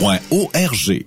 arpq.org.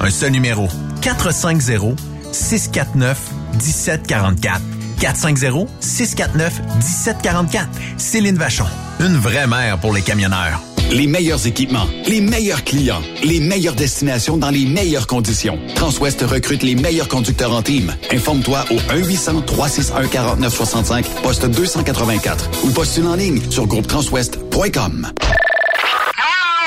Un seul numéro. 450-649-1744. 450-649-1744. Céline Vachon. Une vraie mère pour les camionneurs. Les meilleurs équipements, les meilleurs clients, les meilleures destinations dans les meilleures conditions. Transwest recrute les meilleurs conducteurs en team. Informe-toi au 1-800-361-4965, poste 284 ou postule en ligne sur groupetranswest.com.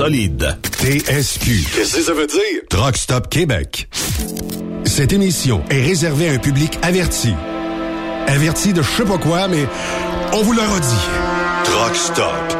solide. TSQ. Qu'est-ce que ça veut dire? Truck Stop Québec. Cette émission est réservée à un public averti. Averti de je sais pas quoi, mais on vous le redit. Truck Stop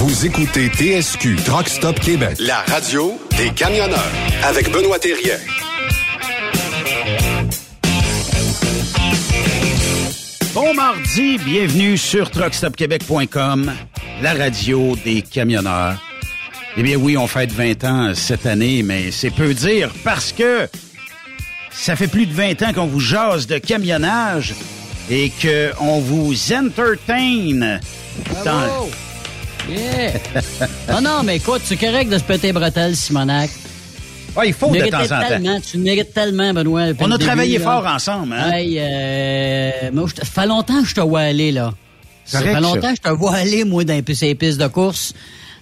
Vous écoutez TSQ Truck Stop Québec, la radio des camionneurs avec Benoît Thérien. Bon mardi, bienvenue sur truckstopquebec.com, la radio des camionneurs. Eh bien oui, on fête 20 ans cette année, mais c'est peu dire parce que ça fait plus de 20 ans qu'on vous jase de camionnage et qu'on vous entertain dans... Yeah! non, non, mais écoute, c'est correct de se péter les bretelles, Simonac. Ah, il faut Tu de temps en temps. Tu le mérites tellement, Benoît. On a travaillé fort ensemble, hein? Hey, euh, moi, ça fait longtemps que je te vois aller, là. Ça fait longtemps que je te vois aller, moi, dans les- ces pistes de course.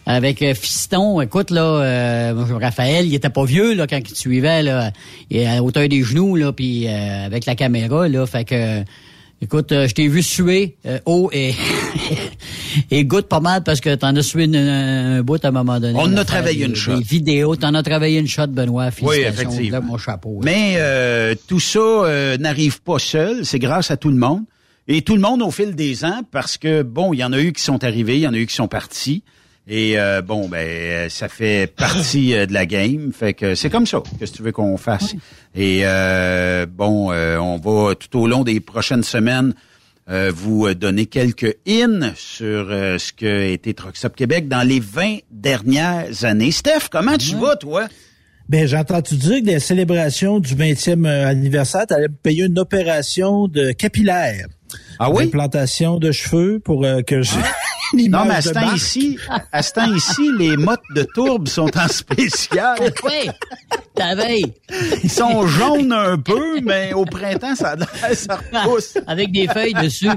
Avec euh, Fiston, écoute, là, euh, Raphaël, il était pas vieux, là, quand il te suivait, là. Il est à la hauteur des genoux, là, puis euh, avec la caméra, là. Fait que, écoute, euh, je t'ai vu suer euh, haut et, et goutte pas mal parce que t'en as sué une- un bout à un moment donné. On en a travaillé des- une shot. Des vidéos. T'en as travaillé une shot, Benoît. Oui, effectivement. Mon chapeau. Mais euh, tout ça euh, n'arrive pas seul, c'est grâce à tout le monde. Et tout le monde au fil des ans, parce que, bon, il y en a eu qui sont arrivés, il y en a eu qui sont partis. Et euh, bon, ben, ça fait partie euh, de la game. Fait que c'est comme ça. Qu'est-ce que tu veux qu'on fasse? Et euh, bon, euh, on va tout au long des prochaines semaines euh, vous euh, donner quelques in sur ce que été Stop Québec dans les 20 dernières années. Steph, comment tu vas, toi? Ben, j'ai entendu dire que les célébrations du 20e anniversaire, tu allais payer une opération de capillaire. Ah oui? Implantation de cheveux pour que j'ai une Non, mais à ce temps ici, à ce temps ici, les mottes de tourbe sont en spécial. Oui, ta veille. Ils sont jaunes un peu, mais au printemps, ça, ça repousse. Avec des feuilles dessus.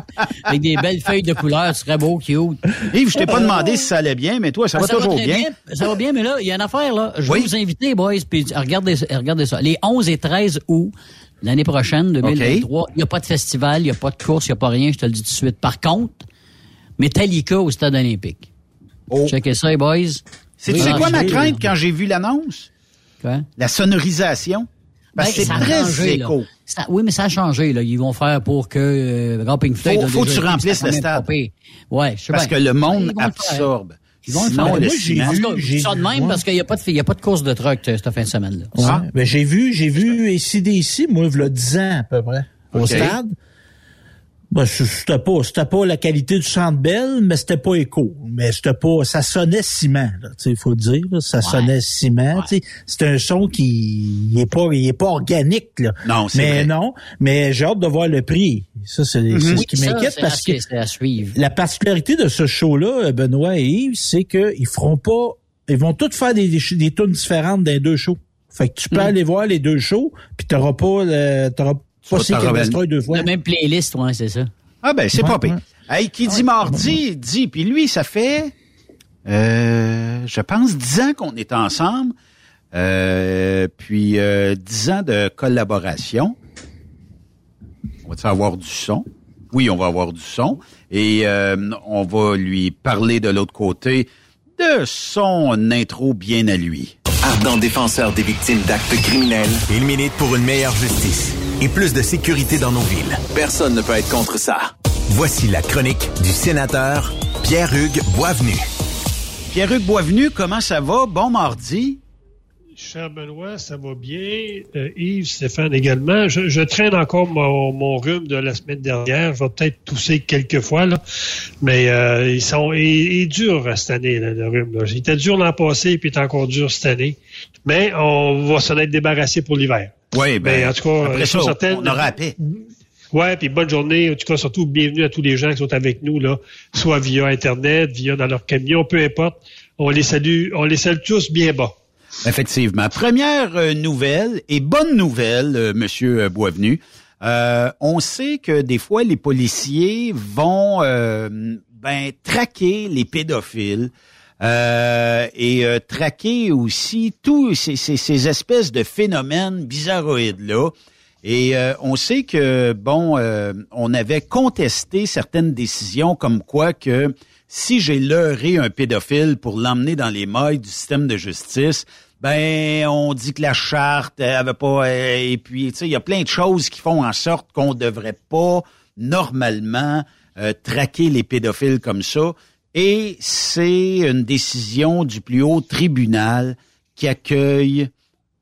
Avec des belles feuilles de couleur. Ce serait beau, cute. Yves, je t'ai pas demandé si ça allait bien, mais toi, ça va Ça toujours bien. Ça va bien, mais là, il y a une affaire, là. Je Oui. vais vous inviter, boys, puis regardez, regardez ça. Les 11 et 13 août, l'année prochaine, 2023, il n'y a pas de festival, il n'y a pas de course, il n'y a pas rien, je te le dis tout de suite. Par contre, Metallica au stade olympique. Checkez ça, les boys? C'est tu Oui, sais quoi ma crainte quand j'ai vu l'annonce? Quoi? La sonorisation? Parce Ben, que c'est très changé, là. écho. Ça- oui, mais ça a changé. Là. Ils vont faire pour que euh, Grand Pink Floyd Faut- que tu remplisses le stade. Ouais, je sais Parce bien. que le monde le faire. absorbe. Ils vont le faire. Moi, j'ai vu- ça de même ouais. parce qu'il n'y a pas de, il y a pas de course de truck euh, cette fin de semaine-là. Ouais. Ben, j'ai vu, j'ai vu ici, moi, il y a 10 ans à peu près, au stade. Ben, c'était pas, c'était pas la qualité du centre belle, mais c'était pas écho. Mais c'était pas, ça sonnait ciment, là, tu sais, il faut le dire, là, ça sonnait ciment, tu sais. C'est un son qui, il est pas, il est pas organique, là. Non, c'est Mais vrai. non, mais j'ai hâte de voir le prix. Ça, c'est, c'est ce qui m'inquiète parce que C'est à suivre. la particularité de ce show-là, Benoît et Yves, c'est qu'ils feront pas, ils vont tous faire des, des, des tunes différentes dans les deux shows. Fait que tu peux aller voir les deux shows, puis t'auras pas, le- revenir. Destroy deux fois. La même playlist, ouais, c'est ça. Ah ben, c'est Ouais, pas pire. ouais. Hey, qui dit mardi, dit. Puis lui, ça fait... Euh, je pense, dix ans qu'on est ensemble. Euh, puis euh, dix ans de collaboration. On va avoir du son? Oui, on va avoir du son. Et euh, on va lui parler de l'autre côté de son intro bien à lui. Ardent défenseur des victimes d'actes criminels, il milite pour une meilleure justice et plus de sécurité dans nos villes. Personne ne peut être contre ça. Voici la chronique du sénateur Pierre-Hugues Boisvenu. Pierre-Hugues Boisvenu, comment ça va? Bon mardi. Cher Benoît, ça va bien? Euh, Yves, Stéphane également. Je, traîne encore mon, rhume de la semaine dernière. Je vais peut-être tousser quelques fois, là. mais euh, ils sont il, dur cette année, le rhume. Là. Il était dur l'an passé, puis il est encore dur cette année. Mais on va s'en être débarrassé pour l'hiver. Oui, ben, en tout cas, après ça, on aura paix. Ouais, puis bonne journée. En tout cas, surtout bienvenue à tous les gens qui sont avec nous là, soit via Internet, via dans leur camion, peu importe. On les salue, on les salue tous bien bas. Effectivement. Première euh, nouvelle et bonne nouvelle, euh, Monsieur euh, Boisvenu. on sait que des fois les policiers vont ben traquer les pédophiles et traquer aussi tous ces, ces, espèces de phénomènes bizarroïdes là. Et on sait que bon, on avait contesté certaines décisions comme quoi que si j'ai leurré un pédophile pour l'emmener dans les mailles du système de justice, ben on dit que la charte avait pas euh, et puis tu sais il y a plein de choses qui font en sorte qu'on devrait pas normalement euh, traquer les pédophiles comme ça. Et c'est une décision du plus haut tribunal qui accueille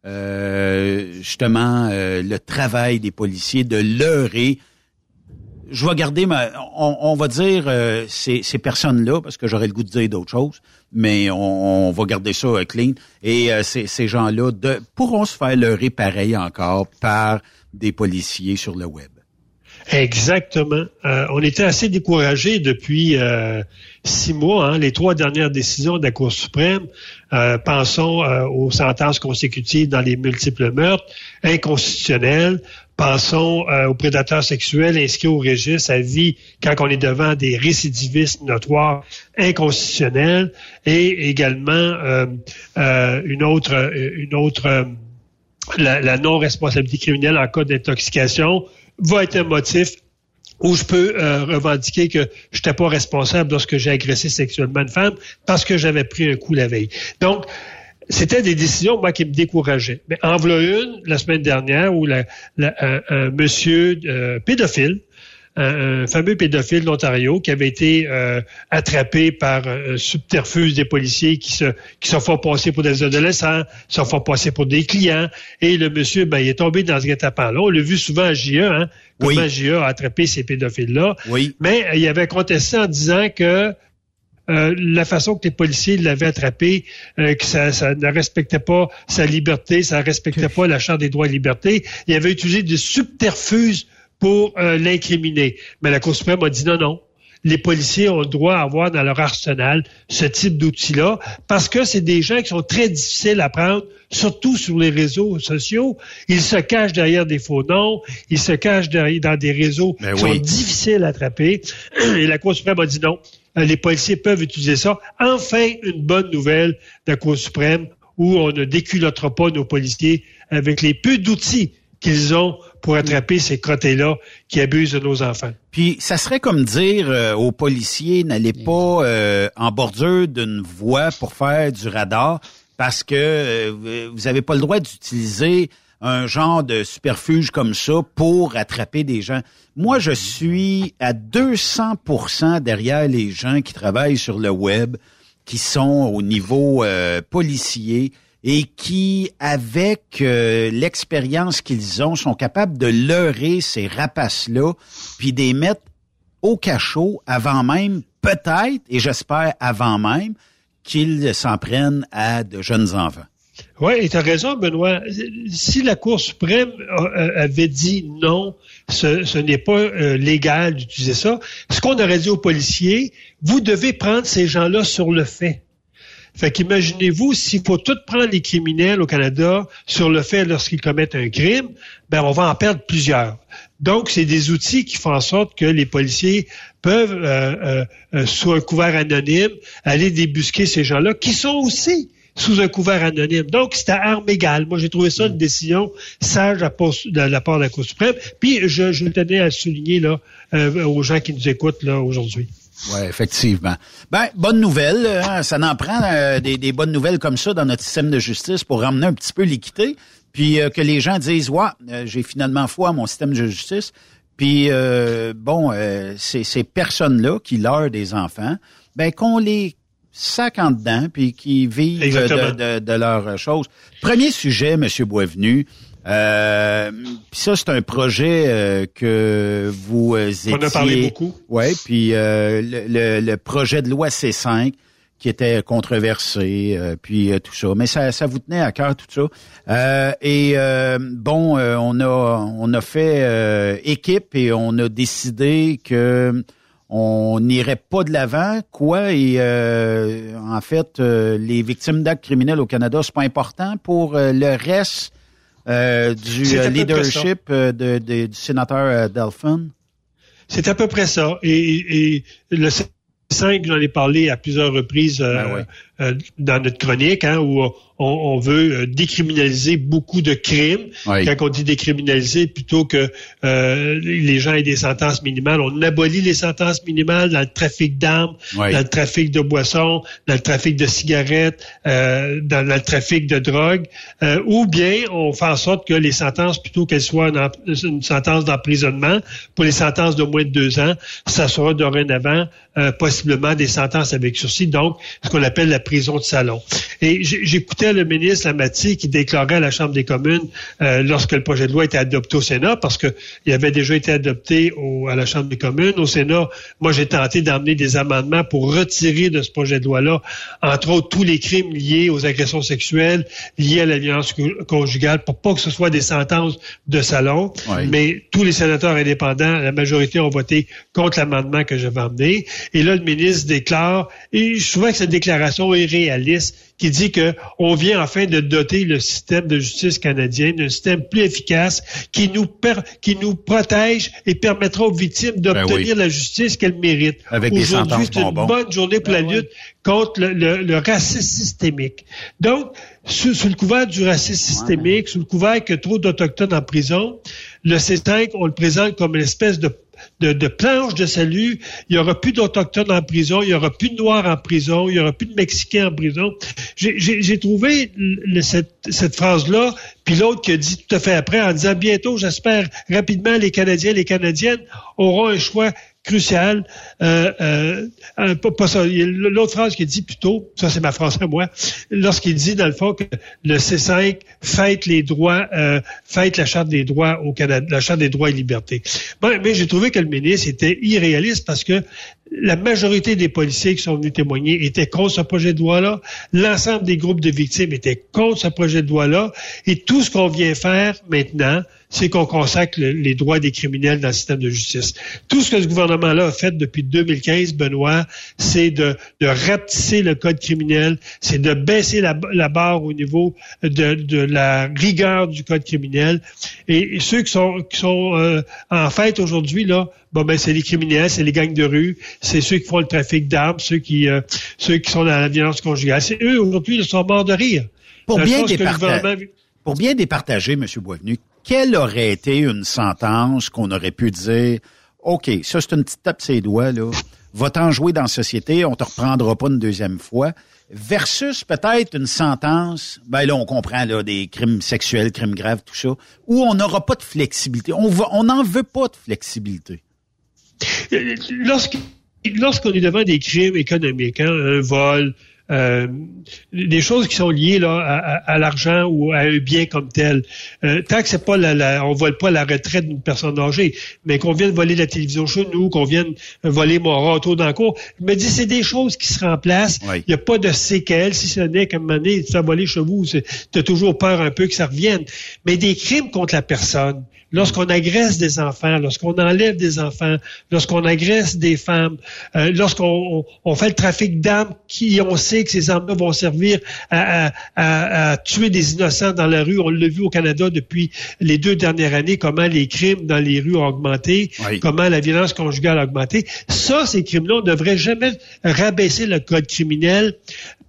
euh, justement le travail des policiers de leurrer. Je vais garder ma, on, va dire euh, ces, ces personnes-là parce que j'aurais le goût de dire d'autres choses, mais on, va garder ça euh, clean. Et euh, ces, gens-là pourront se faire leurrer pareil encore par des policiers sur le web. Exactement. on était assez découragés depuis six mois. Hein, les trois dernières décisions de la Cour suprême. pensons aux sentences consécutives dans les multiples meurtres, inconstitutionnelles. Pensons euh, aux prédateurs sexuels inscrits au registre à vie quand on est devant des récidivistes notoires inconstitutionnels et également euh, euh, une autre, une autre la, non-responsabilité criminelle en cas d'intoxication va être un motif où je peux revendiquer que je n'étais pas responsable lorsque j'ai agressé sexuellement une femme parce que j'avais pris un coup la veille. Donc, c'était des décisions, moi, qui me décourageaient. Mais en voilà une, la semaine dernière, où la, un, monsieur euh, pédophile, un, fameux pédophile d'Ontario qui avait été euh, attrapé par un subterfuge des policiers qui se qui se font passer pour des adolescents, se font passer pour des clients. Et le monsieur, ben, il est tombé dans ce guet-apens-là. On l'a vu souvent à JE, hein, comment JE a attrapé ces pédophiles-là. Oui. Mais il avait contesté en disant que euh, la façon que les policiers l'avaient attrapé, euh, que ça, ne respectait pas sa liberté, ça ne respectait pas la Charte des droits et libertés. Il avait utilisé des subterfuges pour euh, l'incriminer. Mais la Cour suprême a dit non, non. Les policiers ont le droit à avoir dans leur arsenal ce type d'outils-là parce que c'est des gens qui sont très difficiles à prendre, surtout sur les réseaux sociaux. Ils se cachent derrière des faux noms, ils se cachent derrière, dans des réseaux ben qui sont difficiles à attraper. Et la Cour suprême a dit non euh, les policiers peuvent utiliser ça. Enfin, une bonne nouvelle de la Cour suprême où on ne déculottera pas nos policiers avec les peu d'outils qu'ils ont pour attraper ces crottés-là qui abusent de nos enfants. Puis, ça serait comme dire euh, aux policiers, n'allez pas euh, en bordure d'une voie pour faire du radar parce que vous n'avez pas le droit d'utiliser un genre de superfuge comme ça pour attraper des gens. Moi, je suis à 200% derrière les gens qui travaillent sur le web, qui sont au niveau euh, policier et qui, avec euh, l'expérience qu'ils ont, sont capables de leurrer ces rapaces-là, puis de les mettre au cachot avant même, peut-être, et j'espère avant même, qu'ils s'en prennent à de jeunes enfants. Oui, et tu as raison, Benoît. Si la Cour suprême avait dit non, ce, n'est pas euh, légal d'utiliser ça, ce qu'on aurait dit aux policiers, vous devez prendre ces gens-là sur le fait. Fait qu'imaginez-vous, s'il faut tout prendre les criminels au Canada sur le fait lorsqu'ils commettent un crime, ben on va en perdre plusieurs. Donc, c'est des outils qui font en sorte que les policiers peuvent, euh, euh, sous un couvert anonyme, aller débusquer ces gens-là, qui sont aussi sous un couvert anonyme. Donc, c'est à armes égales. Moi, j'ai trouvé ça une décision sage de la part de la Cour suprême. Puis, je, je tenais à souligner là, aux gens qui nous écoutent là aujourd'hui. Oui, effectivement. Ben, bonne nouvelle. Hein, ça n'en prend euh, des, des, bonnes nouvelles comme ça dans notre système de justice pour ramener un petit peu l'équité. Puis euh, que les gens disent, ouais, euh, j'ai finalement foi à mon système de justice. Puis bon, ces, ces personnes-là qui leurrent des enfants, ben qu'on les sac en dedans, puis qui vivent de, de, de leurs choses. Premier sujet, Monsieur Boisvenu, euh, puis ça, c'est un projet euh, que vous étiez... On a parlé beaucoup. Oui, puis euh, le, le, projet de loi C5 qui était controversé, puis tout ça. Mais ça, ça vous tenait à cœur tout ça. et bon, on a on a fait équipe et on a décidé que on n'irait pas de l'avant, quoi. Et en fait, les victimes d'actes criminels au Canada, c'est pas important pour le reste euh, du euh, leadership euh, de, du sénateur Delphin? C'est à peu près ça. Et, et le 5, j'en ai parlé à plusieurs reprises ben dans notre chronique, hein, où on, veut euh, décriminaliser beaucoup de crimes. Quand on dit décriminaliser, plutôt que euh, les gens aient des sentences minimales, on abolit les sentences minimales dans le trafic d'armes, dans le trafic de boissons, dans le trafic de cigarettes, euh, dans le trafic de drogue, ou bien on fait en sorte que les sentences, plutôt qu'elles soient une, sentence d'emprisonnement, pour les sentences de moins de deux ans, ça sera dorénavant possiblement des sentences avec sursis, donc ce qu'on appelle la prison de salon. Et j'écoutais le ministre Lamati qui déclarait à la Chambre des communes euh, lorsque le projet de loi était adopté au Sénat, parce qu'il avait déjà été adopté à la Chambre des communes. Au Sénat, moi, j'ai tenté d'emmener des amendements pour retirer de ce projet de loi-là, entre autres, tous les crimes liés aux agressions sexuelles, liés à la violence conjugale, pour pas que ce soit des sentences de salon. Mais tous les sénateurs indépendants, la majorité ont voté contre l'amendement que j'avais emmené. Et là, le ministre déclare, et je trouvais que cette déclaration est réaliste, qui dit que on vient enfin de doter le système de justice canadien d'un système plus efficace qui nous qui nous protège et permettra aux victimes ben d'obtenir la justice qu'elles méritent. Aujourd'hui, c'est une bonne journée pour la ben lutte contre le, racisme systémique. Donc, sous, le couvert du racisme systémique, sous le couvert que trop d'Autochtones en prison, le C5, on le présente comme une espèce de de, de planche de salut. Il y aura plus d'Autochtones en prison, il y aura plus de Noirs en prison, il y aura plus de Mexicains en prison. J'ai trouvé cette, cette phrase-là, puis l'autre qui a dit tout à fait après en disant bientôt, j'espère rapidement, les Canadiens, les Canadiennes auront un choix crucial. Euh, euh, L'autre phrase qu'il dit plutôt, ça c'est ma phrase à moi, lorsqu'il dit dans le fond que le C5 fête les droits, euh, fête la charte des droits au Canada, la charte des droits et libertés. Mais j'ai trouvé que le ministre était irréaliste parce que la majorité des policiers qui sont venus témoigner étaient contre ce projet de loi-là. L'ensemble des groupes de victimes étaient contre ce projet de loi-là. Et tout ce qu'on vient faire maintenant, c'est qu'on consacre les droits des criminels dans le système de justice. Tout ce que ce gouvernement-là a fait depuis 2015, Benoît, c'est de, de rapetisser le code criminel, c'est de baisser la, barre au niveau de, la rigueur du code criminel. Et, ceux qui sont, euh, en fait aujourd'hui, là, bon ben c'est les criminels, c'est les gangs de rue, c'est ceux qui font le trafic d'armes, ceux qui euh, ceux qui sont dans la violence conjugale. C'est eux aujourd'hui, ils sont morts de rire. Pour bien, départager, pour bien départager, M. Boisvenu, quelle aurait été une sentence qu'on aurait pu dire, OK, ça c'est une petite tape ses doigts, là, va-t'en jouer dans la société, on te reprendra pas une deuxième fois, versus peut-être une sentence, ben là on comprend là, des crimes sexuels, crimes graves, tout ça, où on n'aura pas de flexibilité. On va, on n'en veut pas de flexibilité. Lorsqu'on est devant des crimes économiques, hein, un vol, euh, des choses qui sont liées là à, l'argent ou à un bien comme tel. Euh, tant que c'est pas la, la, on vole pas la retraite d'une personne âgée, mais qu'on vienne voler la télévision chez nous, qu'on vienne voler mon râteau dans le cours, je me dis c'est des choses qui se remplacent. Il n'y a pas de séquelles, si ce n'est qu'à un moment donné, tu as volé chez vous, tu as toujours peur un peu que ça revienne. Mais des crimes contre la personne, lorsqu'on agresse des enfants, lorsqu'on enlève des enfants, lorsqu'on agresse des femmes, euh, lorsqu'on on, fait le trafic d'armes qui, on sait, sait que ces armes-là vont servir à, tuer des innocents dans la rue. On l'a vu au Canada depuis les deux dernières années, comment les crimes dans les rues ont augmenté, comment la violence conjugale a augmenté. Ça, ces crimes-là, on ne devrait jamais rabaisser le code criminel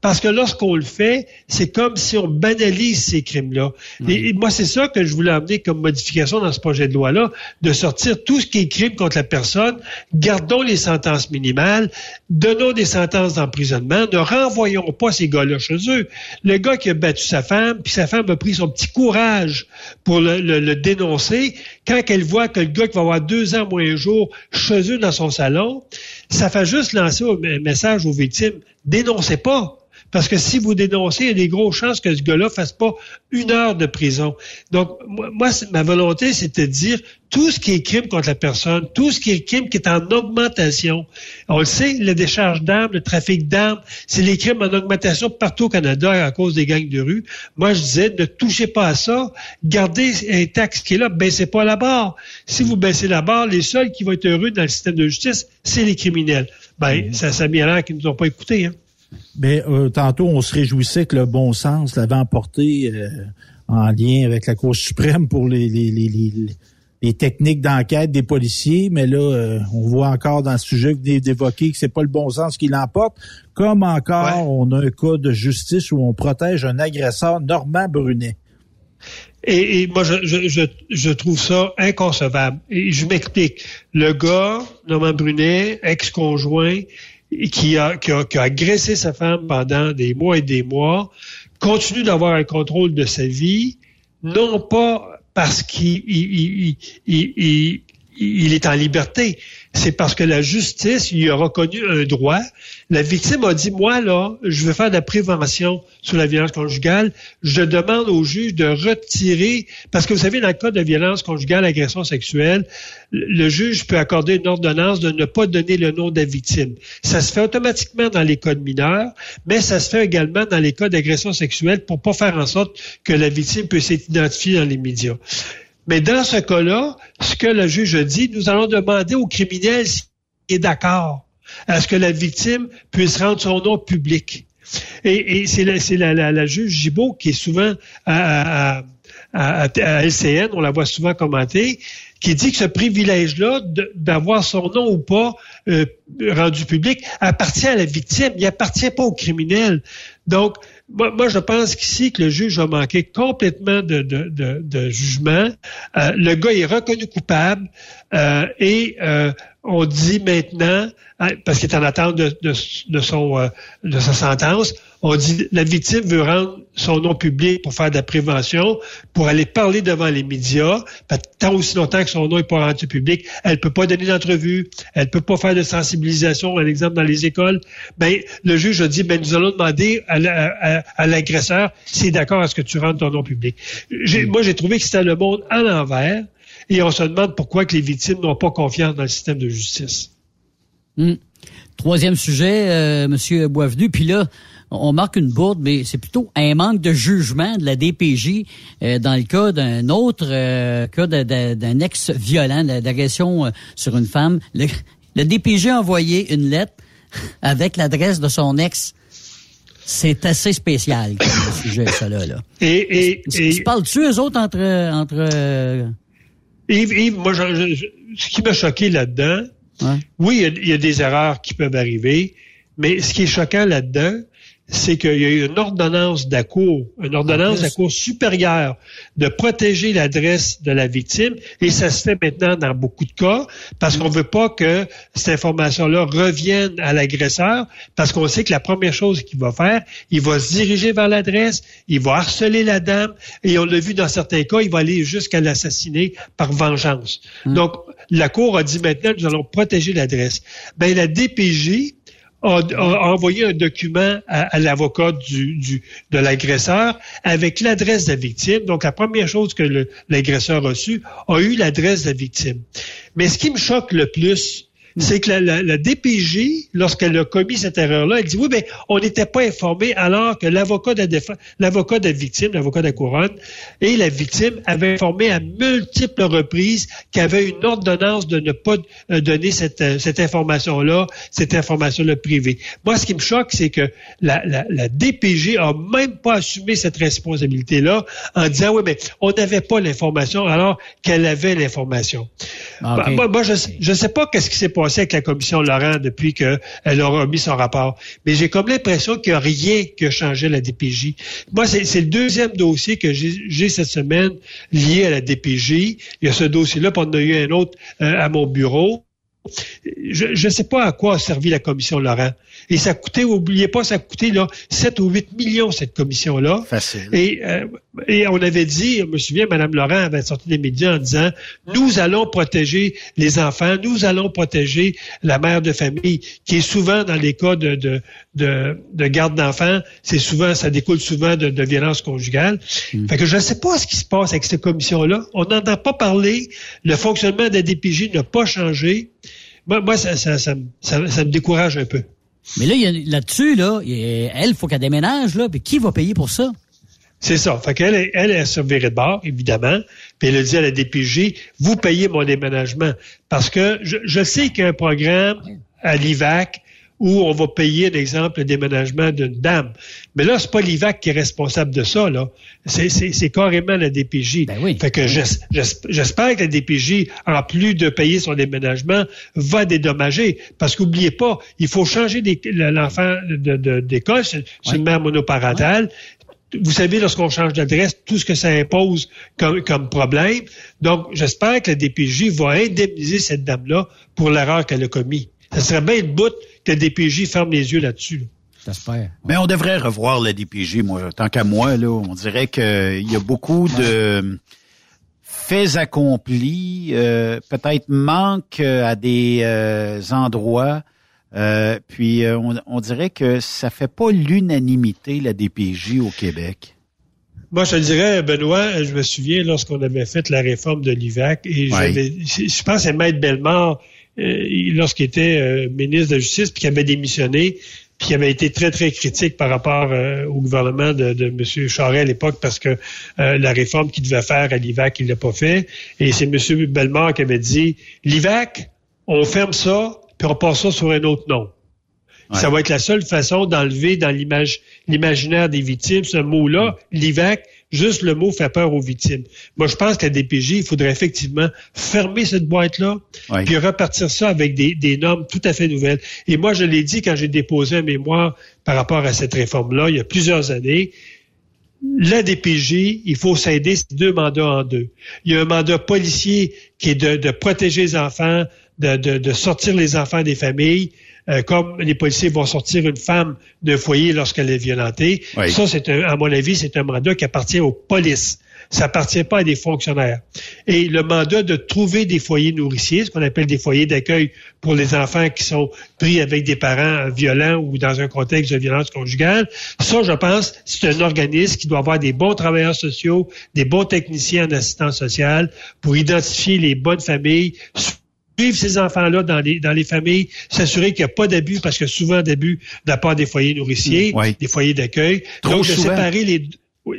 parce que lorsqu'on le fait, c'est comme si on banalise ces crimes-là. Et, moi, c'est ça que je voulais amener comme modification dans ce projet de loi-là, de sortir tout ce qui est crime contre la personne, gardons les sentences minimales, donnons des sentences d'emprisonnement, ne renvoyons pas ces gars-là chez eux. Le gars qui a battu sa femme, puis sa femme a pris son petit courage pour le, dénoncer, quand elle voit que le gars qui va avoir deux ans moins un jour chez eux dans son salon, ça fait juste lancer un message aux victimes, dénoncez pas. Parce que si vous dénoncez, il y a des grosses chances que ce gars-là fasse pas une heure de prison. Donc, moi, ma volonté, c'est de dire tout ce qui est crime contre la personne, tout ce qui est crime qui est en augmentation. On le sait, la décharge d'armes, le trafic d'armes, c'est les crimes en augmentation partout au Canada à cause des gangs de rue. Moi, je disais, ne touchez pas à ça. Gardez un taxe qui est là, baissez pas la barre. Si vous baissez la barre, les seuls qui vont être heureux dans le système de justice, c'est les criminels. Ben, ça, ça a mis à l'air qu'ils ne nous ont pas écoutés. Hein. Mais euh, tantôt, on se réjouissait que le bon sens l'avait emporté euh, en lien avec la Cour suprême pour les, les, les, les techniques d'enquête des policiers, mais là, euh, on voit encore dans ce sujet d'évoquer que c'est pas le bon sens qui l'emporte. Comme encore, on a un cas de justice où on protège un agresseur, Normand Brunet. Et, moi, je, je, je, trouve ça inconcevable. Et je m'explique. Le gars, Normand Brunet, ex-conjoint, qui a, qui, a, qui a agressé sa femme pendant des mois et des mois, continue d'avoir un contrôle de sa vie, non pas parce qu'il il, il, il, est en liberté, c'est parce que la justice lui a reconnu un droit. La victime a dit, moi, là, je veux faire de la prévention sur la violence conjugale. Je demande au juge de retirer, parce que vous savez, dans le cas de violence conjugale, agression sexuelle, le juge peut accorder une ordonnance de ne pas donner le nom de la victime. Ça se fait automatiquement dans les cas de mineurs, mais ça se fait également dans les cas d'agression sexuelle pour pas faire en sorte que la victime puisse être identifiée dans les médias. Mais dans ce cas-là, ce que le juge dit, nous allons demander au criminel s'il est d'accord à ce que la victime puisse rendre son nom public. Et, c'est la, juge Gibault qui est souvent à, LCN, on la voit souvent commenter, qui dit que ce privilège-là d'avoir son nom ou pas euh, rendu public appartient à la victime, il appartient pas au criminel. Donc, moi, je pense qu'ici que le juge a manqué complètement de, de, jugement. Euh, le gars est reconnu coupable euh, et euh, on dit maintenant, hein, parce qu'il est en attente de, de, son de sa sentence, on dit la victime veut rendre son nom public pour faire de la prévention, pour aller parler devant les médias. Tant aussi longtemps que son nom n'est pas rendu public, elle peut pas donner d'entrevue, elle peut pas faire de sensibilisation, par exemple dans les écoles. Ben le juge a dit, ben nous allons demander à, l'agresseur s'il est d'accord à ce que tu rentres ton nom public. Moi, j'ai trouvé que c'était le monde à l'envers, et on se demande pourquoi que les victimes n'ont pas confiance dans le système de justice. Hmm. Troisième sujet, euh, Monsieur Boisvenu, puis là, on marque une bourde, mais c'est plutôt un manque de jugement de la DPJ euh, dans le cas d'un autre euh, cas d'un ex-violent, d'agression euh, sur une femme. Le, DPJ a envoyé une lettre avec l'adresse de son ex. C'est assez spécial comme sujet, ça là. Et, et, tu parles-tu eux autres entre entre Yves, moi, ce qui m'a choqué là-dedans, oui, il y, a des erreurs qui peuvent arriver, mais ce qui est choquant là-dedans, c'est qu'il y a eu une ordonnance d'ACOUR, une ordonnance d'ACOUR supérieure de protéger l'adresse de la victime, et ça se fait maintenant dans beaucoup de cas, parce qu'on veut pas que cette information-là revienne à l'agresseur, parce qu'on sait que la première chose qu'il va faire, il va se diriger vers l'adresse, il va harceler la dame, et on l'a vu dans certains cas, il va aller jusqu'à l'assassiner par vengeance. Hmm. Donc, la Cour a dit maintenant, nous allons protéger l'adresse. Ben, la DPJ, a, envoyé un document à, l'avocat du, de l'agresseur avec l'adresse de la victime. Donc, la première chose que l'agresseur a reçue a eu l'adresse de la victime. Mais ce qui me choque le plus, c'est que la, DPJ, lorsqu'elle a commis cette erreur-là, elle dit oui, mais on n'était pas informé alors que l'avocat de la l'avocat de la victime, l'avocat de la couronne et la victime avaient informé à multiples reprises qu'il y avait une ordonnance de ne pas euh, donner cette, euh, cette information-là, cette information-là privée. Moi, ce qui me choque, c'est que la, la, la DPJ a même pas assumé cette responsabilité-là en disant oui, mais on n'avait pas l'information alors qu'elle avait l'information. Ah, bah, moi, je ne sais pas qu'est-ce qui s'est passé avec la commission Laurent depuis qu'elle aura mis son rapport, mais j'ai comme l'impression qu'il n'y a rien qui a changé la DPJ. Moi, c'est le deuxième dossier que j'ai cette semaine lié à la DPJ. Il y a ce dossier-là, puis on en a eu un autre euh, à mon bureau. Je ne sais pas à quoi a servi la commission Laurent. Et ça coûtait, oubliez pas, ça coûtait là 7 ou 8 millions, cette commission-là. Facile. Et, euh, et on avait dit, je me souviens, Mme Laurent avait sorti des médias en disant, nous allons protéger les enfants, nous allons protéger la mère de famille, qui est souvent dans les cas de, de, de, garde d'enfants, c'est souvent, ça découle souvent de, de violence conjugale. Hmm. Fait que je ne sais pas ce qui se passe avec cette commission-là. On n'en a pas parlé. Le fonctionnement de la DPJ n'a pas changé. Moi, moi ça, ça, ça, ça me décourage un peu. Mais là, là-dessus, là, elle, faut qu'elle déménage, là, puis qui va payer pour ça? C'est ça. Fait qu'elle, elle, elle, se de bord, évidemment. Puis elle a dit à la DPJ, vous payez mon déménagement. Parce que je, je sais qu'il y a un programme à l'IVAC où on va payer, exemple, le déménagement d'une dame. Mais là, c'est pas l'IVAC qui est responsable de ça, là. C'est carrément la DPJ. Ben oui. Fait que j'espère que la DPJ, en plus de payer son déménagement, va dédommager. Parce qu'oubliez pas, il faut changer l'enfant d'école, c'est une mère monoparentale. vous savez, lorsqu'on change d'adresse, tout ce que ça impose comme, comme problème. Donc, j'espère que la DPJ va indemniser cette dame-là pour l'erreur qu'elle a commise. Ça serait bien de bout que la DPJ ferme les yeux là-dessus. J'espère. Mais on devrait revoir la DPJ, moi. Tant qu'à moi, là, on dirait qu'il y a beaucoup de faits accomplis, euh, peut-être manque à des euh, endroits. Euh, puis on, dirait que ça fait pas l'unanimité la DPJ au Québec. Moi, je te dirais, Benoît, je me souviens lorsqu'on avait fait la réforme de l'IVAC et je pense que Maître Bellemare euh, lorsqu'il était euh, ministre de la Justice, puis qu'il avait démissionné, puis il avait été très, très critique par rapport euh, au gouvernement de, de M. Charest à l'époque parce que la réforme qu'il devait faire à l'IVAC, il l'a pas fait. Et c'est M. Bellemare qui avait dit, l'IVAC, on ferme ça, puis on passe ça sur un autre nom. Ça va être la seule façon d'enlever dans l'image, l'imaginaire des victimes ce mot-là, l'IVAC, Juste le mot fait peur aux victimes. Moi, je pense qu'à DPJ, il faudrait effectivement fermer cette boîte-là, puis repartir ça avec des, des, normes tout à fait nouvelles. Et moi, je l'ai dit quand j'ai déposé un mémoire par rapport à cette réforme-là, il y a plusieurs années. La DPJ, il faut s'aider ces deux mandats en deux. Il y a un mandat policier qui est de, de protéger les enfants, de, de, de sortir les enfants des familles. Euh, comme les policiers vont sortir une femme d'un foyer lorsqu'elle est violentée. Ça, c'est à mon avis, c'est un mandat qui appartient aux polices. Ça appartient pas à des fonctionnaires. Et le mandat de trouver des foyers nourriciers, ce qu'on appelle des foyers d'accueil pour les enfants qui sont pris avec des parents violents ou dans un contexte de violence conjugale, ça, je pense, c'est un organisme qui doit avoir des bons travailleurs sociaux, des bons techniciens en assistance sociale pour identifier les bonnes familles, suivre ces enfants-là dans les, dans les familles, s'assurer qu'il n'y a pas d'abus, parce que souvent d'abus de la part des foyers nourriciers, mm, des foyers d'accueil. Donc, de séparer les,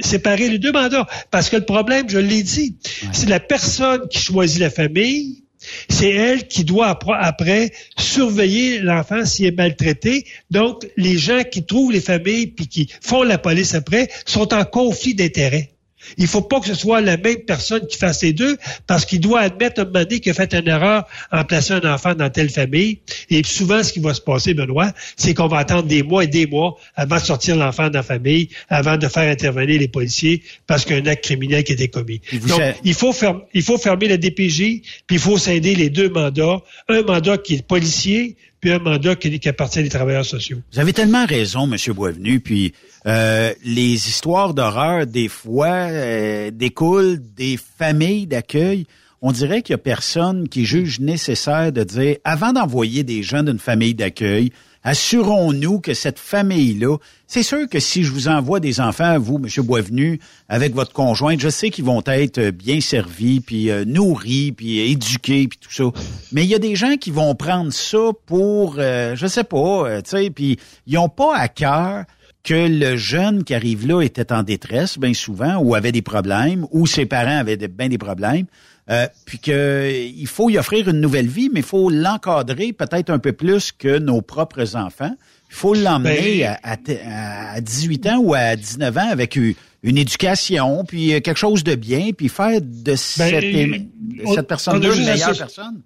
séparer les deux mandats. Parce que le problème, je l'ai dit, c'est la personne qui choisit la famille, c'est elle qui doit après surveiller l'enfant s'il est maltraité. Donc, les gens qui trouvent les familles puis qui font la police après sont en conflit d'intérêts. Il faut pas que ce soit la même personne qui fasse les deux, parce qu'il doit admettre un moment donné qu'il a fait une erreur en plaçant un enfant dans telle famille. Et souvent, ce qui va se passer, Benoît, c'est qu'on va attendre des mois et des mois avant de sortir l'enfant de la famille, avant de faire intervenir les policiers, parce qu'il y a un acte criminel qui a été commis. Donc, il faut, il faut fermer la DPJ, puis il faut scinder les deux mandats. Un mandat qui est policier, puis un mandat qui, appartient des travailleurs sociaux. Vous avez tellement raison, M. Boisvenu, puis euh, les histoires d'horreur, des fois, euh, découlent des familles d'accueil. On dirait qu'il y a personne qui juge nécessaire de dire, avant d'envoyer des gens d'une famille d'accueil, Assurons-nous que cette famille-là, c'est sûr que si je vous envoie des enfants, vous, M. Boisvenu, avec votre conjointe, je sais qu'ils vont être bien servis, puis euh, nourris, puis éduqués, puis tout ça. Mais il y a des gens qui vont prendre ça pour, euh, je sais pas, euh, tu sais, puis ils ont pas à cœur que le jeune qui arrive là était en détresse, bien souvent, ou avait des problèmes, ou ses parents avaient bien des problèmes. Euh, puis qu'il faut y offrir une nouvelle vie, mais il faut l'encadrer peut-être un peu plus que nos propres enfants. Il faut l'emmener ben, à, à, 18 ans ou à 19 ans avec une éducation, puis quelque chose de bien, puis faire de ben, cette, cette personne-là une meilleure personne.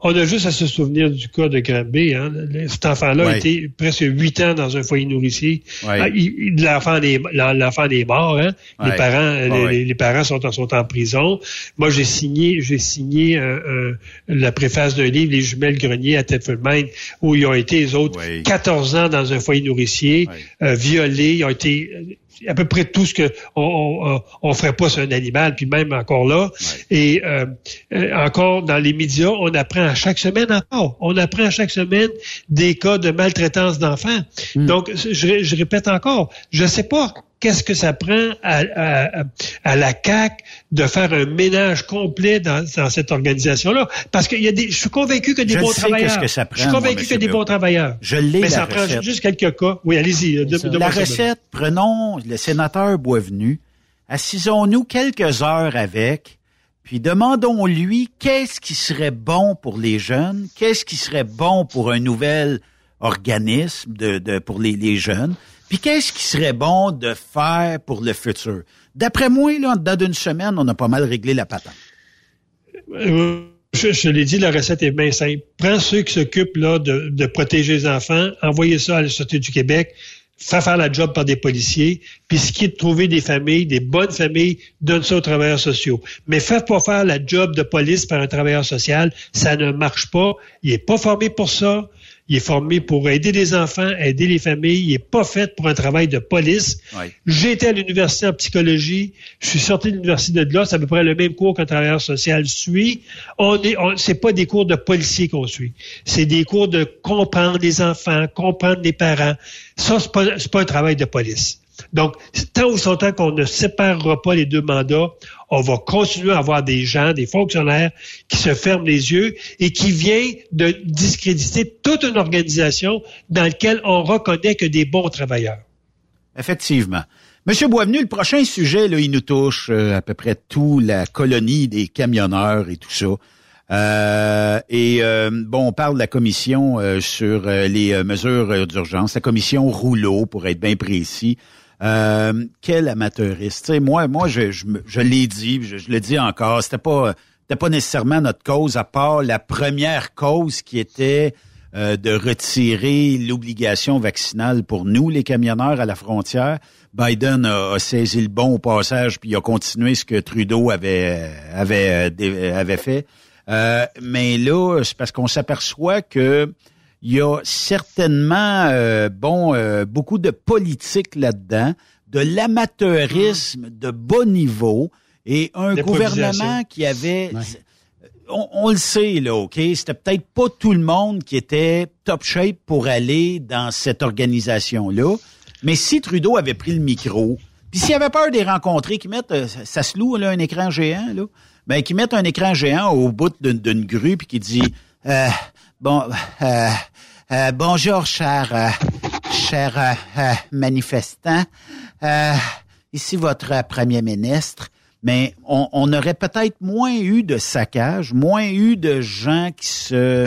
On a juste à se souvenir du cas de Granby. Hein. Cet enfant-là a été presque huit ans dans un foyer nourricier. Ah, l'enfant est, mort. Hein. Les parents, les, parents sont en, sont en prison. Moi, j'ai signé, j'ai signé la préface d'un livre, Les jumelles grenier à Thetford Mine, où ils ont été les autres 14 ans dans un foyer nourricier, euh, violés. Ils ont été à peu près tout ce que on, on, ferait pas sur un animal, puis même encore là. Et euh, euh, encore dans les médias, on apprend à chaque semaine encore. On apprend à chaque semaine des cas de maltraitance d'enfants. Hmm. Donc, je, je, répète encore, je sais pas qu'est-ce que ça prend à, à, à, la CAC de faire un ménage complet dans, dans cette organisation-là? Parce qu'il y a des, je suis convaincu que des bons travailleurs. Que ça prend, je suis convaincu qu'il y a des bons travailleurs. Je l'ai. Mais ça prend juste quelques cas. Oui, allez-y. La recette, prenons le sénateur Boisvenu, assisons-nous quelques heures avec, puis demandons-lui qu'est-ce qui serait bon pour les jeunes, qu'est-ce qui serait bon pour un nouvel organisme de, de pour les, les jeunes. Puis qu'est-ce qui serait bon de faire pour le futur? D'après moi, là, dans d'une semaine, on a pas mal réglé la patente. Euh, je, l'ai dit, la recette est bien simple. Prends ceux qui s'occupent là de, protéger les enfants, envoyez ça à la Société du Québec, fais faire la job par des policiers, puis ce qui est de trouver des familles, des bonnes familles, donne ça aux travailleurs sociaux. Mais fais pas faire la job de police par un travailleur social, ça ne marche pas. Il est pas formé pour ça. Il est formé pour aider les enfants, aider les familles. Il n'est pas fait pour un travail de police. Été à l'université en psychologie. Je suis sorti de l'université de là. C'est à peu près le même cours qu'un travailleur social suit. On est, c'est pas des cours de policier qu'on suit. C'est des cours de comprendre les enfants, comprendre les parents. Ça, c'est pas, pas un travail de police. Donc, tant ou temps qu'on ne séparera pas les deux mandats, on va continuer à avoir des gens, des fonctionnaires qui se ferment les yeux et qui viennent de discréditer toute une organisation dans laquelle on reconnaît que des bons travailleurs. Effectivement. Monsieur Boisvenu, le prochain sujet, là, il nous touche euh, à peu près tout, la colonie des camionneurs et tout ça. Euh, et euh, bon, on parle de la commission sur les mesures d'urgence, la commission rouleau, pour être bien précis. Euh, quel amateuriste. moi, moi, je, je, je l'ai dit, je, je, le dis encore, c'était pas, c'était pas nécessairement notre cause, à part la première cause qui était euh, de retirer l'obligation vaccinale pour nous, les camionneurs à la frontière. Biden a, saisi le bon au passage, puis il a continué ce que Trudeau avait avait avait fait. Euh, mais là, c'est parce qu'on s'aperçoit que il y a certainement, euh, bon, euh, beaucoup de politique là-dedans, de l'amateurisme de bas niveau et un gouvernement qui avait... On, le sait, là, OK? C'était peut-être pas tout le monde qui était top shape pour aller dans cette organisation-là. Mais si Trudeau avait pris le micro, puis s'il avait peur de les rencontrer, qu'ils mettent, euh, ça se loue, là, un écran géant, là, ben, qu'ils mettent un écran géant au bout d'une grue, puis qui dit, euh, Bon, euh, euh, bonjour, cher, euh, cher manifestant. ici votre premier ministre. Mais on, aurait peut-être moins eu de saccage, moins eu de gens qui se,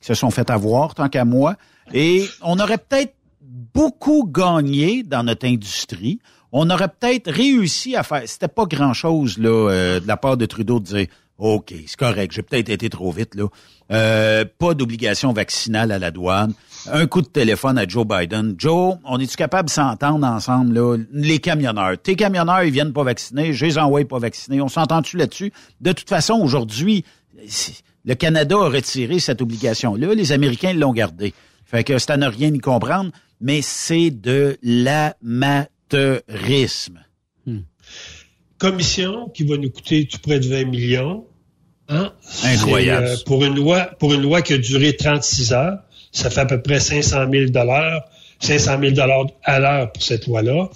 qui se sont fait avoir, tant qu'à moi. Et on aurait peut-être beaucoup gagné dans notre industrie. On aurait peut-être réussi à faire. C'était pas grand-chose là de la part de Trudeau de dire OK, c'est correct, j'ai peut-être été trop vite, là. Euh, pas d'obligation vaccinale à la douane. Un coup de téléphone à Joe Biden. Joe, on est-tu capable de s'entendre ensemble, là? Les camionneurs. Tes camionneurs, ils viennent pas vacciner, je les envoie pas vacciner. On s'entend-tu là-dessus? De toute façon, aujourd'hui, le Canada a retiré cette obligation-là. Les Américains l'ont gardée. Fait que c'est à ne rien y comprendre, mais c'est de l'amateurisme. Commission qui va nous coûter tout près de 20 millions. Hein? Incroyable. Euh, pour une loi, pour une loi qui a duré 36 heures. Ça fait à peu près 500 000 500 000 à l'heure pour cette loi-là.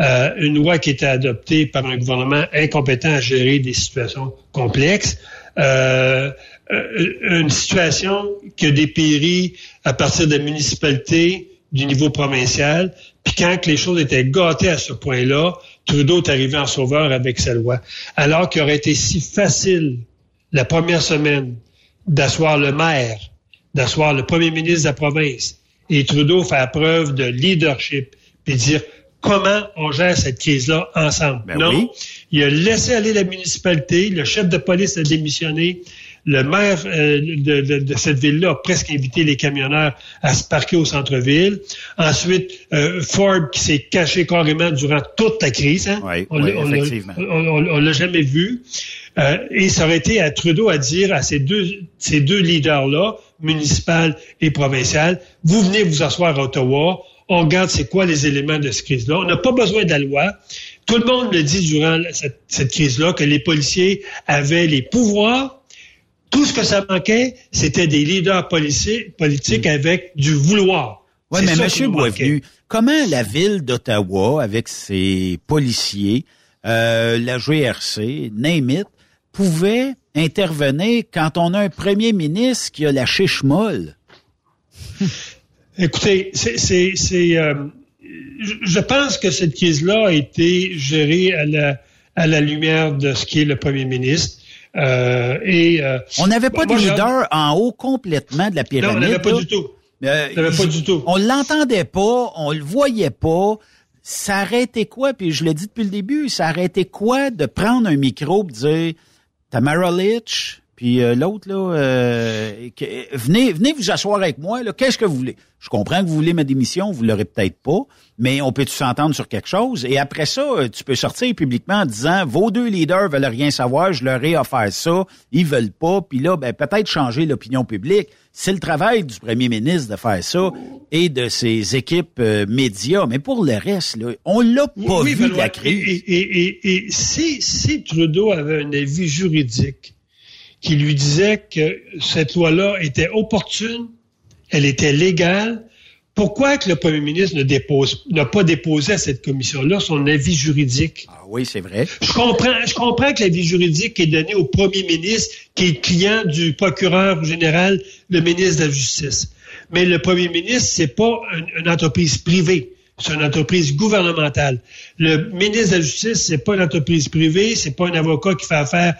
Euh, une loi qui était adoptée par un gouvernement incompétent à gérer des situations complexes. Euh, euh, une situation qui a dépéri à partir de municipalités du niveau provincial. Puis quand les choses étaient gâtées à ce point-là, Trudeau est arrivé en sauveur avec sa loi. Alors qu'il aurait été si facile la première semaine d'asseoir le maire, d'asseoir le premier ministre de la province, et Trudeau fait preuve de leadership, puis dire comment on gère cette crise-là ensemble. Ben non, il a laissé aller la municipalité, le chef de police a démissionné, le maire euh, de, cette ville-là a presque invité les camionneurs à se parquer au centre-ville. Ensuite, euh, Ford qui s'est caché carrément durant toute la crise. Hein? on ne l'a jamais vu. Euh, et ça aurait été à Trudeau à dire à ces deux, ces deux leaders-là, municipal et provincial, vous venez vous asseoir à Ottawa, on regarde c'est quoi les éléments de cette crise-là. On n'a pas besoin de la loi. Tout le monde le dit durant cette, cette crise-là, que les policiers avaient les pouvoirs, tout ce que ça manquait, c'était des leaders politiques avec du vouloir. Oui, mais M. Boisvenu, comment la ville d'Ottawa, avec ses policiers, euh, la GRC, name pouvait intervenir quand on a un premier ministre qui a la chiche molle? Écoutez, c'est, euh, je pense que cette crise-là a été gérée à la, à la lumière de ce qui est le premier ministre. Euh, et, euh, on n'avait pas de leader en haut complètement de la pyramide. Non, on n'avait pas du tout. Euh, pas du tout. On l'entendait pas, on le voyait pas. Ça arrêtait quoi? Puis je l'ai dit depuis le début, ça arrêtait quoi de prendre un micro et dire Tamara Litch, puis euh, l'autre, là, euh, venez, venez vous asseoir avec moi. Qu'est-ce que vous voulez? Je comprends que vous voulez ma démission, vous l'aurez peut-être pas, mais on peut s'entendre sur quelque chose? Et après ça, euh, tu peux sortir publiquement en disant vos deux leaders veulent rien savoir, je leur ai offert ça, ils veulent pas, puis là, ben, peut-être changer l'opinion publique. C'est le travail du premier ministre de faire ça et de ses équipes médias. Mais pour le reste, là, on l'a pas vu la crise. Et, et, et si, si Trudeau avait un avis juridique qui lui disait que cette loi-là était opportune, elle était légale. Pourquoi que le premier ministre ne dépose, n'a pas déposé à cette commission-là son avis juridique? Ah oui, c'est vrai. Je comprends, je comprends que l'avis juridique est donné au premier ministre, qui est client du procureur général, le ministre de la Justice. Mais le premier ministre, c'est pas une, entreprise privée. C'est une entreprise gouvernementale. Le ministre de la Justice, c'est pas une entreprise privée, c'est pas un avocat qui fait affaire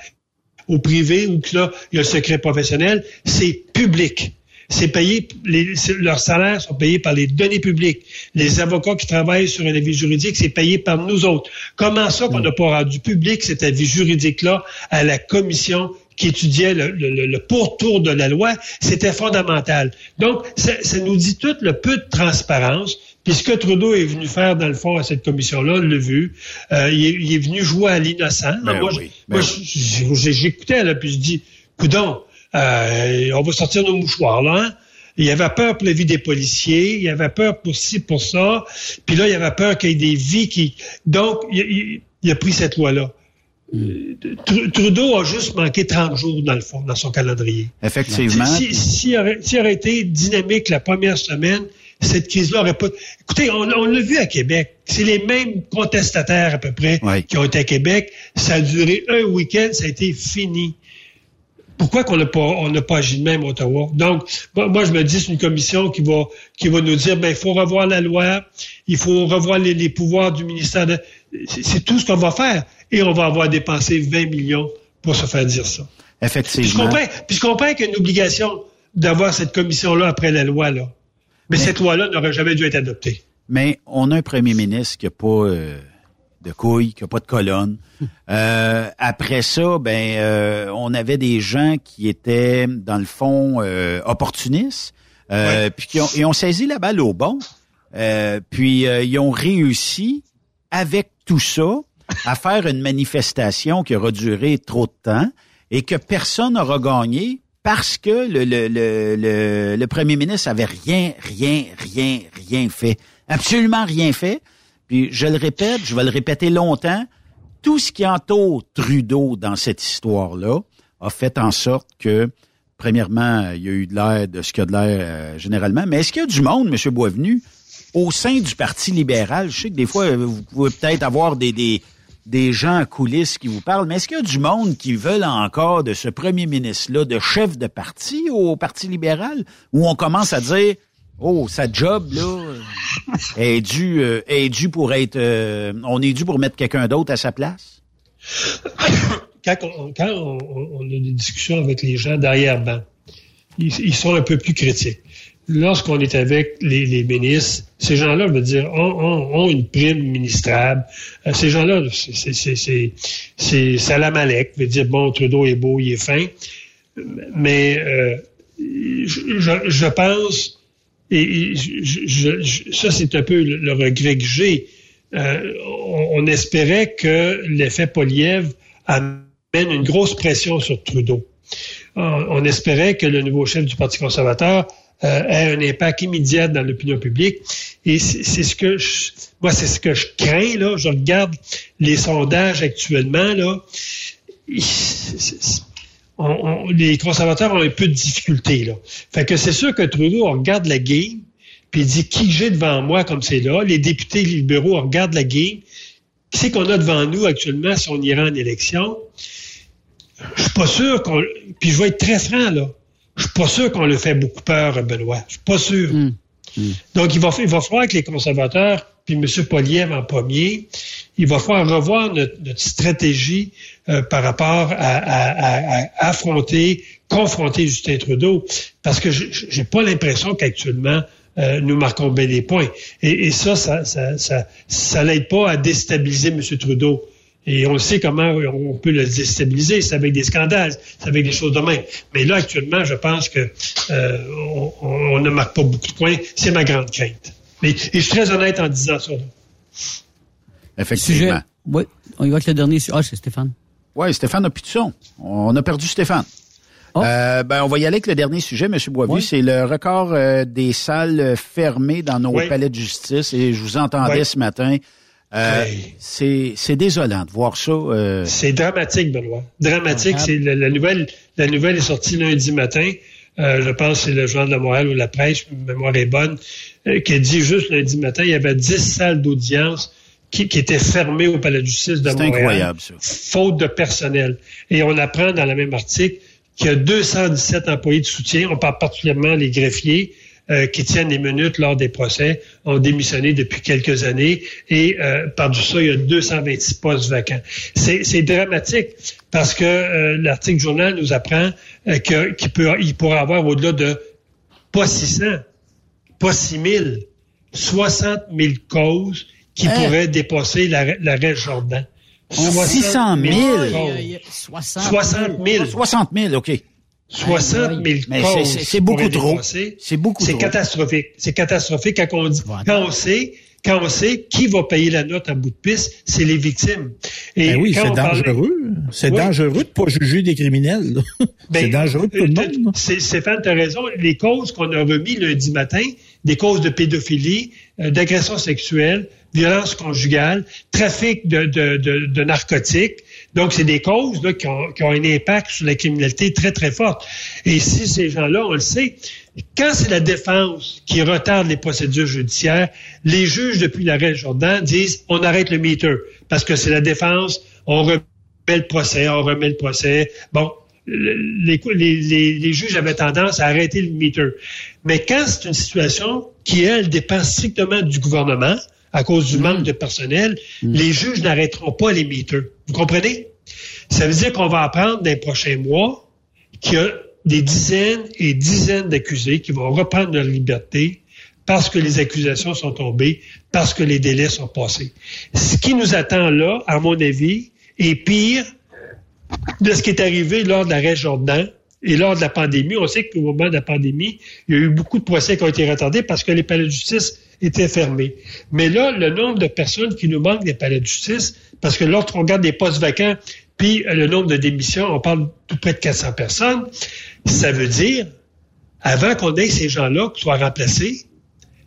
au privé ou que là, il y a le secret professionnel, c'est public. C'est payé, les, leurs salaires sont payés par les données publiques. Les avocats qui travaillent sur un avis juridique, c'est payé par nous autres. Comment ça qu'on n'a pas rendu public cet avis juridique-là à la commission qui étudiait le, le, pourtour de la loi, c'était fondamental. Donc, ça, ça, nous dit tout le peu de transparence, puis ce que Trudeau est venu faire, dans le fond, à cette commission-là, on l'a vu, euh, il, est, venu jouer à l'innocent. Ben moi, ben j'écoutais, là, puis je dis, coudon, euh, on va sortir nos mouchoirs, là, hein? Il avait peur pour la vie des policiers, il avait peur pour ci, pour ça, puis là, il avait peur qu'il y ait des vies qui... Donc, il, a pris cette loi-là. Hmm. Trudeau a juste manqué 30 jours, dans le fond, dans son calendrier. Effectivement. S'il si, aurait, aurait été dynamique la première semaine, cette crise-là aurait pas. Écoutez, on, l'a vu à Québec. C'est les mêmes contestataires à peu près qui ont été à Québec. Ça a duré un week-end, ça a été fini. Pourquoi qu'on n'a pas on n'a pas agi de même à Ottawa? Donc moi je me dis c'est une commission qui va qui va nous dire ben il faut revoir la loi, il faut revoir les, pouvoirs du ministère de c'est tout ce qu'on va faire et on va avoir dépensé 20 millions pour se faire dire ça. Effectivement. Puis je comprends, puis je comprends qu'il y a une obligation d'avoir cette commission là après la loi là. Mais, cette loi-là n'aurait jamais dû être adoptée. Mais on a un premier ministre qui n'a pas euh, de couilles, qui n'a pas de colonne. Euh, après ça, ben, euh, on avait des gens qui étaient, dans le fond, opportunistes, puis qui ont, ils ont saisi la balle au bon. puis ils ont réussi, avec tout ça, à faire une manifestation qui aura duré trop de temps et que personne n'aura gagné parce que le, le, le, le, premier ministre avait rien, rien, rien, rien fait. Absolument rien fait. Puis je le répète, je vais le répéter longtemps, tout ce qui entoure Trudeau dans cette histoire-là a fait en sorte que premièrement, il y a eu de l'air de ce qu'il y a de l'air euh, généralement, mais est-ce qu'il y a du monde, M. Boisvenu, au sein du Parti libéral? Je sais que des fois, vous pouvez peut-être avoir des, des, des gens à coulisses qui vous parlent, mais est-ce qu'il y a du monde qui veulent encore de ce premier ministre-là, de chef de parti au Parti libéral, où on commence à dire, oh, sa job, là, est due, euh, est due pour être, euh, on est dû pour mettre quelqu'un d'autre à sa place? Quand, on, quand on, a des discussions avec les gens derrière-ban, ils, sont un peu plus critiques lorsqu'on est avec les, ministres, ces gens-là, veut dire, ont, une prime ministrable. Euh, ces gens-là, c'est Salamalek, veut dire, bon, Trudeau est beau, il est fin. Mais euh, je, pense, et ça c'est un peu le, regret que j'ai, euh, on, espérait que l'effet Poliev amène une grosse pression sur Trudeau. on espérait que le nouveau chef du Parti conservateur euh, ait un impact immédiat dans l'opinion publique. Et c'est ce que je, moi, c'est ce que je crains, là. Je regarde les sondages actuellement, là. les conservateurs ont un peu de difficulté, là. Fait que c'est sûr que Trudeau, regarde la game, puis il dit qui j'ai devant moi comme c'est là? Les députés libéraux regardent la game. Qui c'est qu'on a devant nous actuellement si on ira en élection? Je suis pas sûr qu'on. Puis je vais être très franc, là. Je suis pas sûr qu'on le fait beaucoup peur, Benoît. Je suis pas sûr. Hmm. Hmm. Donc, il va, il va falloir que les conservateurs, puis M. Poliev en premier, il va falloir revoir notre, stratégie euh, par rapport à, affronter, confronter Justin Trudeau, parce que j'ai pas l'impression qu'actuellement, euh, nous marquons bien des points. Et, ça, ça, ça, ça, ça l'aide pas à déstabiliser M. Trudeau. Et on sait comment on peut le déstabiliser. C'est avec des scandales, c'est avec des choses de même. Mais là, actuellement, je pense que euh, on, ne marque pas beaucoup de points. C'est ma grande crainte. Mais, et je suis très honnête en disant ça. Effectivement. oui, on y va avec le dernier. Ah, c'est Stéphane. Oui, Stéphane n'a plus de son. On a perdu Stéphane. Oh. Euh, ben, on va y aller avec le dernier sujet, M. Boisvue. C'est le record euh, des salles fermées dans nos palais de justice. Et je vous entendais ce matin euh, c'est désolant de voir ça. Euh. C'est dramatique, Benoît. Dramatique. C'est la, nouvelle. La nouvelle est sortie lundi matin. Euh, je pense que c'est le Journal de Montréal ou la presse, mémoire est bonne, qui a dit juste lundi matin, il y avait 10 salles d'audience qui, qui, étaient fermées au Palais de justice de Montréal. C'est incroyable, ça. Faute de personnel. Et on apprend dans le même article qu'il y a 217 employés de soutien. On parle particulièrement les greffiers, euh, qui tiennent les minutes lors des procès ont démissionné depuis quelques années et euh, par-dessus ça, il y a 226 postes vacants. C'est dramatique parce que euh, l'article journal nous apprend euh, qu'il peut, il pourrait avoir au-delà de pas 600, pas 6 000, 60 000 causes qui pourraient dépasser l'arrêt Jordan. 600 000? 60 000. 60 000, OK. 60 000 causes. C'est beaucoup trop. C'est beaucoup C'est catastrophique. C'est catastrophique quand on dit, quand on sait, quand on sait qui va payer la note en bout de piste, c'est les victimes. Et ben oui, c'est dangereux. C'est dangereux de pas juger des criminels. Ben, c'est dangereux pour tout le euh, monde. Stéphane, tu as raison. Les causes qu'on a remis lundi matin, des causes de pédophilie, euh, d'agression sexuelle, violence conjugale, trafic de, de, de, de narcotiques, donc, c'est des causes là, qui, ont, qui, ont, un impact sur la criminalité très, très forte. Et si ces gens-là, on le sait, quand c'est la défense qui retarde les procédures judiciaires, les juges, depuis l'arrêt Jordan, disent on arrête le meter parce que c'est la défense, on remet le procès, on remet le procès. Bon, les, les, les, juges avaient tendance à arrêter le meter. Mais quand c'est une situation qui, elle, dépend strictement du gouvernement, à cause du manque de personnel, mm. les juges n'arrêteront pas les miteux. Vous comprenez? Ça veut dire qu'on va apprendre dans les prochains mois qu'il y a des dizaines et dizaines d'accusés qui vont reprendre leur liberté parce que les accusations sont tombées, parce que les délais sont passés. Ce qui nous attend là, à mon avis, est pire de ce qui est arrivé lors de l'arrêt Jordan et lors de la pandémie. On sait qu'au moment de la pandémie, il y a eu beaucoup de procès qui ont été retardés parce que les palais de justice était fermé. Mais là, le nombre de personnes qui nous manquent des palais de justice, parce que lorsqu'on regarde des postes vacants, puis le nombre de démissions, on parle tout près de 400 personnes, ça veut dire, avant qu'on ait ces gens-là qui soient remplacés,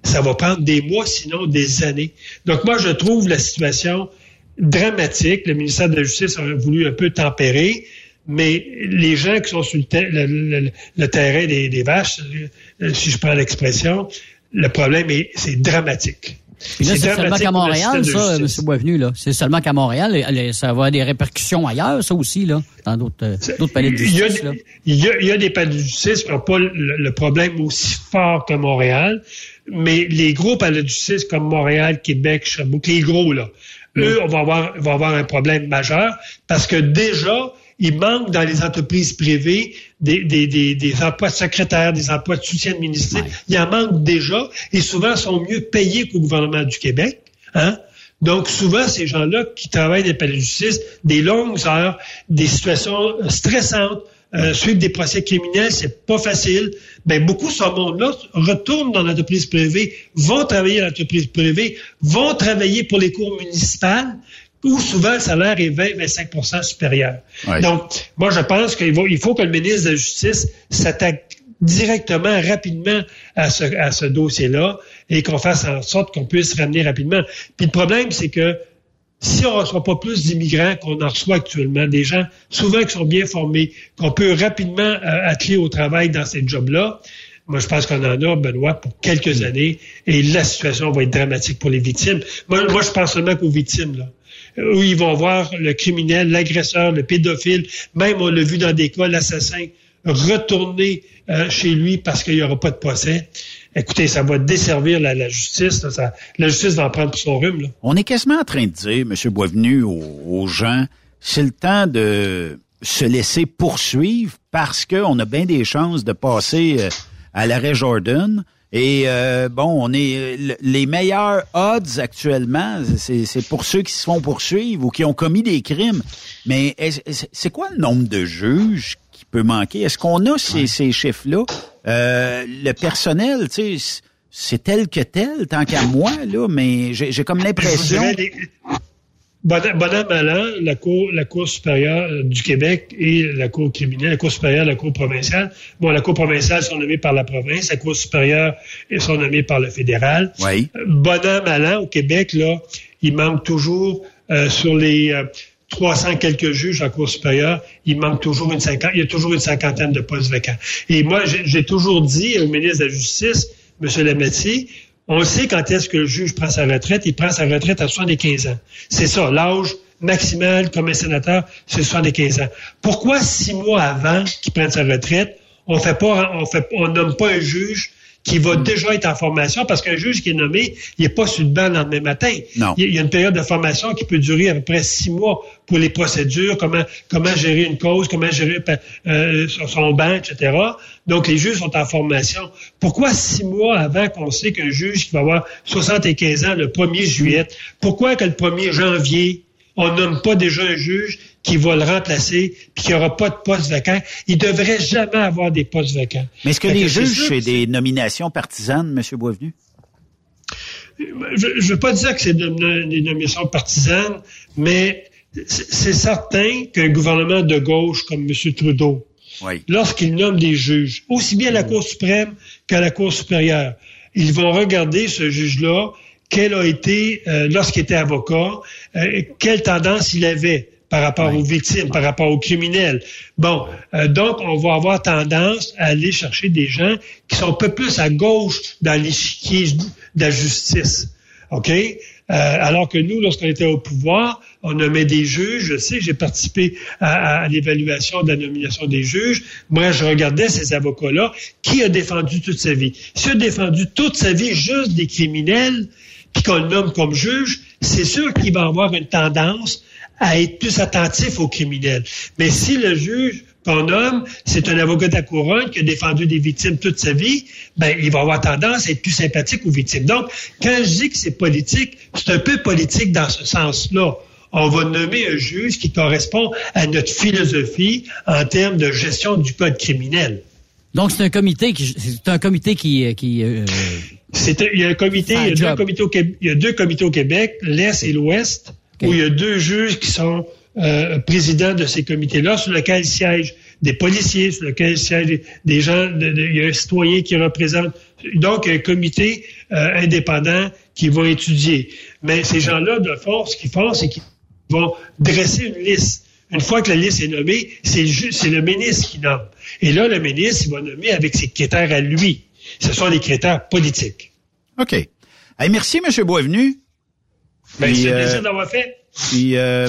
ça va prendre des mois, sinon des années. Donc moi, je trouve la situation dramatique. Le ministère de la Justice a voulu un peu tempérer, mais les gens qui sont sur le, terrain des, vaches, euh, si je prends l'expression, le problème est c'est dramatique. c'est seulement qu'à Montréal, ça, M. Boisvenu, là. C'est seulement qu'à Montréal, ça va avoir des répercussions ailleurs, ça aussi, là, dans d'autres, euh, palais de justice. Il y, a, il y a des palais de justice qui n'ont pas le, problème aussi fort que Montréal, mais les gros palais de justice comme Montréal, Québec, Sherbrooke, les gros, là, eux, on va avoir, on va avoir un problème majeur parce que déjà, il manque dans les entreprises privées des, des, des, des emplois de secrétaire, des emplois de soutien de ministère. Il y en manque déjà et souvent sont mieux payés qu'au gouvernement du Québec. Hein? Donc, souvent, ces gens-là qui travaillent dans les palais de justice, des longues heures, des situations stressantes, euh, suivre des procès criminels, c'est pas facile. Ben, beaucoup de ce monde-là retournent dans l'entreprise privée, vont travailler dans l'entreprise privée, vont travailler pour les cours municipales, où souvent le salaire est 20-25% supérieur. Donc, moi, je pense qu'il faut, il faut que le ministre de la Justice s'attaque directement, rapidement à ce, à ce dossier-là et qu'on fasse en sorte qu'on puisse ramener rapidement. Puis le problème, c'est que si on ne reçoit pas plus d'immigrants qu'on en reçoit actuellement, des gens souvent qui sont bien formés, qu'on peut rapidement euh, atteler au travail dans ces jobs-là, moi, je pense qu'on en a, Benoît, pour quelques années, et la situation va être dramatique pour les victimes. Moi, moi je pense seulement qu'aux victimes, là où ils vont voir le criminel, l'agresseur, le pédophile, même on l'a vu dans des cas, l'assassin, retourner euh, chez lui parce qu'il n'y aura pas de procès. Écoutez, ça va desservir la, justice. la justice va en prendre son rhume. On est quasiment en train de dire, M. Boisvenu, aux, gens, c'est le temps de se laisser poursuivre parce qu'on a bien des chances de passer euh, à l'arrêt Jordan. Et euh, bon, on est les meilleurs odds actuellement, c'est pour ceux qui se font poursuivre ou qui ont commis des crimes. Mais c'est quoi le nombre de juges qui peut manquer? Est-ce qu'on a ces, ces chiffres-là? Euh, Le personnel, tu sais, c'est tel que tel, tant qu'à moi là, mais j'ai comme l'impression. Bon, an, mal la Cour, la Cour supérieure euh, du Québec et la Cour criminelle, la Cour supérieure, la Cour provinciale. Bon, la Cour provinciale sont nommées par la province, la Cour supérieure sont nommées par le fédéral. Oui. Euh, mal au Québec, là, il manque toujours euh, sur les 300 quelques juges à la Cour supérieure, il manque toujours une cinquantaine, il y a toujours une cinquantaine de postes vacants. Et moi, j'ai toujours dit au ministre de la Justice, M. Lametti, on sait quand est-ce que le juge prend sa retraite. Il prend sa retraite à 75 ans. C'est ça, l'âge maximal comme un sénateur, c'est 75 ans. Pourquoi six mois avant qu'il prenne sa retraite, on fait pas, on fait, on nomme pas un juge qui va déjà être en formation parce qu'un juge qui est nommé, il n'est pas sur le banc le lendemain matin. Non. Il y a une période de formation qui peut durer à peu près six mois pour les procédures, comment, comment gérer une cause, comment gérer euh, son banc, etc. Donc, les juges sont en formation. Pourquoi six mois avant qu'on sait qu'un juge qui va avoir 75 ans le 1er juillet, pourquoi que le 1er janvier, on nomme pas déjà un juge qui va le remplacer, puis qu'il n'y aura pas de poste vacant. Il devrait jamais avoir des postes vacants. Mais est-ce que les juges, c'est des nominations partisanes, M. Boisvenu? Je ne veux pas dire que c'est des nominations partisanes, mais c'est certain qu'un gouvernement de gauche comme M. Trudeau, lorsqu'il nomme des juges, aussi bien à la Cour suprême qu'à la Cour supérieure, ils vont regarder ce juge-là quel a été, euh, lorsqu'il était avocat, euh, quelle tendance il avait par rapport aux victimes, par rapport aux criminels. Bon, euh, donc on va avoir tendance à aller chercher des gens qui sont un peu plus à gauche dans l'échiquier de la justice. OK? alors que nous, lorsqu'on était au pouvoir, on nommait des juges. Je sais, j'ai participé à, à l'évaluation de la nomination des juges. Moi, je regardais ces avocats-là. Qui a défendu toute sa vie? S'il a défendu toute sa vie juste des criminels, puis qu'on le nomme comme juge, c'est sûr qu'il va avoir une tendance à être plus attentif aux criminels. Mais si le juge qu'on nomme, c'est un avocat de la couronne qui a défendu des victimes toute sa vie, ben, il va avoir tendance à être plus sympathique aux victimes. Donc, quand je dis que c'est politique, c'est un peu politique dans ce sens-là. On va nommer un juge qui correspond à notre philosophie en termes de gestion du code criminel. Donc, c'est un comité qui, c'est un comité qui, qui euh, il y a un comité, il y a, deux comités au, il y a deux comités au Québec, l'Est et l'Ouest, où il y a deux juges qui sont euh, présidents de ces comités-là, sur lesquels siègent des policiers, sur lesquels siègent des, gens, il y a un citoyen qui représente. Donc, un comité euh, indépendant qui va étudier. Mais ces gens-là, de force, ce qu'ils font, c'est qu'ils vont dresser une liste Une fois que la liste est nommée, c'est c'est le ministre qui nomme. Et là, le ministre, il va nommer avec ses critères à lui. Ce sont les critères politiques. OK. merci, M. Boisvenu. Ben, c'est euh, plaisir d'avoir fait. Puis, euh,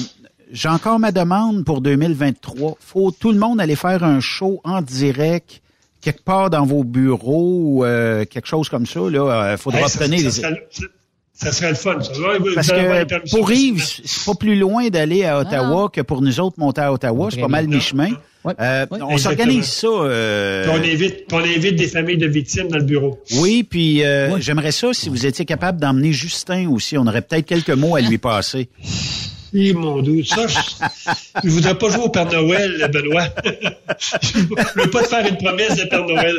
j'ai encore ma demande pour 2023. Faut tout le monde aller faire un show en direct quelque part dans vos bureaux ou euh, quelque chose comme ça. Là, faudra obtenir les... Ça serait le fun, ça. Parce que pour Yves, c'est pas plus loin d'aller à Ottawa ah. que pour nous autres monter à Ottawa. C'est pas mal mi-chemin. Euh, on s'organise ça. Euh... on, invite, on invite des familles de victimes dans le bureau. Oui, puis euh, j'aimerais ça si vous étiez capable d'emmener Justin aussi. On aurait peut-être quelques mots à lui passer. Et mon Dieu, ça, je, ne voudrais pas jouer au Père Noël, Benoît. je ne veux pas te faire une promesse de Père Noël.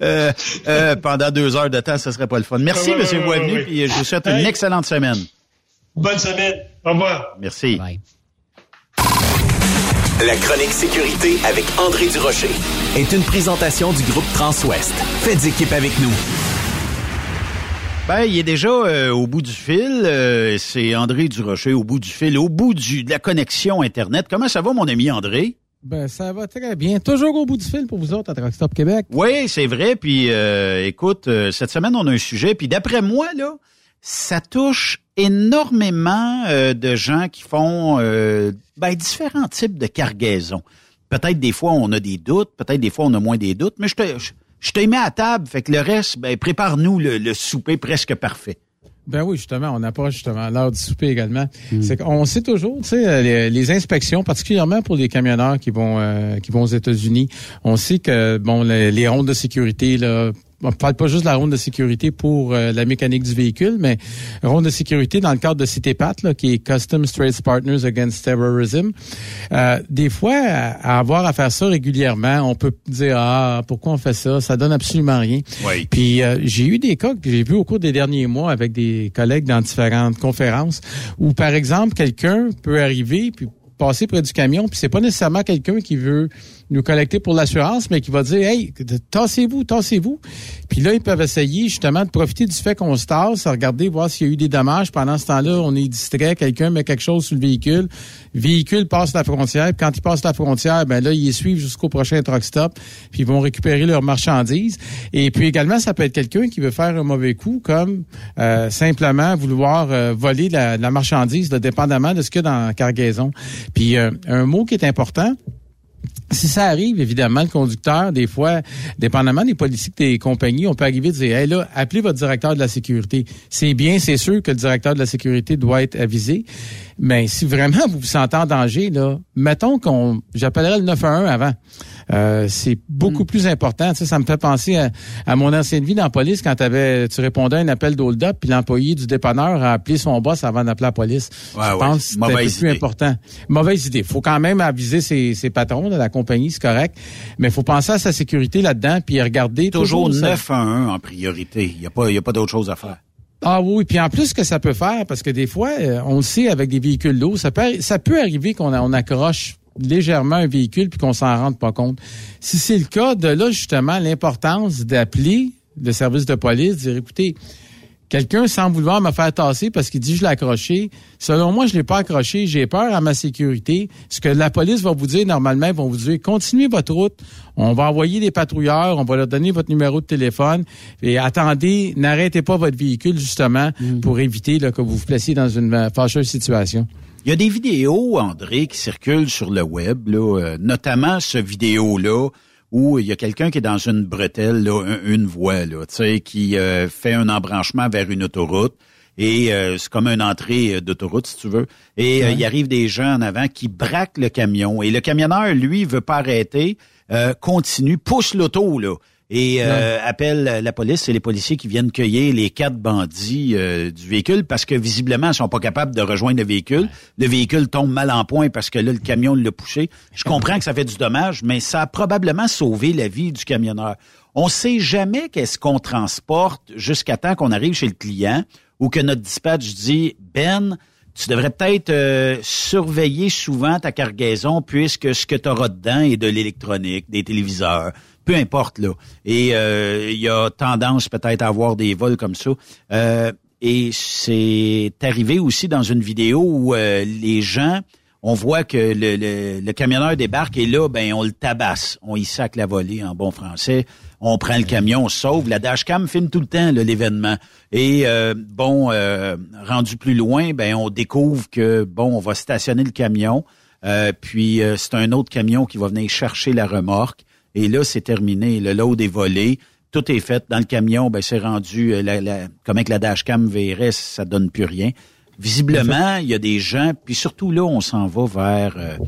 Euh, euh, pendant deux heures de temps, ce serait pas le fun. Merci, M. Boisvenu, puis je vous souhaite une excellente semaine. Bonne semaine. Au revoir. Merci. La chronique sécurité avec André Durocher est une présentation du groupe Transouest. Faites équipe avec nous. Ben, il est déjà euh, au bout du fil. Euh, c'est André Durocher au bout du fil, au bout du, de la connexion Internet. Comment ça va, mon ami André? Ben, ça va très bien. Toujours au bout du fil pour vous autres à Truckstop Québec. Oui, c'est vrai. Puis, euh, écoute, cette semaine, on a un sujet. Puis, d'après moi, là, ça touche énormément de gens qui font ben, différents types de cargaisons. Peut-être des fois, on a des doutes. Peut-être des fois, on a moins des doutes. Mais je te... Je, je t'ai mis à table, fait que le reste, ben, prépare-nous le, souper presque parfait. Ben oui, justement, on approche justement l'heure du souper également. Hmm. C'est qu'on sait toujours, tu sais, les, inspections, particulièrement pour les camionneurs qui vont euh, qui vont aux États-Unis, on sait que bon les, les rondes de sécurité là on ne parle pas juste de la ronde de sécurité pour euh, la mécanique du véhicule, mais ronde de sécurité dans le cadre de CTPAT, là, qui est Custom Straits Partners Against Terrorism. Euh, des fois, à, avoir à faire ça régulièrement, on peut dire ah pourquoi on fait ça, ça donne absolument rien. Oui. Puis euh, j'ai eu des cas que j'ai vus au cours des derniers mois avec des collègues dans différentes conférences où par exemple quelqu'un peut arriver puis passer près du camion puis c'est pas nécessairement quelqu'un qui veut nous collecter pour l'assurance, mais qui va dire Hey, tassez-vous, tassez-vous. Puis là, ils peuvent essayer justement de profiter du fait qu'on se tasse, regarder, voir s'il y a eu des dommages. Pendant ce temps-là, on est distrait, quelqu'un met quelque chose sur le véhicule. Le véhicule passe la frontière, puis quand il passe la frontière, ben là, ils suivent jusqu'au prochain truck stop, puis ils vont récupérer leurs marchandises. Et puis également, ça peut être quelqu'un qui veut faire un mauvais coup, comme euh, simplement vouloir euh, voler la, la marchandise, dépendamment de ce qu'il y a dans la cargaison. Puis euh, un mot qui est important, si ça arrive, évidemment, le conducteur, des fois, dépendamment des politiques des compagnies, on peut arriver à dire, hey là, appelez votre directeur de la sécurité. C'est bien, c'est sûr que le directeur de la sécurité doit être avisé. Mais si vraiment vous vous sentez en danger, là, mettons qu'on, j'appellerais le 911 avant. Euh, c'est beaucoup mm. plus important. ça me fait penser à, mon ancienne vie dans la police quand avais, tu répondais à un appel d'hold-up, puis l'employé du dépanneur a appelé son boss avant d'appeler la police. Je pense que c'est plus important. Mauvaise idée. faut quand même aviser ses, ses patrons de la compagnie, c'est correct. Mais il faut penser à sa sécurité là-dedans, puis regarder... Toujours, toujours 911 en priorité. Il n'y a pas, y a pas d'autre chose à faire. Ah oui, puis en plus que ça peut faire, parce que des fois, euh, on le sait avec des véhicules d'eau, ça peut, arriver qu'on on accroche légèrement un véhicule puis qu'on s'en rende pas compte. Si c'est le cas, de là justement l'importance d'appeler le service de police, dire écoutez, quelqu'un semble vouloir me faire tasser parce qu'il dit je l'ai accroché. Selon moi, je l'ai pas accroché, j'ai peur à ma sécurité. Ce que la police va vous dire normalement, ils vont vous dire continuez votre route, on va envoyer des patrouilleurs, on va leur donner votre numéro de téléphone et attendez, n'arrêtez pas votre véhicule justement mm. pour éviter que vous vous placiez dans une fâcheuse situation. Il y a des vidéos, André, qui circulent sur le web, là, euh, notamment ce vidéo-là où il y a quelqu'un qui est dans une bretelle, là, une voie, là, qui euh, fait un embranchement vers une autoroute. Et euh, c'est comme une entrée d'autoroute, si tu veux. Et il arrive des gens en avant qui braquent le camion. Et le camionneur, lui, veut pas arrêter, continue, pousse l'auto, là et euh, appelle la police. C'est les policiers qui viennent cueillir les quatre bandits euh, du véhicule parce que visiblement, ils sont pas capables de rejoindre le véhicule. Le véhicule tombe mal en point parce que là, le camion l'a poussé. Je comprends que ça fait du dommage, mais ça a probablement sauvé la vie du camionneur. On sait jamais qu'est-ce qu'on transporte jusqu'à temps qu'on arrive chez le client ou que notre dispatch dit Ben, tu devrais peut-être euh, surveiller souvent ta cargaison puisque ce que tu auras dedans est de l'électronique, des téléviseurs, peu importe là. Et euh, il y a tendance peut-être à avoir des vols comme ça. Euh, et c'est arrivé aussi dans une vidéo où euh, les gens on voit que le, le, camionneur débarque et là, ben on le tabasse. On y sac la volée en bon français. On prend le camion, on sauve. La dashcam filme tout le temps l'événement. Et euh, bon, euh, rendu plus loin, ben on découvre que bon, on va stationner le camion. Euh, puis c'est un autre camion qui va venir chercher la remorque. Et là, c'est terminé. Le load est volé. Tout est fait dans le camion. Ben c'est rendu. La, la, comme avec la dashcam verrait, ça donne plus rien. Visiblement, il y a des gens. Puis surtout là, on s'en va vers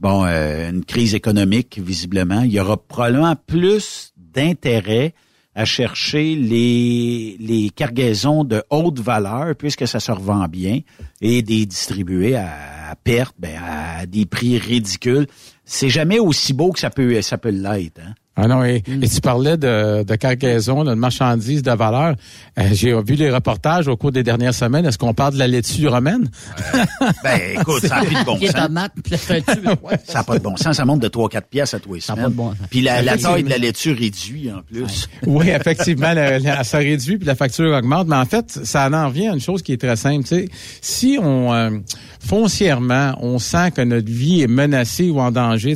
bon une crise économique. Visiblement, il y aura probablement plus d'intérêt à chercher les, les cargaisons de haute valeur, puisque ça se revend bien, et des distribuer à, perte, ben, à des prix ridicules. C'est jamais aussi beau que ça peut, ça peut l'être. Hein? Ah non, et, mm. tu parlais de, de cargaison, de marchandises de valeur. Euh, j'ai vu les reportages au cours des dernières semaines. Est-ce qu'on parle de la laitue romaine? ben, écoute, ça n'a plus de bon sens. ça n'a pas de bon sens. Ça monte de 3-4 pièces à tous les semaines. Bon puis la, la, taille de la laitue réduit en plus. oui, effectivement, ça réduit puis la facture augmente. Mais en fait, ça en revient à une chose qui est très simple. sais, Si on, euh, foncièrement, on sent que notre vie est menacée ou en danger,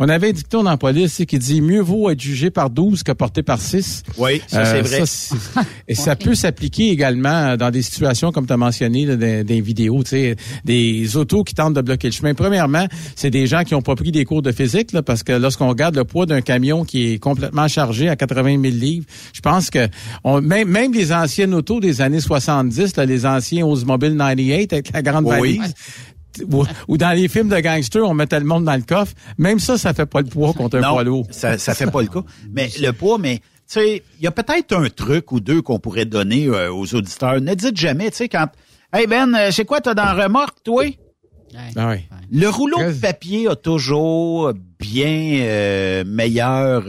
on avait un dicton dans la police qui dit mieux être jugé par 12 que porté par 6. Oui, ça c'est euh, vrai. et ça peut s'appliquer également dans des situations comme tu as mentionné dans des, vidéos, tu sais, des autos qui tentent de bloquer le chemin. Premièrement, c'est des gens qui n'ont pas pris des cours de physique là, parce que lorsqu'on regarde le poids d'un camion qui est complètement chargé à 80 000 livres, je pense que on, même, même les anciennes autos des années 70, là, les anciens Oldsmobile 98 avec la grande valise, ou, dans les films de gangsters, on mettait le monde dans le coffre. Même ça, ça fait pas le poids contre un poids lourd. Ça, ça fait pas le cas. Mais le poids, mais tu sais, il y a peut-être un truc ou deux qu'on pourrait donner euh, aux auditeurs. Ne dites jamais, tu sais, quand Hey Ben, euh, c'est quoi t'as dans remorque, toi? Ah le rouleau de papier a toujours bien euh, meilleur.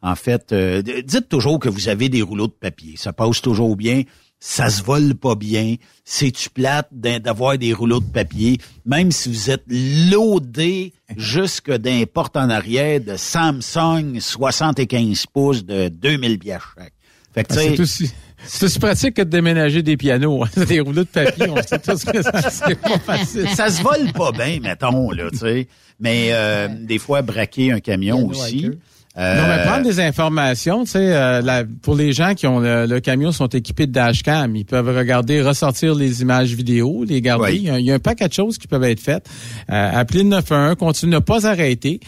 en fait, dites toujours que vous avez des rouleaux de papier. Ça passe toujours bien ça se vole pas bien, c'est-tu plate d'avoir des rouleaux de papier, même si vous êtes loadé jusque d'un porte en arrière de Samsung 75 pouces de 2000 pièces chaque. Fait que, ah, c'est aussi, c'est aussi pratique que de déménager des pianos. Hein. des rouleaux de papier, on sait tous que ça, c'est pas facile. Ça se vole pas bien, mettons, là, tu sais. Mais euh, des fois, braquer un camion aussi. Euh, non, mais prendre des informations, tu sais, euh, pour les gens qui ont le, camion sont équipés de dashcam, ils peuvent regarder, ressortir les images vidéo, les garder. Il, y a, un paquet de choses qui peuvent être faites. Euh, appeler le 911, continuer, ne pas arrêter.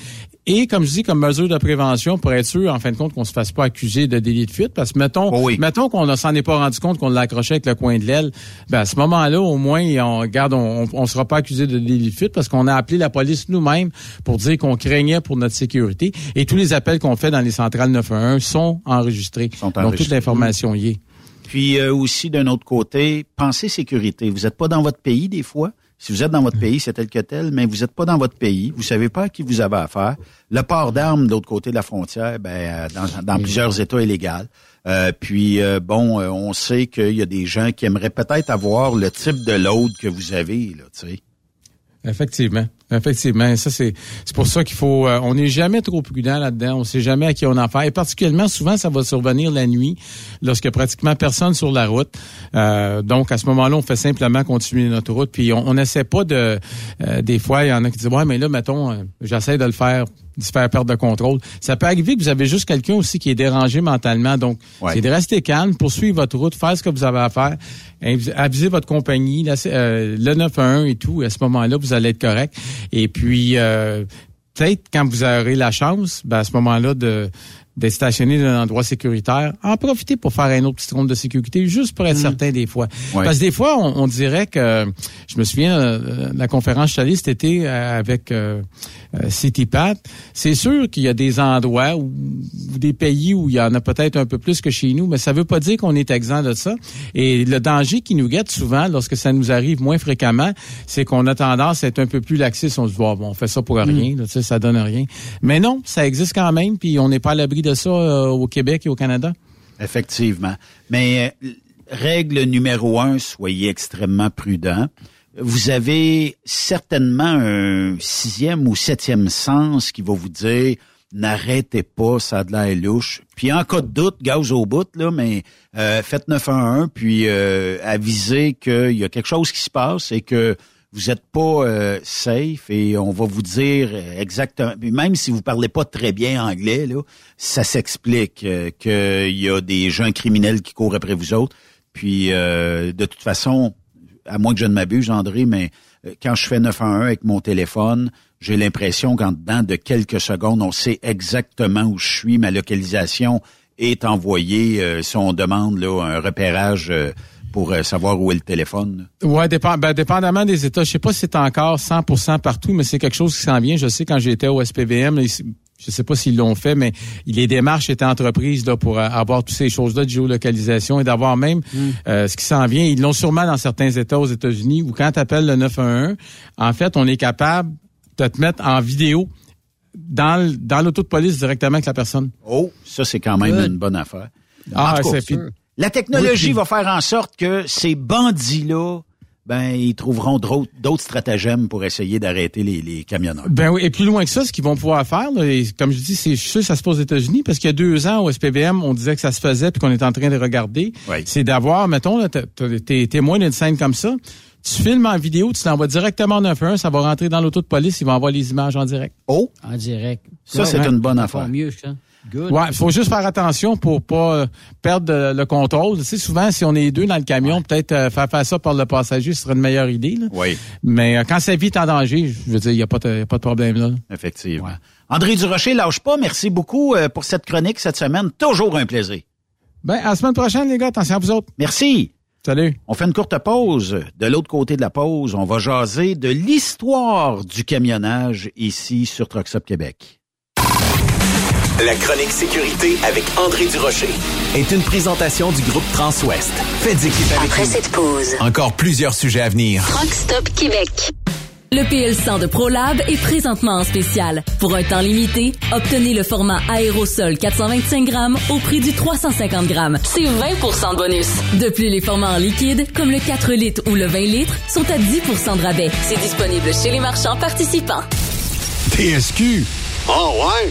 Et comme je dis, comme mesure de prévention, pour être sûr, en fin de compte, qu'on se fasse pas accuser de délit de fuite, parce que mettons, oh mettons qu'on ne s'en est pas rendu compte qu'on l'a accroché avec le coin de l'aile, ben à ce moment-là, au moins, on garde, on, on, sera pas accusé de délit de fuite parce qu'on a appelé la police nous-mêmes pour dire qu'on craignait pour notre sécurité. Et tous les appels qu'on fait dans les centrales 911 sont enregistrés. Sont Donc toute l'information y est. Puis euh, aussi d'un autre côté, pensez sécurité. Vous n'êtes pas dans votre pays des fois. Si vous êtes dans votre pays, c'est tel que tel, mais vous n'êtes pas dans votre pays, vous savez pas à qui vous avez affaire. Le port d'armes de l'autre côté de la frontière, ben, euh, dans, dans plusieurs États est légal. Euh, puis euh, bon, on sait qu'il y a des gens qui aimeraient peut-être avoir le type de load que vous avez, là, tu sais. Effectivement. Effectivement, ça c'est c'est pour ça qu'il faut on n'est jamais trop prudent là-dedans, on sait jamais à qui on a affaire et particulièrement souvent ça va survenir la nuit lorsque pratiquement personne sur la route. Euh, donc à ce moment-là, on fait simplement continuer notre route puis on n'essaie pas de des fois il y en a qui disent ouais mais là mettons j'essaie de le faire de se faire perdre de contrôle. Ça peut arriver que vous avez juste quelqu'un aussi qui est dérangé mentalement. Donc, c'est de rester calme, poursuivre votre route, faire ce que vous avez à faire, aviser votre compagnie, euh, le 911 et tout. À ce moment-là, vous allez être correct. Et puis, euh, peut-être quand vous aurez la chance, ben, à ce moment-là, de d'être stationné dans un endroit sécuritaire, en profiter pour faire un autre petit ronde de sécurité, juste pour être mm. certain des fois. Parce que des fois, on, dirait que, je me souviens euh, de la conférence que cet été euh, avec euh, CityPat, c'est sûr qu'il y a des endroits ou des pays où il y en a peut-être un peu plus que chez nous, mais ça veut pas dire qu'on est exempt de ça. Et le danger qui nous guette souvent, lorsque ça nous arrive moins fréquemment, c'est qu'on a tendance à être un peu plus laxiste. On se dit, bon, on fait ça pour rien, mm. ça donne rien. Mais non, ça existe quand même, puis on n'est pas à l'abri de ça euh, au Québec et au Canada? Effectivement. Mais euh, règle numéro un, soyez extrêmement prudent. Vous avez certainement un sixième ou septième sens qui va vous dire n'arrêtez pas, ça a de l'air louche. Puis en cas de doute, gaz au bout, là, mais euh, faites 911, puis euh, avisez qu'il y a quelque chose qui se passe et que vous êtes pas euh, safe et on va vous dire exactement. Même si vous parlez pas très bien anglais, là, ça s'explique euh, qu'il y a des gens criminels qui courent après vous autres. Puis euh, de toute façon, à moins que je ne m'abuse, André, mais euh, quand je fais 911 avec mon téléphone, j'ai l'impression qu'en dedans de quelques secondes, on sait exactement où je suis, ma localisation est envoyée euh, si on demande là, un repérage euh, pour euh, savoir où est le téléphone. Ouais, dépend, ben, dépendamment des États. Je sais pas si c'est encore 100% partout, mais c'est quelque chose qui s'en vient. Je sais quand j'étais au SPVM, je sais pas s'ils l'ont fait, mais les démarches étaient entreprises là, pour euh, avoir toutes ces choses-là de géolocalisation et d'avoir même euh, ce qui s'en vient. Ils l'ont sûrement dans certains États aux États-Unis où quand tu appelles le 911, en fait, on est capable de te mettre en vidéo dans, l'auto de police directement avec la personne. Oh, ça c'est quand même une bonne affaire. Ah, c'est la technologie Oui, puis- va faire en sorte que ces bandits-là, ben, ils trouveront d'autres stratagèmes pour essayer d'arrêter les, les camionneurs. Ben oui, et plus loin que ça, ce qu'ils vont pouvoir faire, là, et comme je dis, c'est sûr que ça se passe aux États-Unis, parce qu'il y a deux ans au SPVM, on disait que ça se faisait puis qu'on est en train de regarder. C'est d'avoir, mettons, là, t'as- t'as- t'es témoin d'une scène comme ça, tu filmes en vidéo, tu l'envoies directement en 911, ça va rentrer dans l'auto de police, ils vont envoyer les images en direct. Oh! En direct. Ça, c'est une bonne affaire. Mieux, ça. Good. Ouais, faut juste faire attention pour pas euh, perdre le contrôle. Tu sais, souvent, si on est deux dans le camion, peut-être euh, faire faire ça par le passager, ce serait une meilleure idée. Là. Oui. Mais euh, quand sa vie est en danger, je veux dire, il n'y a, pas de- y a pas de problème là. Effectivement. André Durocher, lâche pas. Merci beaucoup euh, pour cette chronique cette semaine. Toujours un plaisir. Ben, à la semaine prochaine, les gars. Attention à vous autres. Merci. Salut. On fait une courte pause. De l'autre côté de la pause, on va jaser de l'histoire du camionnage ici sur Truck Stop Québec. La chronique sécurité avec André Durocher est une présentation du groupe Transouest. Faites équipe avec Après nous. cette pause, Encore plusieurs sujets à venir. Truck Stop Québec. Le PL100 de ProLab est présentement en spécial. Pour un temps limité, obtenez le format aérosol 425 grammes au prix du 350 grammes. C'est 20% de bonus. De plus, les formats en liquide, comme le 4 litres ou le 20 litres, sont à 10 de rabais. C'est disponible chez les marchands participants. TSQ. Oh ouais?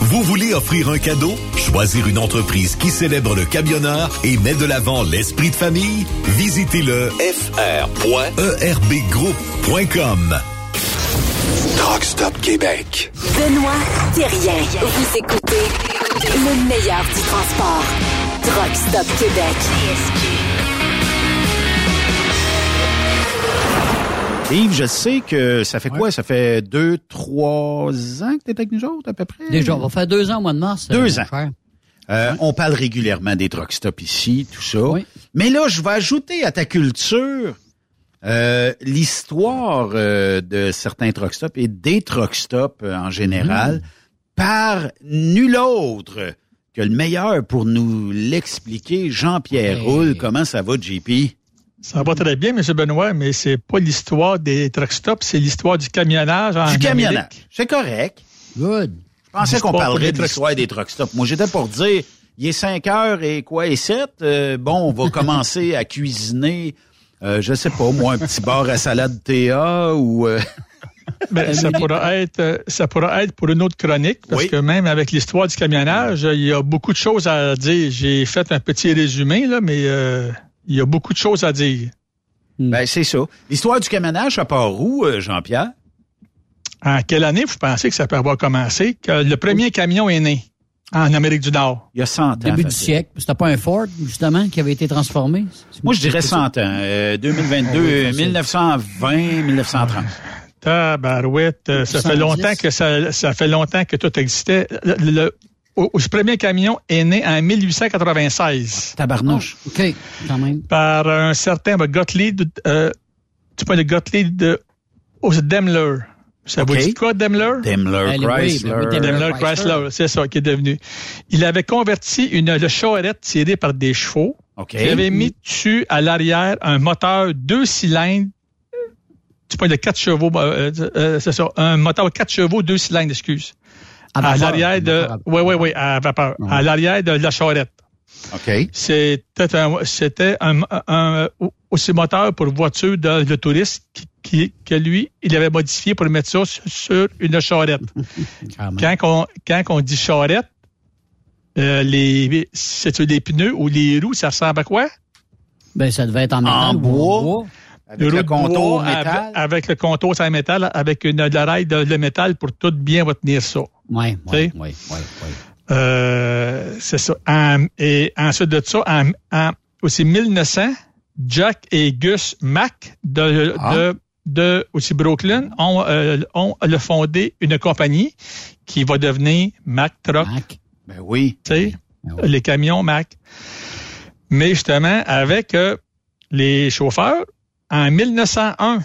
Vous voulez offrir un cadeau? Choisir une entreprise qui célèbre le camionneur et met de l'avant l'esprit de famille? Visitez le fr.erbgroup.com. Truck Stop Québec. Benoît Thérien. Vous écoutez le meilleur du transport. Truck Stop Québec. Yves, je sais que ça fait quoi? Ça fait deux, trois ans que tu es avec nous autres, à peu près? Déjà, on va faire deux ans au mois de mars. Deux euh, ans. cher. Euh, On parle régulièrement des truck stops ici, tout ça. Mais là, je vais ajouter à ta culture euh, l'histoire de certains truck stops et des truck stops en général par nul autre que le meilleur pour nous l'expliquer, Jean-Pierre Roule. Comment ça va, JP? Ça va très bien, M. Benoît, mais c'est pas l'histoire des truck stops, c'est l'histoire du camionnage en Du camionnage. C'est correct. Good. Je pensais qu'on parlerait de truck l'histoire des truck stops. Moi, j'étais pour dire, il est 5 heures et quoi, et 7. bon, on va commencer à cuisiner, euh, je sais pas, moi, un petit bar à salade TA ou... euh, Ben, ça pourra être, euh, ça pourra être pour une autre chronique, parce Oui. que même avec l'histoire du camionnage, il y a beaucoup de choses à dire. J'ai fait un petit résumé, là, mais euh, il y a beaucoup de choses à dire. Ben, c'est ça. L'histoire du camionnage, ça part où, euh, Jean-Pierre? En quelle année vous pensez que ça peut avoir commencé? Que le premier camion est né en Amérique du Nord. Il y a 100 ans. Début du siècle. C'était pas un Ford, justement, qui avait été transformé? Moi, je dirais 100 ans. Euh, 2022, euh, 1920, 1930. Tabarouette, euh, ça fait 110. longtemps que ça, ça fait longtemps que tout existait. Le, le- au- au- ce premier camion est né en 1896 Tabarnouche. OK, quand même. par un certain ben, Gottlieb, euh, tu parles de Gottlieb de oh, c'est Daimler. Ça vous dit quoi, Daimler? Daimler, Ben, Chrysler. ben oui, Daimler. Chrysler, c'est ça qui est devenu. Il avait converti une le charrette tirée par des chevaux. OK. Il avait mis dessus à l'arrière un moteur deux cylindres tu prends de 4 chevaux, euh, euh, c'est ça, un moteur 4 chevaux, 2 cylindres, excuse. À l'arrière de, oui, oui, oui, à vapeur. À l'arrière de la charrette. OK. C'était un, c'était un, un- aussi moteur pour voiture de, de touriste qui, qui- que lui, il avait modifié pour mettre ça sur, sur une charrette. quand, on, quand on dit charrette, euh, les, c'est les pneus ou les roues, ça ressemble à quoi? Ben, ça devait être en bois. Avec le contour bois métal. Avec, avec le contour en métal, avec une de, de métal pour tout bien retenir ça. Oui, oui, oui, c'est ça. En- et ensuite de ça, en, en- aussi 1900, Jack et Gus Mack de, Ah. de, de aussi Brooklyn ont, euh, ont le fondé une compagnie qui va devenir Mack Truck. Ben oui. Tu sais, les camions Mack. Mais justement, avec euh, les chauffeurs, en 1901,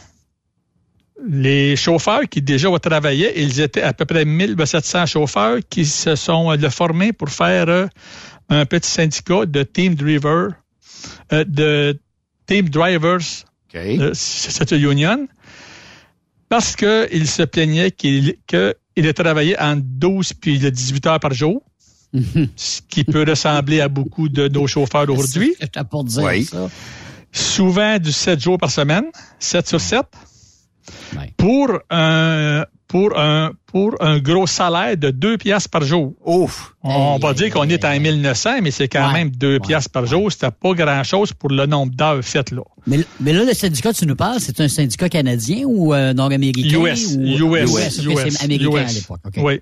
les chauffeurs qui déjà travaillaient, ils étaient à peu près 1700 chauffeurs qui se sont euh, formés pour faire euh, un petit syndicat de team driver, euh, de team drivers, euh, c- cette union, parce qu'ils se plaignaient qu'ils qu'ils travaillaient en 12 puis 18 heures par jour, ce qui peut ressembler à beaucoup de nos chauffeurs aujourd'hui. C'était pour dire Oui. ça? Souvent du 7 jours par semaine, 7 sur 7, pour un pour un pour un gros salaire de 2 piastres par jour. Ouf. On va dire qu'on est en 1900, mais c'est quand même 2 piastres par jour. C'était pas grand-chose pour le nombre d'heures faites là. Mais, mais là, le syndicat que tu nous parles, c'est un syndicat canadien ou euh, nord-américain? US, ou... US, ok, c'est américain à l'époque. Oui.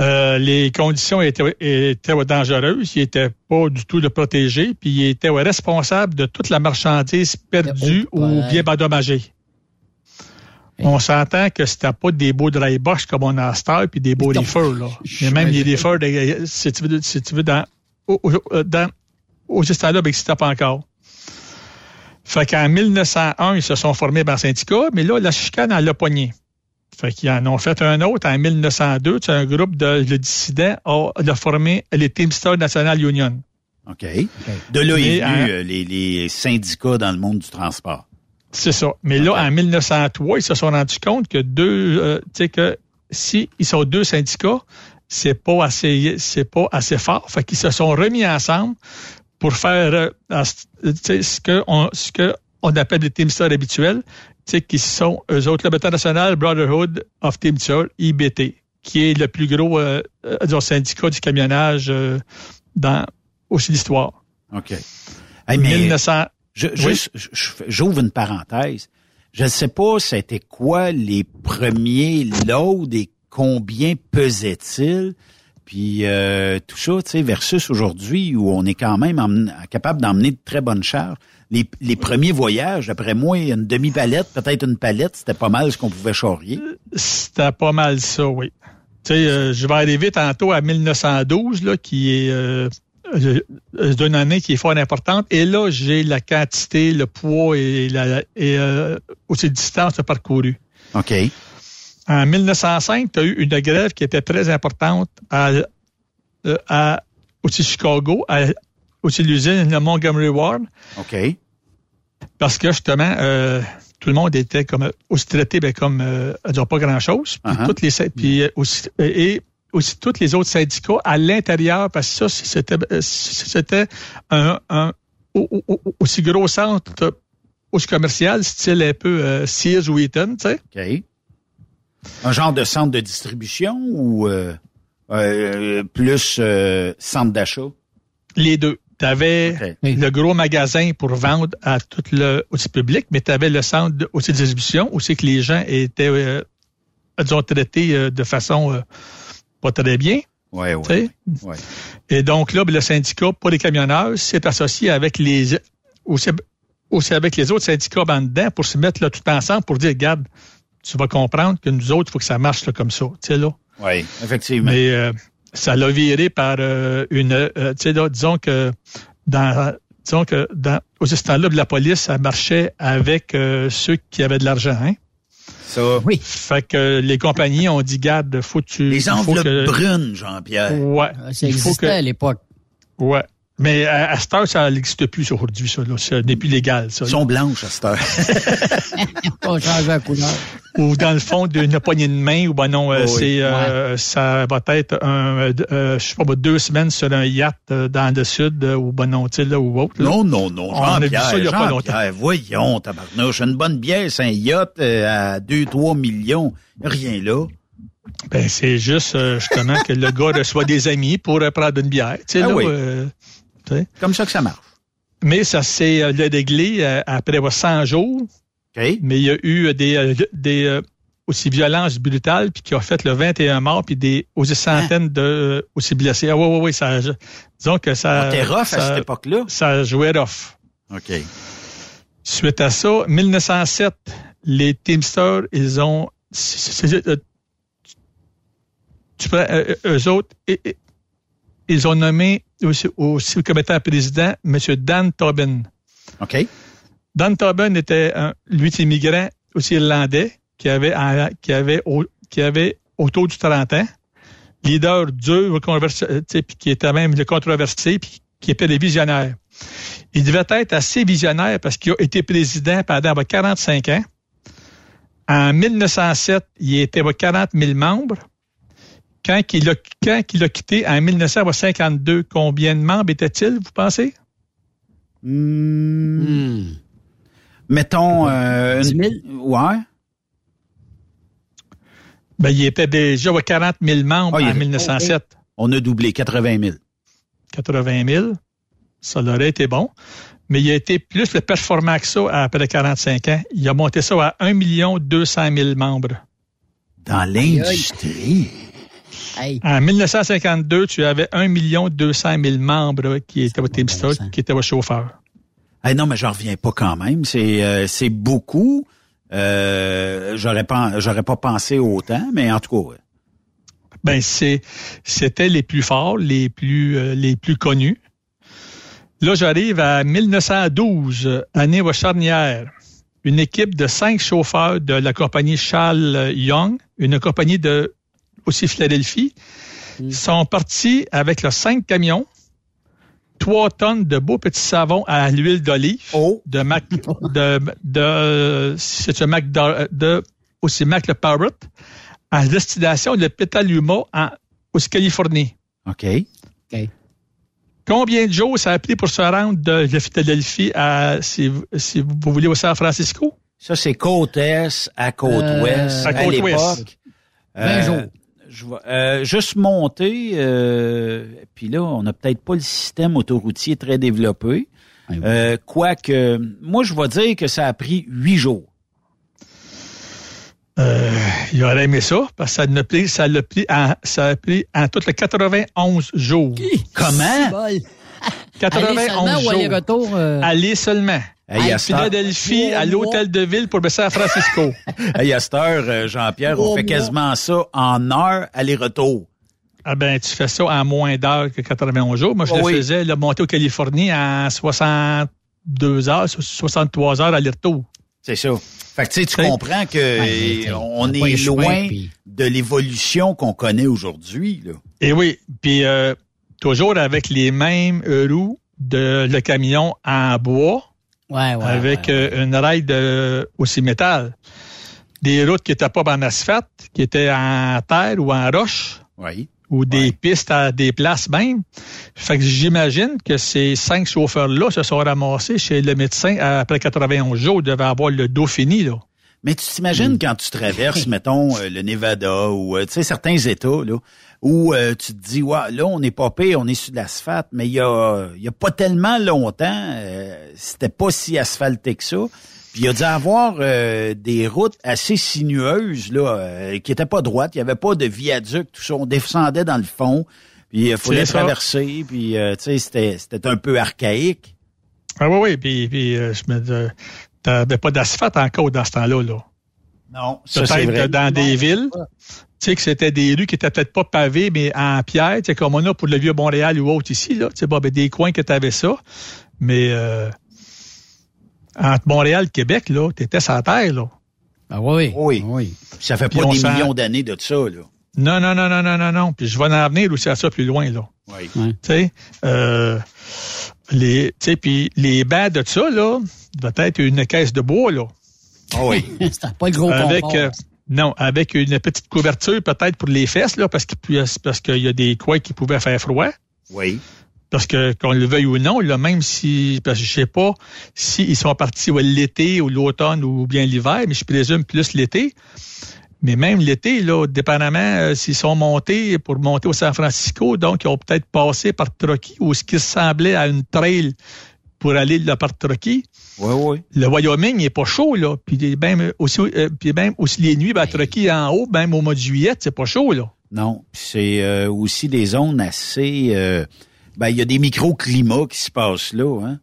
Euh, les conditions étaient, étaient dangereuses, ils étaient pas du tout de protégés, puis ils étaient responsables de toute la marchandise perdue Oh, ou bien endommagée. On s'entend que c'était pas des beaux dry box comme on a à Star puis des beaux reefers, là. Mais même les reefers, de- si tu veux, si tu veux dans, au- au- dans, au là ben, pas encore. Fait qu'en 1901, ils se sont formés le syndicat, mais là, la chicane, elle l'a pogné. Fait qu'ils en ont fait un autre en 1902. C'est un groupe de, de dissidents a, a formé les Teamsters National Union. OK. De là est venu en- euh, les, les syndicats dans le monde du transport. C'est ça. Mais là, en 1903, ils se sont rendus compte que deux, euh, tu sais que si ils sont deux syndicats, c'est pas assez, c'est pas assez fort. Fait qu'ils se sont remis ensemble pour faire euh, ce que on, ce que on appelle les Teamsters habituels, sais, qui sont eux autres, le National Brotherhood of Teamsters, IBT, qui est le plus gros euh, disons, syndicat du camionnage euh, dans aussi l'histoire. OK. Hey, mais 1900. je- juste, j'ouvre une parenthèse. Je ne sais pas c'était quoi les premiers loads et combien pesaient-ils. Puis euh, tout ça, tu sais, versus aujourd'hui où on est quand même capable d'emmener de très bonnes charges. Les, les premiers voyages, d'après moi, une demi-palette, peut-être une palette, c'était pas mal ce qu'on pouvait charrier. C'était pas mal ça, oui. Tu sais, euh, je vais arriver tantôt à 1912, là, qui est euh, euh, d'une année qui est fort importante. Et là, j'ai la quantité, le poids et la et euh, aussi la distance parcourue. OK. En 1905, tu as eu une grève qui était très importante à, euh, à aussi Chicago, à, aussi l'usine de Montgomery Ward. OK. Parce que justement, euh, tout le monde était comme aussi traité ben, comme euh, dire pas grand chose. Puis Uh-huh. toutes les puis euh, aussi et aussi tous les autres syndicats à l'intérieur parce que ça c'était euh, c'était un, un au- au- au- aussi gros centre euh, aussi commercial style un peu euh, Sears ou Eaton, tu sais. OK. Un genre de centre de distribution ou euh, euh, plus euh, centre d'achat? Les deux. Tu avais le gros magasin pour vendre à tout le public, mais tu avais le centre de, aussi de distribution, où c'est que les gens étaient, euh, disons, traités euh, de façon euh, pas très bien. Oui, tu sais. Ouais. Et donc là, ben, le syndicat pour les camionneurs s'est associé avec les aussi, aussi avec les autres syndicats en dedans pour se mettre là tout ensemble pour dire, regarde, tu vas comprendre que nous autres, il faut que ça marche là, comme ça. Tu sais, là. Oui, effectivement. Mais euh, ça l'a viré par euh, une. euh, tu sais, là, disons que dans. Disons que dans, aux temps-là, la police, ça marchait avec euh, ceux qui avaient de l'argent. Hein? Ça. Oui. Fait que les compagnies ont dit, garde, faut que tu. Les enveloppes que- brunes, Jean-Pierre. Ouais. Ça il faut que- à l'époque. Ouais. Mais à, à cette heure, ça n'existe plus aujourd'hui, ça. Là. Ça n'est plus légal, ça. Elles sont blanches à cette heure. On change la couleur. ou dans le fond d'une poignée de main, ou ben non, euh, oui. c'est euh, ça va être un, euh, euh, je sais pas, deux semaines sur un yacht euh, dans le sud, euh, ou ben non, tu sais, là, ou autre. là. Non, non, non. On a vu ça il y a pas longtemps. Voyons, tabarnouche. Une bonne bière, c'est un yacht euh, à 2-3 millions. Rien là. Ben, c'est juste, euh, justement, que le gars reçoit des amis pour euh, prendre une bière. Tu sais, Ah là, oui. euh, Comme ça que ça marche. Mais ça s'est euh, réglé euh, après euh, 100 jours. Mais il y a eu euh, des, euh, des euh, aussi violences brutales, puis qui ont fait le 21 morts, puis des aussi centaines de euh, aussi blessés. Ah oui, oui, oui, ça, disons que ça... Ah, T'es rough à cette époque-là? Ça jouait rough. OK. Suite à ça, 1907, les Teamsters, ils ont... euh, Tu prends, euh, euh, eux autres, ils ont nommé aussi, aussi comme étant président M. Dan Tobin. OK. Dan Tobin était un, lui, est immigrant aussi irlandais qui avait, en- qui avait, au- qui avait autour du 30 ans, leader dur, controversé, euh, qui était même controversé, puis qui était des visionnaires. Il devait être assez visionnaire parce qu'il a été président pendant bah, 45 ans. En 1907, il était bah, 40 000 membres. Quand il a, quand il a quitté en 1952, combien de membres était-il, vous pensez? Hmm. Mettons... Euh, 10 000? une- Ouais. Ben, il était déjà à 40 000 membres Ah, en était- 1907. On a doublé 80 000. 80 000. Ça aurait été bon. Mais il a été plus le performant que ça après 45 ans. Il a monté ça à 1 200 000 membres. Dans l'industrie. Hey. En 1952, tu avais 1 200 000 membres qui étaient au Teamster, qui étaient au chauffeur. Hey, non, mais j'en reviens pas quand même. C'est euh, c'est beaucoup. Euh, j'aurais pas j'aurais pas pensé autant, mais en tout cas. ouais. Ben c'est c'était les plus forts, les plus euh, les plus connus. Là, j'arrive à 1912, année charnière. Une équipe de cinq chauffeurs de la compagnie Charles Young, une compagnie de aussi Philadelphie, sont partis avec leurs cinq camions, trois tonnes de beaux petits savons à l'huile d'olive, de Mac, de, de, c'est un Mac, de, de- aussi Mac le Parrot, à destination de Petaluma en, aux Californie. OK. OK. Combien de jours ça a pris pour se rendre de, de Philadelphie à, si, vous- si vous voulez, au San Francisco? Ça, c'est côte est à côte Euh, ouest. à À, côte ouest. Vingt jours. Je vais, euh, juste monter, euh, puis là, on n'a peut-être pas le système autoroutier très développé. Euh, Quoique, moi, je vais dire que ça a pris huit jours. Euh, il aurait aimé ça, parce que ça l'a pris, ça l'a pris en, ça a pris en tout le 91 jours. Comment? Bol. 91 Aller seulement ou jours. aller-retour? euh, Aller seulement. Hey, à À cette heure- Philadelphie, à l'hôtel de ville pour San Francisco. Hey, à cette heure, euh, Jean-Pierre, on fait quasiment ça en heure aller-retour. ah ben, tu fais ça en moins d'heures que 91 jours. Moi, je Oh le oui. faisais, le monter au Californie en 62 heures, 63 heures aller-retour. C'est ça. Fait que tu sais, tu comprends que Ouais, mais on est loin puis- de l'évolution qu'on connaît aujourd'hui. là. Et oui, puis euh, toujours avec les mêmes roues de le camion en bois, Ouais, ouais. avec ouais. euh, une raille de aussi métal. Des routes qui n'étaient pas en asphalte, qui étaient en terre ou en roche, Oui. ou des pistes à des places même. Fait que j'imagine que ces cinq chauffeurs-là se sont ramassés chez le médecin après 91 jours. Ils devaient avoir le dos fini, là. Mais tu t'imagines Mm. quand tu traverses, mettons, euh, le Nevada ou euh, tu sais certains États là, où euh, tu te dis ouais, là on n'est pas pire, on est sur de l'asphalte, mais il y a il y a pas tellement longtemps, euh, c'était pas si asphalté que ça. Puis il y a dû avoir euh, des routes assez sinueuses là, qui étaient pas droites, il y avait pas de viaduc, tout ça, on descendait dans le fond, puis il fallait traverser, puis tu sais c'était c'était un peu archaïque. Ah oui, oui, puis, puis je me dis, t'avais pas d'asphalte encore dans ce temps-là, là. Non, ça c'est Peut-être dans des villes, tu sais que c'était des rues qui étaient peut-être pas pavées, mais en pierre, tu sais, comme on a pour le Vieux-Montréal ou autre ici, là. Tu sais, bon, ben, des coins que tu avais ça. Mais euh, entre Montréal et Québec, là, t'étais sur la terre, là. Ah oui, Oui. oui. Ça fait Puis pas des millions d'années de ça là. Non, non, non, non, non, non, non. Puis je vais en venir aussi à ça plus loin, là. Oui. Tu sais, euh, les, tu sais, puis les bancs de ça, là, doit être une caisse de bois, là. Ah oui. C'était pas le gros avec, confort. euh, non, avec une petite couverture peut-être pour les fesses, là, parce qu'il parce qu'il y a des coins qui pouvaient faire froid. Oui. Parce que qu'on le veuille ou non, là, même si parce que je sais pas s'ils sont partis ouais, l'été ou l'automne ou bien l'hiver, mais je présume plus l'été. Mais même l'été, là, dépendamment euh, s'ils sont montés pour monter au San Francisco, donc ils ont peut-être passé par Truckee ou ce qui ressemblait à une trail pour aller là par Truckee. Oui, oui. Le Wyoming n'est pas chaud, là. Puis même aussi, euh, puis même aussi les nuits, ben, Truckee en haut, même au mois de juillet, c'est pas chaud, là. Non, c'est euh, aussi des zones assez... euh, ben, il y a des microclimats qui se passent là, hein?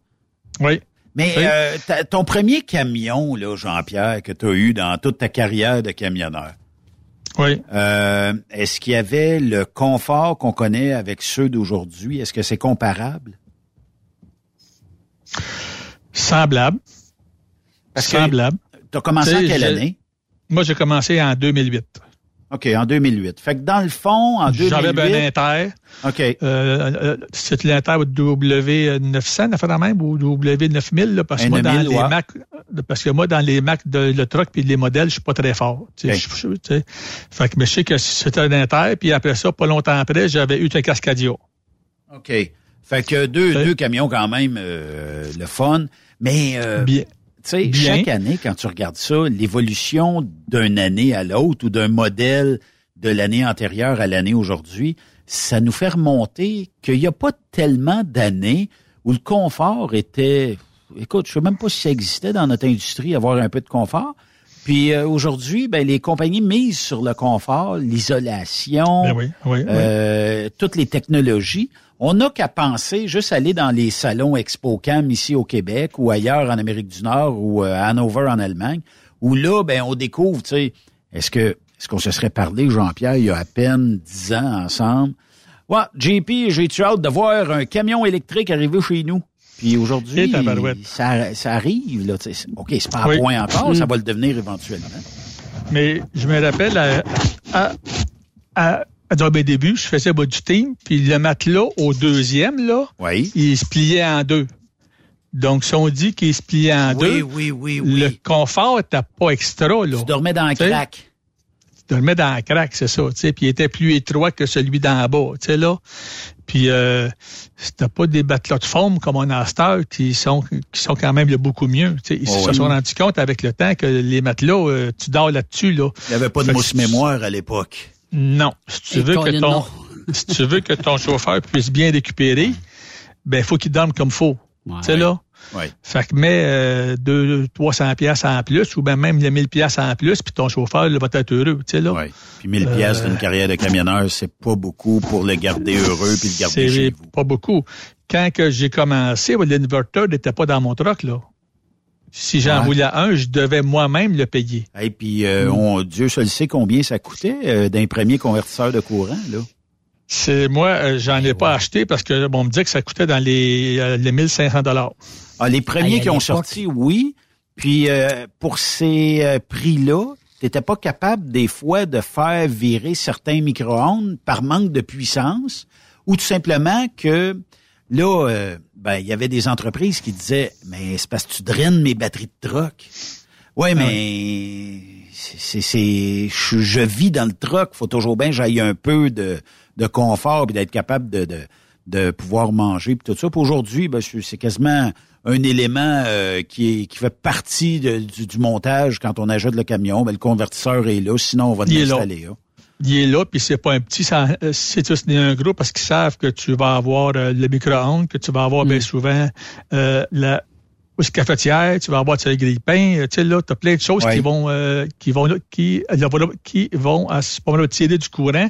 Oui. Mais Oui. euh, ton premier camion, là, Jean-Pierre, que tu as eu dans toute ta carrière de camionneur, Oui. euh, est-ce qu'il y avait le confort qu'on connaît avec ceux d'aujourd'hui? Est-ce que c'est comparable? Semblable. Parce Semblable. Tu as commencé en Tu sais, quelle année? Moi, j'ai commencé en 2008. OK, en 2008. Fait que dans le fond, en 2008... J'avais un Inter. OK. Euh, euh, c'est l'Inter W900, la fois même, ou W9000, là, parce que moi, dans 9000, les ouais. Mac, parce que moi, dans les Mac de le truck puis les modèles, je suis pas très fort. tu sais, Ok. je- je- tu sais. Fait que, mais je sais que c'était un Inter, puis après ça, pas longtemps après, j'avais eu un Cascadia. OK. Fait que deux, deux camions quand même, euh, le fun. Mais, euh, tu sais, chaque année, quand tu regardes ça, l'évolution d'une année à l'autre ou d'un modèle de l'année antérieure à l'année aujourd'hui, ça nous fait remonter qu'il n'y a pas tellement d'années où le confort était... Écoute, je sais même pas si ça existait dans notre industrie, avoir un peu de confort. Puis euh, aujourd'hui, ben, les compagnies misent sur le confort, l'isolation, Ben oui, oui, oui. euh, toutes les technologies. On n'a qu'à penser juste aller dans les salons ExpoCam ici au Québec ou ailleurs en Amérique du Nord ou euh, à Hanover en Allemagne, où là, ben, on découvre, tu sais, est-ce que est-ce qu'on se serait parlé, Jean-Pierre, il y a à peine dix ans ensemble? Ouais, JP, j'ai-tu hâte de voir un camion électrique arriver chez nous? Puis aujourd'hui, ça, ça arrive, là. tu sais. OK, c'est pas à Oui. point encore, Mm. ça va le devenir éventuellement. Mais je me rappelle à, à, à- dans mes débuts, je faisais bah, du team, puis le matelas au deuxième, là, Oui. il se pliait en deux. Donc, si on dit qu'il se pliait en Oui, deux, oui, oui, le oui. confort n'était pas extra. Là. Tu dormais dans le sais, crack. Tu dormais dans la craque, c'est ça. Puis il était plus étroit que celui d'en bas. tu sais là. Puis euh, c'était pas des matelas de forme comme on a à heure qui sont, qui sont quand même beaucoup mieux. tu sais. Ils Oh, se oui. sont rendus compte avec le temps que les matelas, euh, tu dors là-dessus. Là. Il n'y avait pas de mousse mémoire à l'époque. Non. Si tu veux que ton si tu veux que ton chauffeur puisse bien récupérer, ben il faut qu'il dorme comme faut. Ouais. Tu sais là? Oui. Fait que mets euh, deux, 300 pièces en plus ou ben même les 1000 pièces en plus, puis ton chauffeur là, va être heureux. Tu sais là. Oui. Puis 1000 pièces d'une carrière de camionneur, c'est pas beaucoup pour le garder heureux puis le garder chez C'est vous. pas beaucoup. Quand que j'ai commencé, ben, l'inverteur n'était pas dans mon truck là. Si j'en Ouais. voulais un, je devais moi-même le payer. Et puis, euh, on, Dieu seul sait combien ça coûtait euh, d'un premier convertisseur de courant, là. C'est moi, euh, j'en ai pas acheté parce que bon, on me dit que ça coûtait dans les, euh, les 1500 dollars. Ah, les premiers qui ont sorti, oui. Puis, euh, pour ces euh, prix-là, t'étais pas capable, des fois, de faire virer certains micro-ondes par manque de puissance ou tout simplement que, là, euh, ben, il y avait des entreprises qui disaient, mais c'est parce que tu draines mes batteries de troc. Ouais, mais c'est, c'est, je, je vis dans le truck. Faut toujours bien que j'aille un peu de, de confort puis d'être capable de, de, de pouvoir manger puis tout ça. Puis aujourd'hui, ben, c'est quasiment un élément euh, qui, est, qui fait partie de- du, du montage quand on ajoute le camion. Ben, le convertisseur est là, sinon on va l'installer. là. Il est là, puis c'est pas un petit, euh, c'est juste un gros parce qu'ils savent que tu vas avoir euh, le micro-ondes, que tu vas avoir bien souvent euh, la ou cafetière, tu vas avoir tu sais, le grille-pain, euh, tu sais là, tu as plein de choses Ouais. qui vont euh, qui vont qui là, voilà, qui vont à ce moment-là tirer du courant.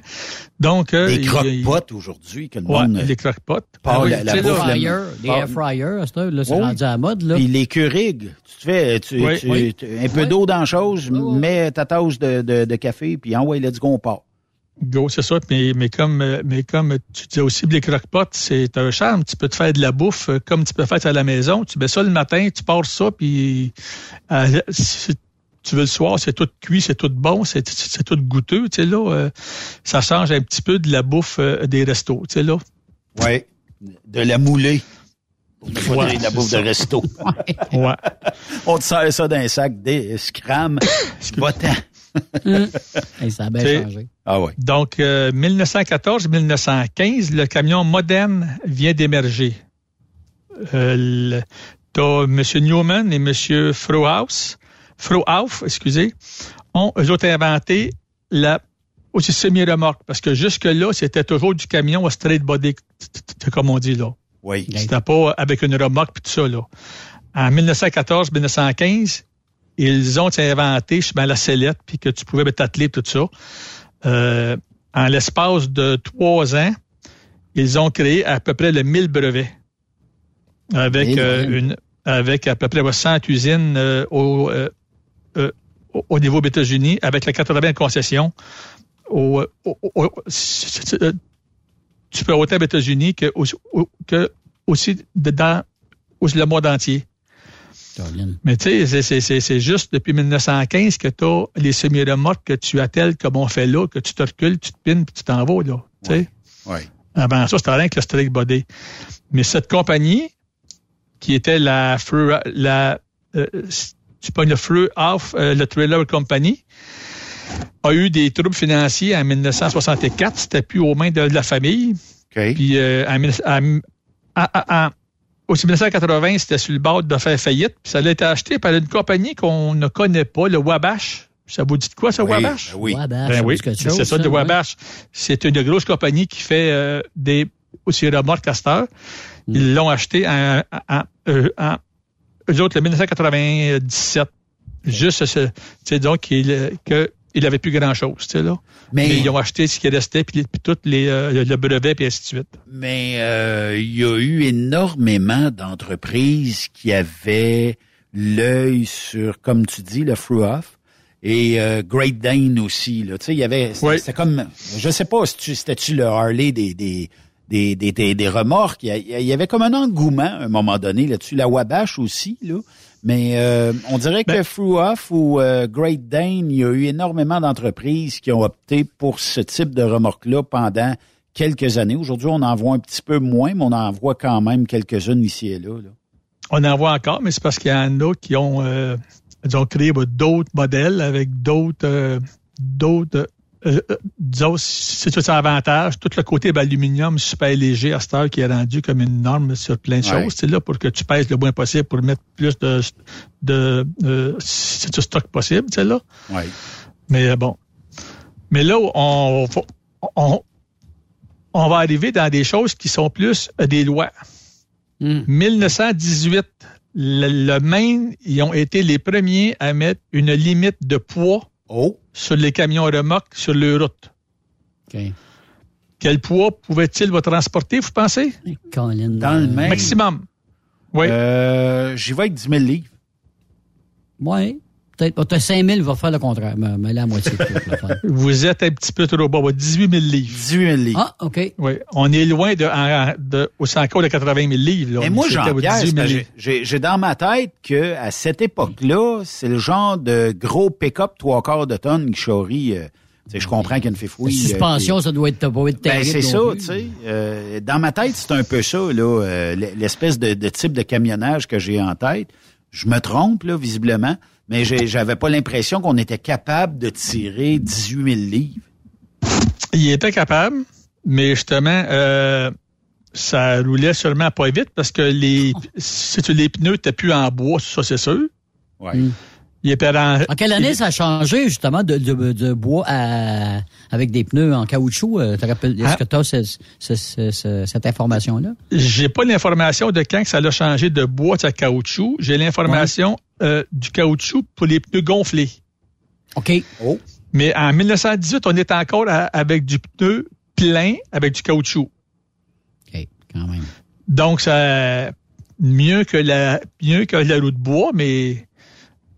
Donc euh, Des il- croque-potes aujourd'hui que le Ouais, monde. les croque-potes. Ah oui, la- la sais, bouffe, là, la- Fryer, des Ah. air fryers, là, c'est Oui. rendu à la mode, là. Puis les Keurig, tu fais tu, Oui. tu- Oui. tu- un peu Oui. d'eau dans la chose, Oui, oui. mets ta tasse de, de, de café, puis envoie let's go, on part. Go, c'est ça. Mais, mais comme euh, mais comme tu disais aussi, les croque-potes, c'est un charme. Tu peux te faire de la bouffe euh, comme tu peux faire à la maison. Tu mets ça le matin, tu pars ça, puis euh, si- tu veux le soir, c'est tout cuit, c'est tout bon, c'est c'est tout goûteux, tu sais là, euh, ça change un petit peu de la bouffe euh, des restos, tu sais là. Ouais, de la moulée. Ouais, de la bouffe de resto. ouais. On te sert ça dans un sac des scram. Va-t'en. Hey, ça a bien changé. Ah ouais. Donc, euh, 1914-1915, le camion moderne vient d'émerger. Euh, T'as M. Newman et M. Frohaus, Frohauf, excusez, ont eux autres inventé la aussi semi-remorque, parce que jusque-là, c'était toujours du camion à straight body, comme on dit là. Oui. C'était pas avec une remorque puis tout ça, là. En 1914-1915, ils ont inventé justement la sellette, puis que tu pouvais t'atteler tout ça. Euh, en l'espace de trois ans, ils ont créé à peu près le 1000 brevets. Avec, euh, ben. une, avec à peu près 100 usines euh, au, euh, euh, au- au niveau des États-Unis, avec la 80 concessions. Au, au- au- tu peux autant aux États-Unis que, au- au- que aussi dedans, aussi le monde entier. Mais tu sais, c'est- juste depuis 1915 que tu as les semi-remorques que tu attelles comme on fait là, que tu te recules, tu te pines, puis tu t'en vas, là. Tu sais. Ouais. Avant ça, c'était rien que le straight body. Mais cette compagnie, qui était la Fru- la euh, tu pognes le Fru Off, euh, le Trailer Company, a eu des troubles financiers en 1964. C'était plus aux mains de, la famille. Puis euh, en, mille- en- en- en- aussi 1980, c'était sur le bord de faire faillite. Puis ça a été acheté par une compagnie qu'on ne connaît pas, le Wabash. Ça vous dit de quoi, ça, Oui, Wabash? ben oui. Wabash, Ben oui, c'est ça, oui. Wabash. C'est une grosse compagnie qui fait euh, des aussi remorques heure. Mm. Ils l'ont acheté en, en, euh, en- eux autres, le 1997. Juste, ce- tu sais, donc, qu'il que, il avait plus grand-chose, tu sais, là. Mais- Mais, ils ont acheté ce qui restait, puis, puis tout les, euh, le, brevet, puis ainsi de suite. Mais euh, il y a eu énormément d'entreprises qui avaient l'œil sur, comme tu dis, le Fruoff et euh, Great Dane aussi. Là. Tu sais, il y avait, c'était Oui. comme, je sais pas, c'était-tu le Harley des des des, des, des, des remorques? Il y, a- il y avait comme un engouement à un moment donné là-dessus. La Wabash aussi, là. Mais euh, on dirait Ben que Fruoff ou euh, Great Dane, il y a eu énormément d'entreprises qui ont opté pour ce type de remorque-là pendant quelques années. Aujourd'hui, on en voit un petit peu moins, mais on en voit quand même quelques-unes ici et là. là. On en voit encore, mais c'est parce qu'il y en a qui ont, euh, ils ont créé d'autres modèles avec d'autres, euh, d'autres, euh, euh, disons, c'est tout un avantage. Tout le côté d'aluminium super léger à cette heure qui est rendu comme une norme sur plein de Ouais. choses. C'est là pour que tu pèses le moins possible pour mettre plus de, de, euh, c'est stock possible, tu sais là. Ouais. Mais euh, bon. Mais là, on, on, on va arriver dans des choses qui sont plus des lois. Hmm. 1918, le, le Maine, ils ont été les premiers à mettre une limite de poids Oh, sur les camions remorques sur les routes. OK. Quel poids pouvait-il vous transporter, vous pensez? Colin, dans le euh, même. Maximum. Oui. Euh, J'y vais avec 10 000 livres. Ouais. Peut-être. oh, T'as 5 000, va faire le contraire. Mais, mais la moitié de. Vous êtes un petit peu trop bas. ouais, 18 000 livres. 18 000 livres. Ah, OK. Oui. On est loin de, en- de aussi encore de 80 000 livres. Là. Mais On moi, Jean-Pierre, 18 c'est 000 parce que livres. j'ai dans ma tête que à cette époque-là, c'est le genre de gros pick-up trois quarts de tonne qui charrie. euh, tu sais, je comprends qu'il y a une La fifouille. euh, suspension, ça doit être, doit être Ben, terrible. c'est ça, tu sais. Euh, dans ma tête, c'est un peu ça, là, euh, l'espèce de, de type de camionnage que j'ai en tête. Je me trompe, là, visiblement, mais j'avais pas l'impression qu'on était capable de tirer 18 000 livres. Il était capable, mais justement, euh, ça roulait seulement pas vite parce que les, si tu- les pneus n'étaient plus en bois, ça c'est sûr. Ouais. Mm. Il était en, En quelle année ça a changé, justement, de, de, de bois à, avec des pneus en caoutchouc? Euh, Est-ce Ah. que tu as cette information-là? J'ai pas l'information de quand que ça a changé de bois à caoutchouc. J'ai l'information euh, du caoutchouc pour les pneus gonflés. OK. Oh. Mais en 1918, on est encore à- avec du pneu plein avec du caoutchouc. OK, quand même. Donc, ça mieux que la mieux que la roue de bois, mais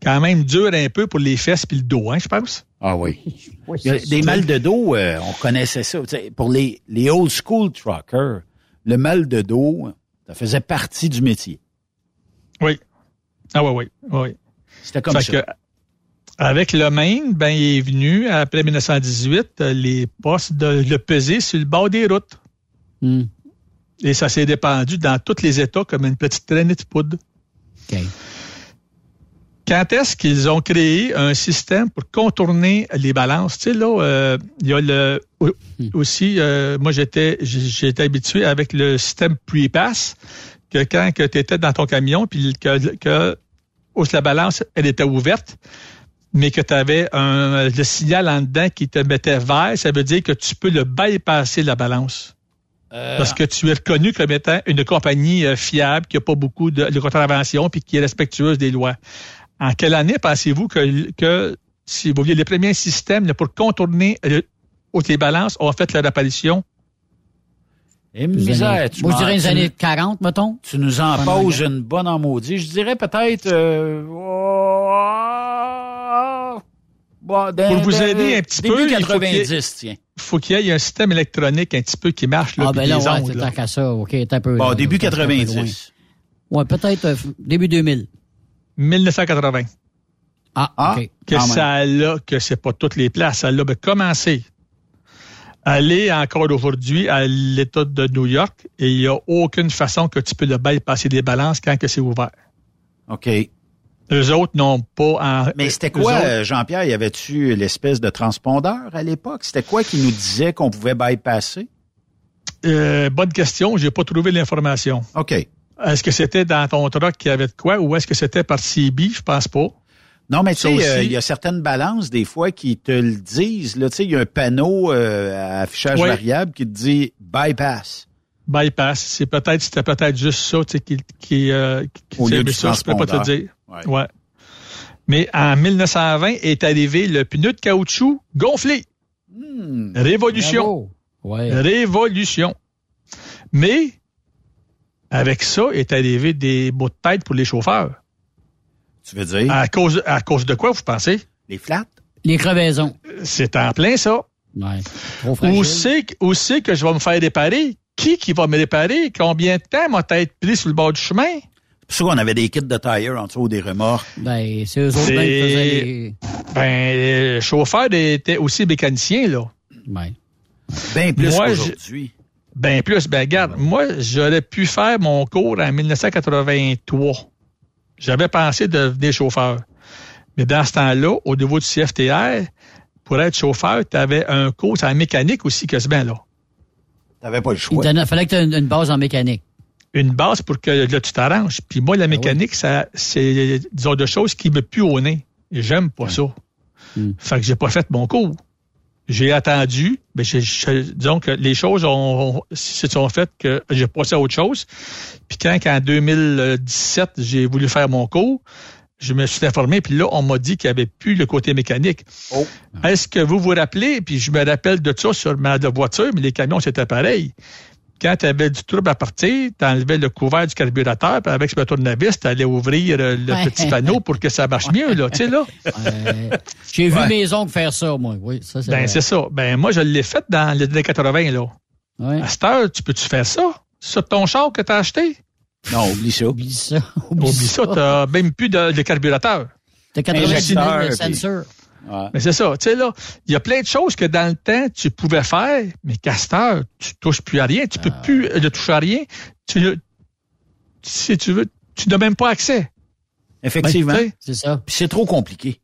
quand même dur un peu pour les fesses puis le dos, hein, je pense. Ah oui. Il y a des mal de dos, euh, on connaissait ça. Pour les, les old school truckers, le mal de dos, ça faisait partie du métier. Oui. Ah oui, oui, oui. C'était comme Fait ça. que, Avec le Maine, ben, il est venu, après 1918, euh, les postes de le peser sur le bord des routes. Hmm. Et ça s'est dépendu dans tous les États comme une petite traînée de poudre. OK. Quand est-ce qu'ils ont créé un système pour contourner les balances? Tu sais, là, euh, il y a le aussi, euh, moi j'étais j'étais habitué avec le système pre-pass, que quand tu étais dans ton camion, puis que, que où la balance, elle était ouverte, mais que tu avais un, le signal en dedans qui te mettait vert, ça veut dire que tu peux le bypasser la balance. Euh, Parce que tu es reconnu comme étant une compagnie fiable, qui n'a pas beaucoup de, de contraventions, puis qui est respectueuse des lois. En quelle année pensez-vous que, que si vous voyez les premiers systèmes là, pour contourner euh, les balances ont fait leur apparition? Et misère, tu Moi, je dirais les années nous- 40, mettons. Tu nous en poses une bonne en maudit. Je dirais peut-être... Euh, oh, dans- Pour vous aider un petit début peu, il faut qu'il y ait- 90, tiens. faut qu'il y ait un système électronique un petit peu qui marche. Là, Ah, ben là, des ouais, ondes, c'est tant qu'à ça. OK, t'as un peu. Bon, là, début t'es un peu 90. loin. Ouais, peut-être euh, début 2000. 1980. Ah, OK. que ça là, que c'est pas toutes les places. Ça l'a ben, commencé. Aller encore aujourd'hui à l'État de New York et il n'y a aucune façon que tu peux le bypasser des balances quand que c'est ouvert. OK. Eux autres n'ont pas en. Mais c'était quoi, autres- euh, Jean-Pierre? Y avait-tu l'espèce de transpondeur à l'époque? C'était quoi qui nous disait qu'on pouvait bypasser? Euh, bonne question, j'ai pas trouvé l'information. OK. Est-ce que c'était dans ton truck qu'il y avait de quoi ou est-ce que c'était par CB? Je pense pas. Non, mais tu sais, euh, il y a certaines balances, des fois, qui te le disent. Là, tu sais, il y a un panneau euh, à affichage Oui. variable qui te dit bypass. bypass. C'est peut-être, c'était peut-être juste ça, tu sais, qui, qui, euh, qui Au lieu du ça, je peux pas te dire. Ouais. Ouais. Mais en 1920 est arrivé le pneu de caoutchouc gonflé. Hmm. Révolution. Ouais. Révolution. Mais, avec ça, est arrivé des mots de tête pour les chauffeurs. Tu veux dire? À cause, à cause de quoi, vous pensez? Les flats? Les crevaisons. C'est en plein ça. Ouais. Trop fragile. Où c'est, que- où c'est que je vais me faire réparer? Qui qui va me réparer? Combien de temps m'a être pris sur le bord du chemin? C'est pour ça qu'on avait des kits de tire en dessous des remorques. Ben, c'est eux autres même qui faisaient les... Ben, le chauffeur était aussi mécanicien, là. Ouais. Bien plus qu'aujourd'hui. Ben plus, ben regarde, moi, j'aurais pu faire mon cours en 1983. J'avais pensé de devenir chauffeur. Mais dans ce temps-là, au niveau du CFTR, pour être chauffeur, tu avais un cours en mécanique aussi quasiment là. T'avais pas le Il choix. donnait- fallait que tu aies une, une base en mécanique. Une base pour que là, tu t'arranges. Puis moi, la mécanique, ça, c'est disons de choses qui me puent au nez. Et j'aime pas ça. Hmm. Fait que j'ai pas fait mon cours. J'ai attendu, mais j'ai- disons que les choses ont, ont- se sont faites que j'ai passé à autre chose. Puis quand, qu'en 2017, j'ai voulu faire mon cours, je me suis informé, puis là, on m'a dit qu'il n'y avait plus le côté mécanique. Oh. Est-ce que vous vous rappelez, puis je me rappelle de ça sur ma de voiture, mais les camions, c'était pareil. Quand tu avais du trouble à partir, tu enlevais le couvert du carburateur, puis avec ce tournevis, tu allais ouvrir euh, le Ouais. petit panneau pour que ça marche mieux, là, tu sais, là. Euh, J'ai vu Ouais. mes oncles faire ça, moi. Oui, ça, c'est Ben, c'est ça. Ben, moi, je l'ai fait dans les années 80, là. Ouais. À cette heure, tu peux-tu faire ça? Sur ton char que tu as acheté? Non, oublie ça. Oublie ça. Oublie ça, tu même plus de, de carburateur. T'as 86 000 Injecteur, de puis- sensor. Ouais. Mais c'est ça. Tu sais, là, il y a plein de choses que dans le temps, tu pouvais faire, mais heure, tu touches plus à rien. Tu peux plus euh, ne toucher à rien. Tu, si tu veux, tu n'as même pas accès. Effectivement. Ben, C'est ça. Puis c'est trop compliqué.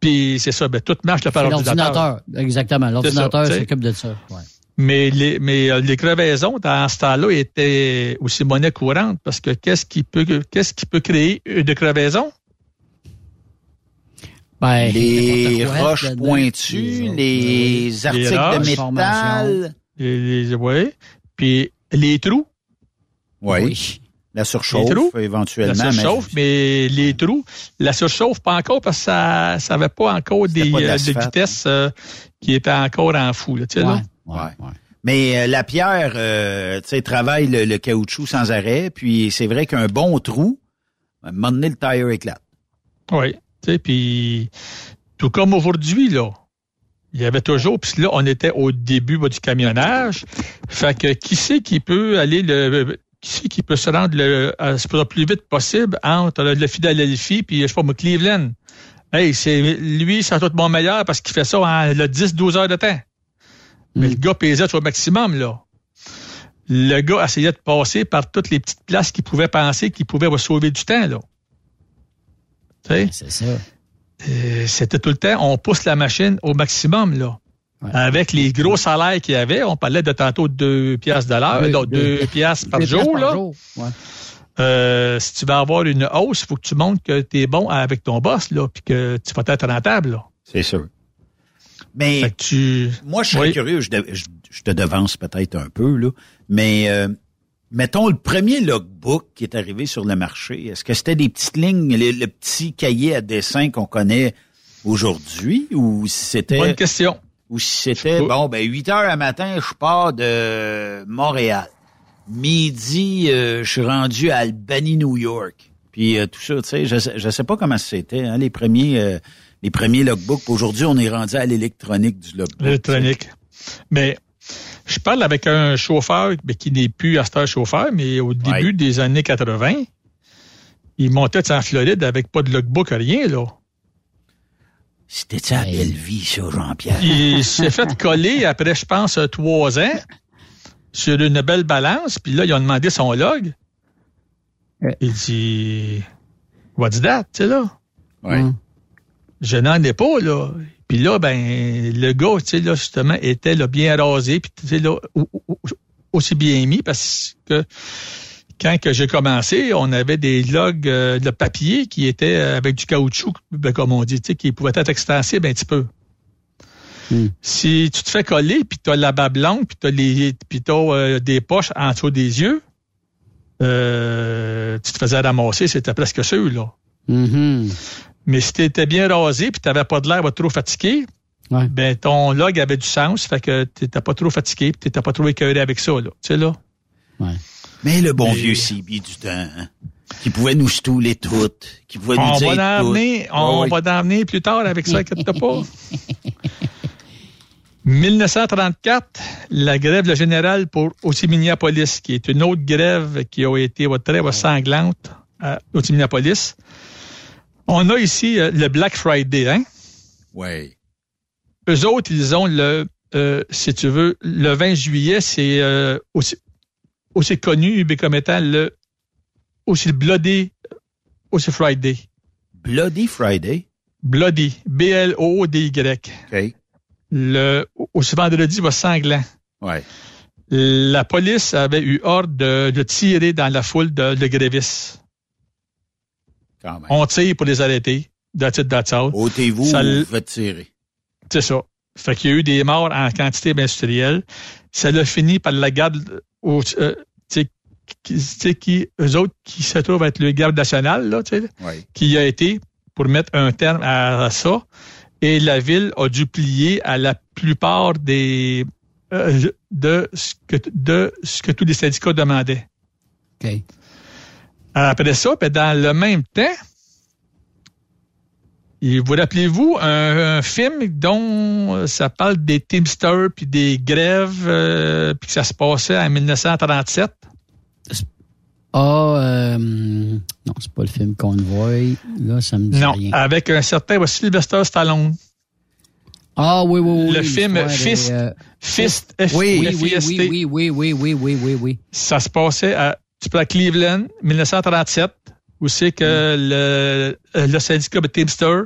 Puis c'est ça, ben, tout marche là, par l'ordinateur. Exactement. L'ordinateur s'occupe de ça. Ouais. Mais les, mais euh, les crevaisons, dans ce temps-là, étaient aussi monnaie courante parce que qu'est-ce qui peut, qu'est-ce qui peut créer une crevaison? Ben, Les roches pointues, Les- les articles roches, de métal. Les, les- ouais. Puis les trous, Oui. Oui. La surchauffe, Les trous? éventuellement. la mais- surchauffe, mais les trous, la surchauffe pas encore parce que ça, ça avait pas encore des, pas de euh, euh, qui étaient encore en fou, là, tu sais, Ouais. là. Ouais. Ouais. ouais. Mais euh, la pierre, euh, tu sais, travaille le, le caoutchouc sans arrêt. Puis c'est vrai qu'un bon trou, à un moment donné, le tire éclate. Oui. Puis tout comme aujourd'hui, là. Il y avait toujours, puis là, on était au début bah, du camionnage. Fait que qui c'est qui peut aller le. Qui c'est qui peut se rendre le, plus vite possible entre le, le Philadelphie puis je sais pas moi, Cleveland? Hey, c'est lui, c'est tout mon meilleur parce qu'il fait ça en le 10-12 heures de temps. Mais le gars pesait au maximum, là. Le gars essayait de passer par toutes les petites places qu'il pouvait penser qu'il pouvait sauver du temps, là. C'est ça. Euh, C'était tout le temps, on pousse la machine au maximum, là. Avec les gros salaires qu'il y avait, on parlait de tantôt 2 piastres de l'heure, Deux- donc deux- 2 piastres par deux jour, piastres par là. jour, ouais. Euh, si tu veux avoir une hausse, il faut que tu montres que tu es bon avec ton boss, là, puis que tu vas être rentable, là. C'est sûr. Mais tu... moi, je serais Oui. curieux, je, de- je- je te devance peut-être un peu, là, mais euh, mettons le premier logbook qui est arrivé sur le marché, est-ce que c'était des petites lignes, le, le petit cahier à dessin qu'on connaît aujourd'hui, ou si c'était... Bonne question. Ou si c'était, bon, ben 8 heures à matin, je pars de Montréal. Midi, euh, je suis rendu à Albany, New York. Puis euh, tout ça, tu sais, je, sais- je sais pas comment c'était, hein, les premiers euh, les premiers logbooks. Aujourd'hui, on est rendu à l'électronique du logbook. L'électronique. Mais je parle avec un chauffeur mais qui n'est plus à chauffeur, mais au début des années 80, il montait en Floride avec pas de logbook, rien, là. C'était ça, belle vie, ça, Jean-Pierre? Il s'est fait coller après, je pense, trois ans sur une belle balance. Puis là, ils ont demandé son log. Il dit, what's that, tu sais, là? Ouais. Je n'en ai pas, là. Puis là, ben, le gars, tu sais, là, justement, était là, bien rasé, puis tu sais, là, au- au- aussi bien mis, parce que quand que j'ai commencé, on avait des logs euh, de papier qui étaient euh, avec du caoutchouc, ben, comme on dit, tu sais, qui pouvaient être extensibles un petit peu. Si tu te fais coller, puis tu as la barbe longue, puis tu as, les, euh, des poches en dessous des yeux, euh, tu te faisais ramasser, c'était presque sûr, là. Mais si tu étais bien rasé, puis tu n'avais pas de l'air trop fatigué, ben ton log avait du sens, fait que tu n'étais pas trop fatigué, puis tu n'étais pas trop écœuré avec ça, là. Tu sais, là. Mais le bon vieux CB du temps, hein, qui pouvait nous stouler toutes, qui pouvait nous On dire va on Oui. va l'emmener plus tard avec ça, inquiète pas. 1934, la grève générale pour aussi Minneapolis, qui est une autre grève qui a été très sanglante à aussi Minneapolis. On a ici euh, le Black Friday, hein? Oui. Eux autres, ils ont le, euh, si tu veux, le 20 juillet, c'est euh, aussi, aussi connu mais comme étant le aussi le Bloody, aussi Friday. Bloody Friday? Bloody, B-L-O-D-Y. OK. Le, aussi vendredi va sanglant. Ouais. La police avait eu ordre de, de tirer dans la foule de, de grévistes. Quand même. On tire pour les arrêter. That's it, that's. Ôtez-vous Ça ou l- faites tirer. C'est ça. Fait qu'il y a eu des morts en quantité industrielle. Ça l'a fini par la garde, au, euh, qui, eux autres, qui se trouvent être le garde national, là, qui a été pour mettre un terme à ça. Et la ville a dû plier à la plupart des, euh, de ce que, de ce que tous les syndicats demandaient. OK. Après ça, ben, dans le même temps, et vous rappelez-vous un, un film dont ça parle des Teamsters puis des grèves euh, puis que ça se passait en 1937? Ah, euh, non, c'est pas le film Convoy. Là, ça me dit Non, rien. avec un certain Sylvester Stallone. Ah, oui, oui, oui. Le film Fist, euh, Fist, Oui, oui, oui, oui, oui, oui, oui, oui, oui, oui. Ça se passait à, tu peux à Cleveland, 1937, où c'est que le, le syndicat de Teamster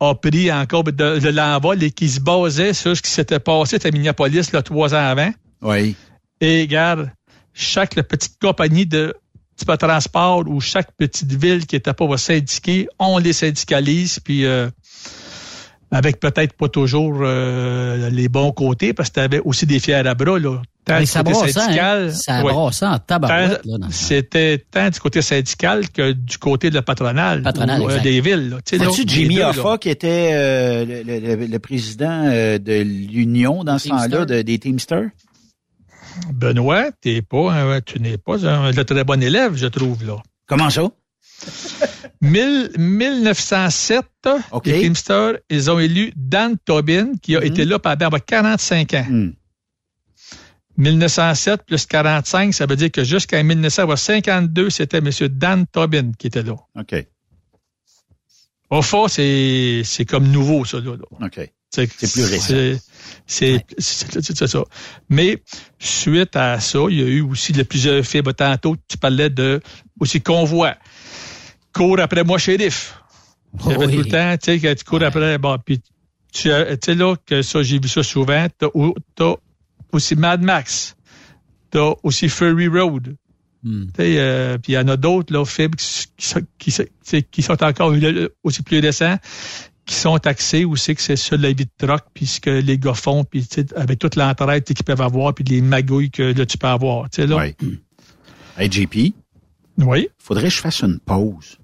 a pris encore de, de l'envol et qui se basait sur ce qui s'était passé à Minneapolis là, trois ans avant. Oui. Et regarde, chaque petite compagnie de type de transport ou chaque petite ville qui était pas syndiquée, on les syndicalise, puis euh, avec peut-être pas toujours euh, les bons côtés, parce que tu avais aussi des fiers à bras. Là. Tant Mais du ça côté brassait, hein? Ça ouais. en tabarouette. C'était tant du côté syndical que du côté de la patronale, Patronale, ou, euh, des villes. Tu sais, Jimmy. Hoffa qui était euh, le, le- le- le président de l'Union dans ce temps-là, de- des Teamsters? Benoît, t'es pas, un- tu n'es pas un, de très bon élève, je trouve. là. Comment ça? Mille- 1907, OK. les Teamsters, ils ont élu Dan Tobin, qui a été là pendant 45 ans. Hmm. 1907 plus 45, ça veut dire que jusqu'en 1952, c'était M. Dan Tobin qui était là. OK. OFA, c'est, c'est comme nouveau, ça, là. OK. C'est plus récent. C'est c'est ça. Mais suite à ça, il y a eu aussi de plusieurs fibres. Tantôt, tu parlais de aussi convoi. Cours après moi, shérif. Oui. tout le temps, tu sais, que tu cours après. Bon, puis tu as- tu sais, là, que ça, j'ai vu ça souvent. T'as t'as aussi Mad Max. T'as aussi Furry Road. Tu sais, euh, puis il y en a d'autres, là, fibres qui, qui, sont- qui, encore euh, aussi plus récents, qui sont taxés aussi, que c'est ça la vie de troc, puis ce que les gars font, puis tu sais, avec toute l'entraide qu'ils peuvent avoir, puis les magouilles que là, tu peux avoir. Tu sais, là. Oui. Hey, JP, Oui. faudrait que je fasse une pause.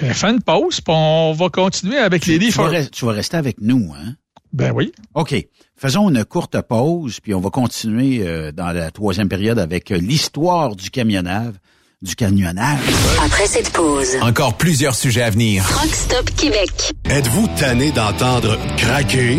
Ben, fais une pause, puis on va continuer avec les Tu vas, livres. re- tu vas rester avec nous, hein? Ben oui. OK. Faisons une courte pause, puis on va continuer euh, dans la troisième période avec euh, l'histoire du camionnage. Du camionnage. Après cette pause, Encore plusieurs sujets à venir. Truck Stop Québec. Êtes-vous tanné d'entendre craquer,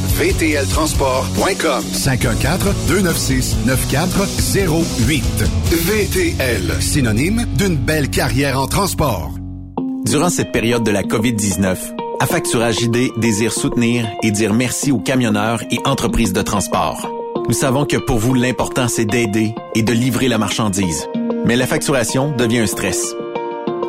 vtltransport.com 514-296-9408. VTL, synonyme d'une belle carrière en transport. Durant cette période de la COVID-19, Affacturage JD désire soutenir et dire merci aux camionneurs et entreprises de transport. Nous savons que pour vous, l'important, c'est d'aider et de livrer la marchandise. Mais la facturation devient un stress.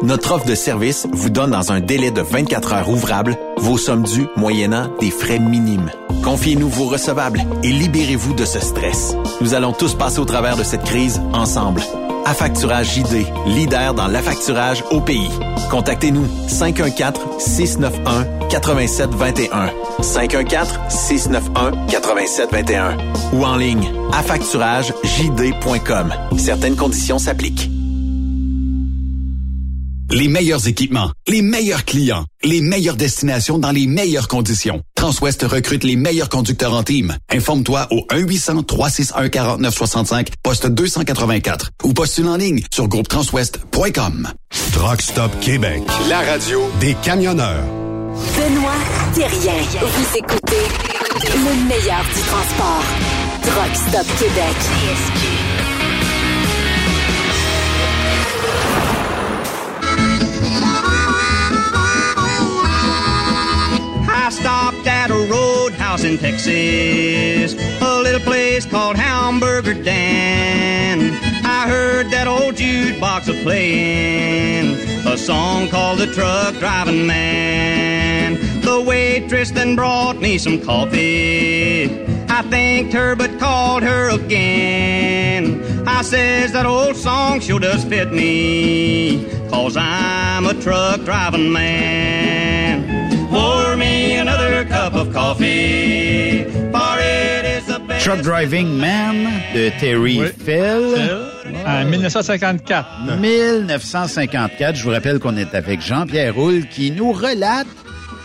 Notre offre de service vous donne dans un délai de 24 heures ouvrables vos sommes dues moyennant des frais minimes. Confiez-nous vos recevables et libérez-vous de ce stress. Nous allons tous passer au travers de cette crise ensemble. Affacturage JD, leader dans l'affacturage au pays. Contactez-nous 514-691-8721. 514-691-8721. Ou en ligne, affacturagejd.com. Certaines conditions s'appliquent. Les meilleurs équipements, les meilleurs clients, les meilleures destinations dans les meilleures conditions. Transwest recrute les meilleurs conducteurs en team. Informe-toi au 1-800-361-4965, poste 284 ou postule en ligne sur groupetranswest.com. Truck Stop Québec, la radio des camionneurs. Benoît Thérien. Vous écoutez le meilleur du transport. Truck Stop Québec. At a roadhouse in Texas, a little place called Hamburger Dan. I heard that old jukebox a playing a song called The Truck Driving Man. The waitress then brought me some coffee. I thanked her but called her again. I says that old song sure does fit me, cause I'm a truck driving man. Of coffee, for it is the best. Truck Driving Man de Terry Oui. Fell. En 1954. 1954. Je vous rappelle qu'on est avec Jean-Pierre Roule qui nous relate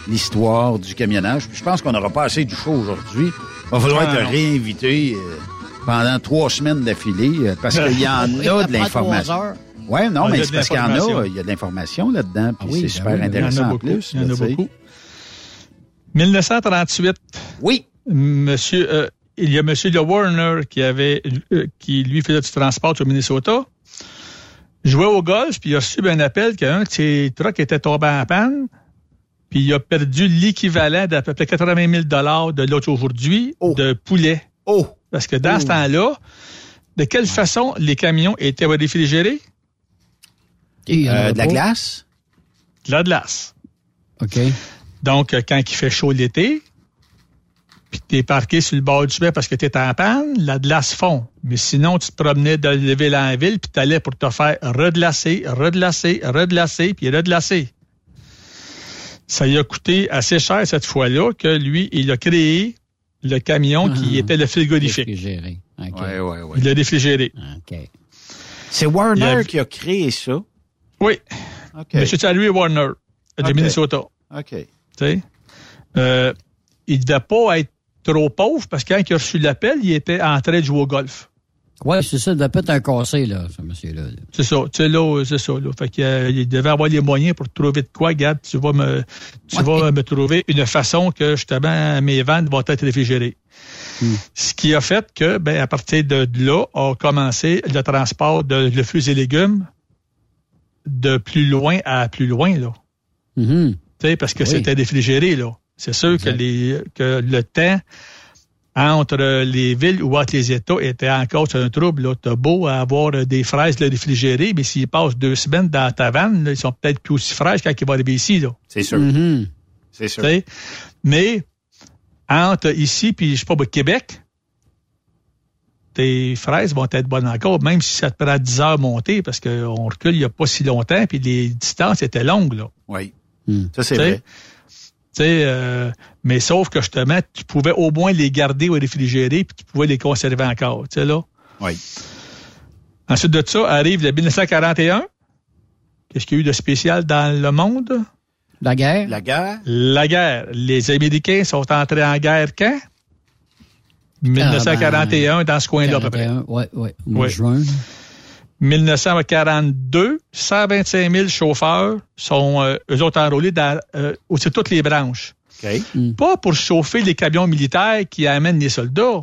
l'histoire du camionnage. Je pense qu'on n'aura pas assez du show aujourd'hui. Il va falloir Ah, te non. réinviter euh, pendant trois semaines d'affilée euh, parce qu'il y en a de l'information. Ouais, non, Ah, mais c'est parce qu'il y en a, il y a de l'information là-dedans, puis oui, c'est ben super oui, il y en a intéressant en beaucoup, plus. Il y en a beaucoup. 1938. Oui. Monsieur, euh, il y a Monsieur Le Warner qui avait, euh, qui lui faisait du transport au Minnesota. Jouait au golf, puis il a reçu un appel qu'un de ses trucks était tombé en panne, puis il a perdu l'équivalent d'à peu près 80 000 dollars de l'autre aujourd'hui de poulet. Oh! Parce que dans ce Oh. temps-là, de quelle façon les camions étaient réfrigérés? Il y en Euh, avait de la glace? De la glace. OK. Donc, euh, quand il fait chaud l'été, puis t'es parqué sur le bord du chemin parce que t'es en panne, la glace fond. Mais sinon, tu te promenais de ville en ville, puis t'allais pour te faire redlacer, redlacer, redlacer, puis redlacer. Ça lui a coûté assez cher cette fois-là que lui, il a créé le camion qui Ah. était le frigorifique. Réfrigéré. OK. Ouais, ouais, ouais. Il l'a réfrigéré. OK. C'est Warner a- qui a créé ça? Oui. OK. Monsieur Charlie Warner, de. Minnesota. OK. Tu sais. Euh, il ne devait pas être trop pauvre parce que quand il a reçu l'appel, il était en train de jouer au golf. Oui, c'est ça, il doit peut-être un cassé, là, ce monsieur-là. là. C'est ça, tu sais, là, c'est ça, là. Fait qu'il euh, il devait avoir les moyens pour trouver de quoi, Gad, tu vas me, tu vas me trouver une façon que, justement, mes ventes vont être réfrigérées. Ce qui a fait que, ben, à partir de là, a commencé le transport de, de fruits et légumes de plus loin à plus loin, là. Mm-hmm. Parce que Oui. c'était réfrigéré, là. C'est sûr que, les, que le temps entre les villes ou entre les États était encore sur un trouble. Là. T'as beau avoir des fraises là, réfrigérées, mais s'ils passent deux semaines dans ta vanne, là, ils sont peut-être plus aussi fraîches quand ils vont arriver ici. Là. C'est sûr. Mm-hmm. C'est sûr. Tu? Mais entre ici puis je sais pas, au Québec, tes fraises vont être bonnes encore, même si ça te prend 10 heures à monter, parce qu'on recule il n'y a pas si longtemps, puis les distances étaient longues. Là. Oui. Mm. Ça, c'est vrai. Tu sais, euh, mais sauf que justement, tu pouvais au moins les garder au réfrigéré, puis tu pouvais les conserver encore. Tu sais, là. Oui. Ensuite de ça, arrive le 1941. Qu'est-ce qu'il y a eu de spécial dans le monde? La guerre? La guerre? La guerre. Les Américains sont entrés en guerre quand? 1941, dans ce coin-là, à peu près. Oui, oui. Mois de juin. 1942, 125 000 chauffeurs sont, euh, eux autres, enrôlés dans euh, aussi toutes les branches. OK. Pas pour chauffer les camions militaires qui amènent les soldats,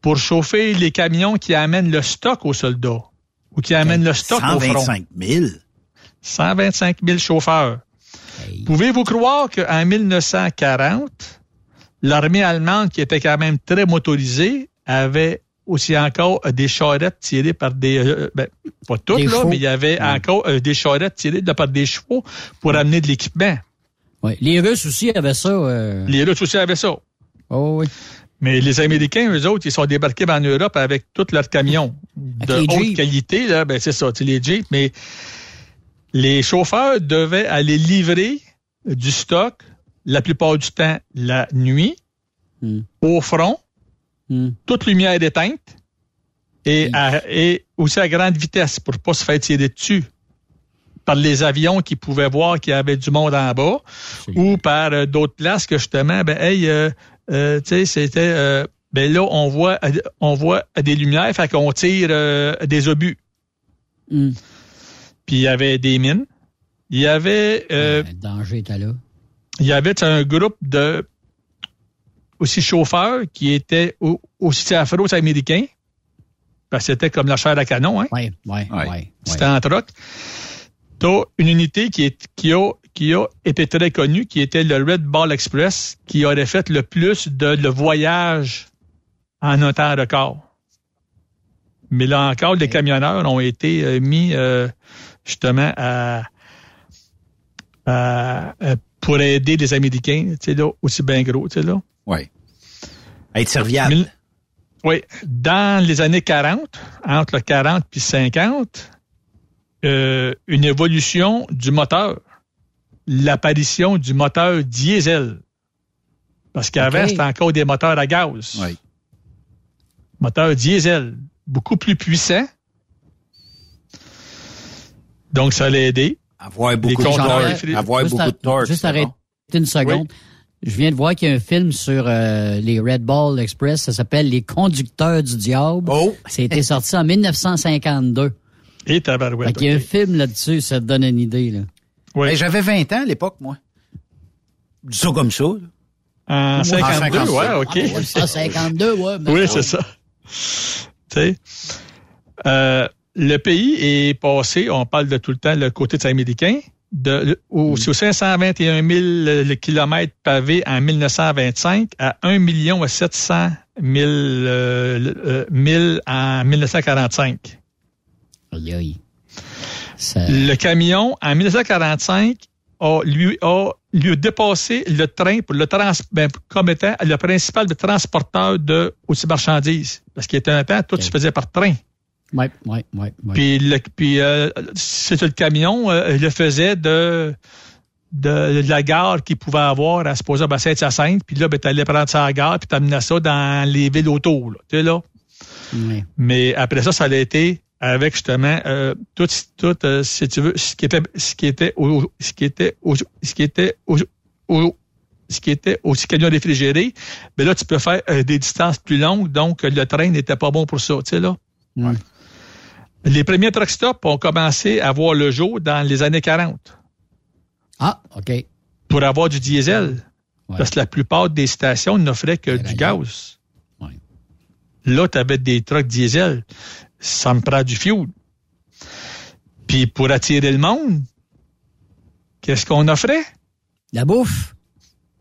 pour chauffer les camions qui amènent le stock aux soldats ou qui amènent le stock au front. 125 000. 125 000 chauffeurs. Pouvez-vous croire qu'en 1940, l'armée allemande, qui était quand même très motorisée, avait aussi encore euh, des charrettes tirées par des... euh, ben, pas toutes, Des là, chevaux. mais il y avait encore euh, des charrettes tirées de par des chevaux pour amener de l'équipement. Ouais. Les Russes aussi avaient ça. euh, Les Russes aussi avaient ça. Oh, oui. Mais les Américains, eux autres, ils sont débarqués en Europe avec tous leurs camions de haute qualité. Là, ben c'est ça, c'est les Jeeps. Mais les chauffeurs devaient aller livrer du stock la plupart du temps la nuit, Hmm. au front, Hmm. toute lumière éteinte et, à- et aussi à grande vitesse pour pas se faire tirer dessus par les avions qui pouvaient voir qu'il y avait du monde en bas ou par euh, d'autres places que justement, ben, hey, euh, euh, tu sais, c'était, ben là, on voit, on voit des lumières, fait qu'on tire des obus. Hmm. Puis il y avait des mines. Il y avait, Le danger était là. il y avait un groupe de aussi chauffeurs qui étaient au- aussi afro-américains. Parce que c'était comme la chair à canon, hein? Oui, oui, oui. C'était en troc. T'as une unité qui, est, qui, a, qui a été très connue, qui était le Red Ball Express, qui aurait fait le plus de le voyage en un temps record. Mais là encore, les camionneurs ont été euh, mis euh, justement à, à- à- pour aider les Américains, tu sais, là, aussi bien gros, tu sais, là. Oui. Être serviable. Mille- Oui. Dans les années 40, entre le 40 puis 50, euh, une évolution du moteur. L'apparition du moteur diesel. Parce qu'avant, c'était encore des moteurs à gaz. Oui. Moteur diesel. Beaucoup plus puissant. Donc, ça l'a aidé. Avoir beaucoup de. Avoir Juste beaucoup de torque. Juste c'est arrête bon. une seconde. Je viens de voir qu'il y a un film sur euh, les Red Ball Express. Ça s'appelle Les conducteurs du diable. Oh! C'était sorti en 1952. Et tabarouette. Fait qu'il y a un film là-dessus, ça te donne une idée. Là. Oui. Hey, J'avais 20 ans à l'époque, moi. Ça comme ça. là. En 52, ouais, 52. OK. Ah, 1952, ouais. mais Oui, c'est ça. Tu sais, euh, le pays est passé, on parle de tout le temps le côté des Américains, de, au, sur 521 000 le kilomètres pavés en 1925 à 1 million 700 000, euh, euh, 1000 en 1945. Aïe, aïe. Ça- Le camion, en 1945, a, lui, a, lui a dépassé le train pour le trans, ben, comme étant le principal transporteur de aussi marchandises. Parce qu'il était un temps, tout se faisait par train. Ouais, ouais, ouais. Puis, le, puis euh, le camion euh, le faisait de, de, de la gare qu'il pouvait avoir à se poser à Saint-Hyacinthe. Puis là, ben, t'allais prendre ça à la gare, puis t'amenais ça dans les villes autour. Là, tu sais, là. Mais après ça, ça a été avec justement euh, tout, tout euh, si tu veux, ce qui était, ce qui était, au, ce qui était, au, ce qui était au, au- ce qui était aussi camion réfrigéré, mais là, tu peux faire euh, des distances plus longues, donc le train n'était pas bon pour ça, tu sais, là. Les premiers truck stops ont commencé à voir le jour dans les années 40. Ah, OK. Pour avoir du diesel. Parce que la plupart des stations n'offraient que du gaz. Là, tu avais des trucks diesel. Ça me prend du fuel. Puis pour attirer le monde, qu'est-ce qu'on offrait? La bouffe.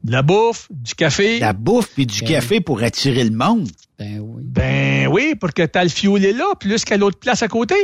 De la bouffe, du café. La bouffe puis du Ben café pour attirer le monde. Ben oui. Ben oui, pour que tu le fuel est là, plus qu'à l'autre place à côté.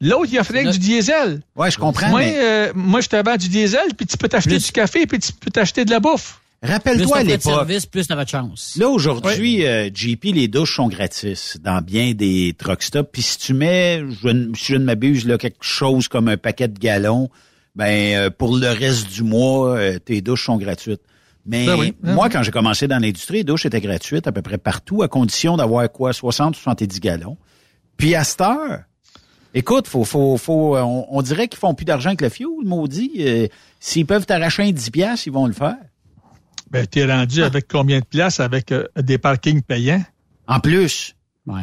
L'autre, il offrait que du diesel. Ouais, je comprends. Moi, mais euh, moi je te vends du diesel, puis tu peux t'acheter du café, puis tu peux t'acheter de la bouffe. Rappelle-toi à plus t'as de l'époque. service, plus de chance. Là, aujourd'hui, euh, JP, les douches sont gratis dans bien des truck stops. Puis si tu mets, je, si je ne m'abuse, là, quelque chose comme un paquet de gallons, ben euh, pour le reste du mois, euh, tes douches sont gratuites. Mais Ben oui, ben moi, oui. quand j'ai commencé dans l'industrie, les douches étaient gratuites à peu près partout, à condition d'avoir quoi, 60 70 gallons. Puis à cette heure, écoute, faut, faut, faut, euh, on, on dirait qu'ils font plus d'argent que le fioul, maudit. Euh, S'ils peuvent t'arracher un 10 piastres, ils vont le faire. Ben, t'es rendu avec combien de places avec euh, des parkings payants? En plus.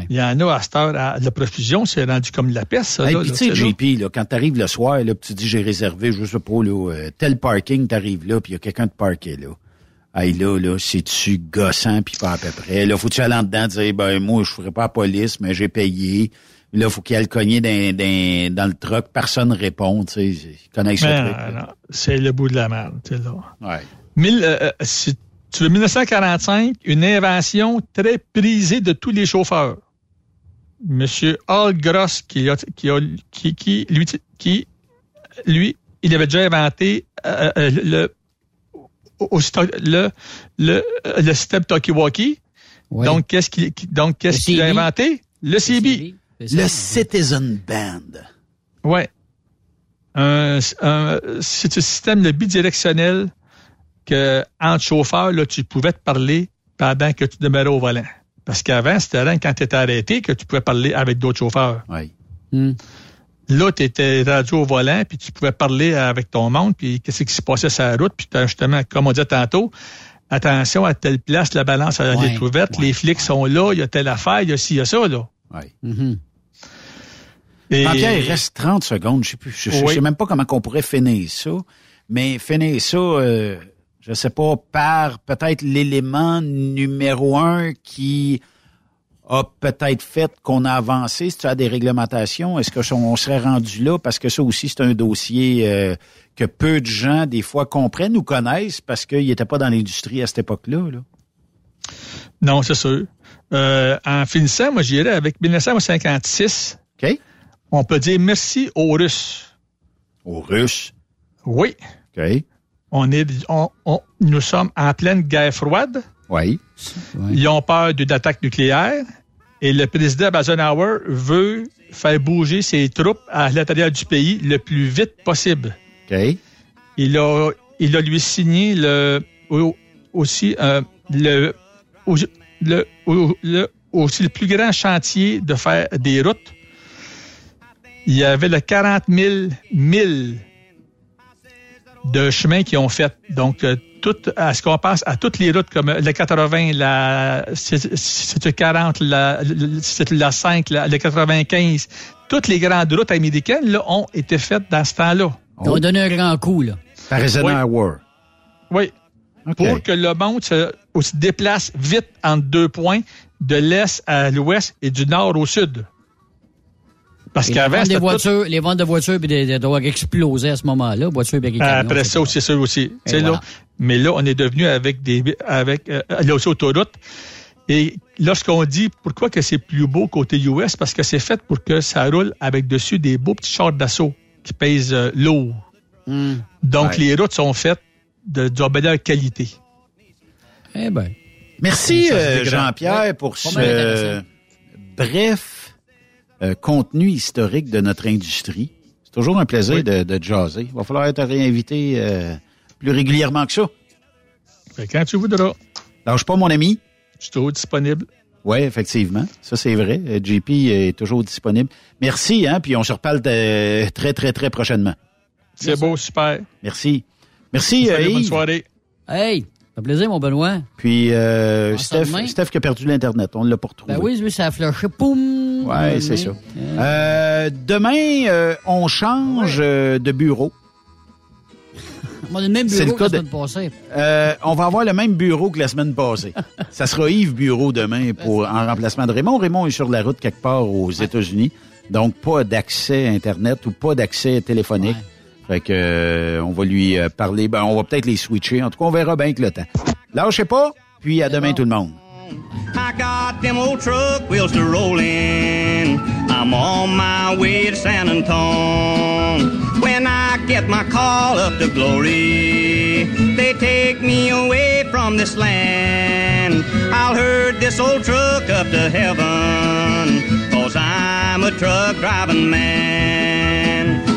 Il y en a à cette heure, à la profusion, c'est rendu comme de la peste, ça. Hey, là, puis tu sais. JP, là, quand t'arrives le soir, là, puis tu dis j'ai réservé, je sais pas, là, tel parking, t'arrives là, puis il y a quelqu'un de parqué là. Hey, là, là, c'est-tu gossant, puis pas à peu près? Là, faut-tu aller en dedans dire, ben, moi, je ferai pas la police, mais j'ai payé. Là, faut qu'il aille cogner dans, dans, dans le truck, personne répond, tu sais, ils connaissent Mais ce truc. c'est le bout de la merde, tu sais, là. Ouais. Mille- euh, euh, si tu veux 1945, une invention très prisée de tous les chauffeurs. Monsieur Hall Gross, qui, a, qui, a- qui, qui, lui, qui, lui, il avait déjà inventé euh, euh, le, au- le, le, euh, le système Talkie-Walkie. Donc, qu'est-ce qu'il, qui- donc, qu'est-ce qu'il a inventé? Le CB. Le Citizen Band. Ouais. Un, un- c'est un système de bidirectionnel que entre chauffeurs, là, tu pouvais te parler pendant que tu demeurais au volant. Parce qu'avant, c'était rien quand tu étais arrêté que tu pouvais parler avec d'autres chauffeurs. Oui. Là, tu étais rendu au volant, puis tu pouvais parler avec ton monde, puis qu'est-ce qui se passait sur la route, puis t'as justement, comme on disait tantôt, attention à telle place, la balance elle Ouais, est ouverte, les flics sont là, il y a telle affaire, il y a ci, il y a ça, là. Oui. Et- Jean-Pierre, il reste 30 secondes. Je sais plus. Je, je Oui. sais même pas comment qu'on pourrait finir ça. Mais finir ça, euh, je sais pas, par peut-être l'élément numéro un qui a peut-être fait qu'on a avancé. Si tu as des réglementations, est-ce que on serait rendu là? Parce que ça aussi, c'est un dossier euh, que peu de gens, des fois, comprennent ou connaissent parce qu'ils n'étaient pas dans l'industrie à cette époque-là. Là. Non, c'est sûr. Euh, en finissant, moi, j'irais avec 1956. OK. On peut dire merci aux Russes. Aux Russes? Oui. OK. On est, on- on- nous sommes en pleine guerre froide. Oui. Ils ont peur d'une attaque nucléaire. Et le président Eisenhower veut faire bouger ses troupes à l'intérieur du pays le plus vite possible. OK. Il a, il a lui signé le, au- aussi euh, le- aussi le plus grand chantier de faire des routes. Il y avait le 40 000 milles de chemins qui ont fait. Donc, euh, tout, à ce qu'on pense à toutes les routes comme la 80, la c'est c'est 40, la, c'est la 5, la, la 95, toutes les grandes routes américaines là, ont été faites dans ce temps-là. On va donner un grand coup, là. Par Eisenhower. Oui. Pour que le monde se, se déplace vite entre deux points, de l'est à l'ouest et du nord au sud. Parce les qu'avant, tout- voitures, les ventes de voitures et des, des drogues explosaient à ce moment-là. Voitures et. Après ça aussi, c'est ça aussi. Voilà. là, mais là, on est devenu avec des avec euh, là aussi autoroute. Et lorsqu'on dit pourquoi que c'est plus beau côté US, parce que c'est fait pour que ça roule avec dessus des beaux petits chars d'assaut qui pèsent euh, lourd. Donc Ouais. les routes sont faites de, de meilleure qualité. Eh ben. Merci euh. Jean-Pierre Ouais, pour ce bref euh, contenu historique de notre industrie. C'est toujours un plaisir de, de jaser. Il va falloir être réinvité euh, plus régulièrement que ça. Quand tu voudras. Lâche pas, mon ami. Je suis toujours disponible. Oui, effectivement. Ça, c'est vrai. Euh, JP est toujours disponible. Merci, hein, puis on se reparle de- très, très, très prochainement. C'est beau, super. Merci. Merci, Salut, euh, bonne Yves. soirée. Hey! Fait plaisir, mon Benoît. Puis euh, Steph, demain. Steph qui a perdu l'Internet. On l'a pas retrouvé. Ben oui, lui, ça a flashé. Poum! Ouais, c'est ça. Euh, demain, euh, on change de bureau. On a le même bureau le que la de- semaine passée. Euh, on va avoir le même bureau que la semaine passée. ça sera Yves Bureau demain pour en remplacement de Raymond. Raymond est sur la route quelque part aux États-Unis, donc pas d'accès Internet ou pas d'accès téléphonique. Fait que euh, on va lui euh, parler. Ben, on va peut-être les switcher. En tout cas, on verra bien avec le temps. Lâchez pas. Puis à demain tout le monde. I got them old truck wheels to roll in. I'm on my way to San Antone. When I get my call up to glory, they take me away from this land. I'll herd this old truck up to heaven, cause I'm a truck driving man.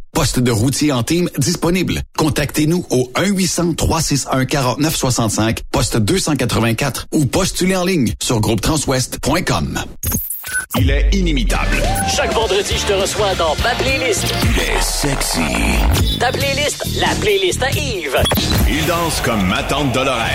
Poste de routier en team disponible. Contactez-nous au 1-800-361-4965, poste 284 ou postulez en ligne sur groupetranswest.com. Il est inimitable. Chaque vendredi, je te reçois dans ma playlist. Il est sexy. Ta playlist, la playlist à Yves. Il danse comme ma tante Dolores.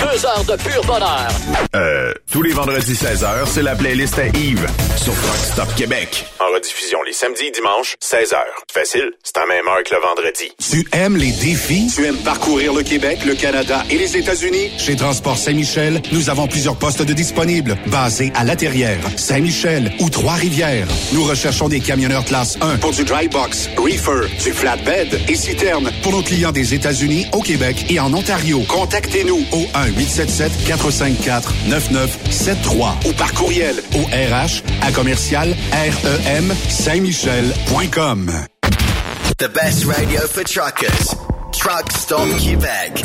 Deux heures de pur bonheur. Euh, tous les vendredis 16h, c'est la playlist à Yves sur Rock Stop Québec. En rediffusion les samedis et dimanches, 16h. Facile, c'est en même heure que le vendredi. Tu aimes les défis? Tu aimes parcourir le Québec, le Canada et les États-Unis? Chez Transport Saint-Michel, nous avons plusieurs postes de disponibles, basés à La Terrière, Saint-Michel ou Trois-Rivières. Nous recherchons des camionneurs classe 1 pour du dry box, reefer, du flatbed et citerne pour nos clients des États-Unis, au Québec et en Ontario. Contactez-nous au 1-877-454-9973 ou par courriel au RH à commercial REM Saint-Michel.com. The best radio for truckers. Truck Stop Québec.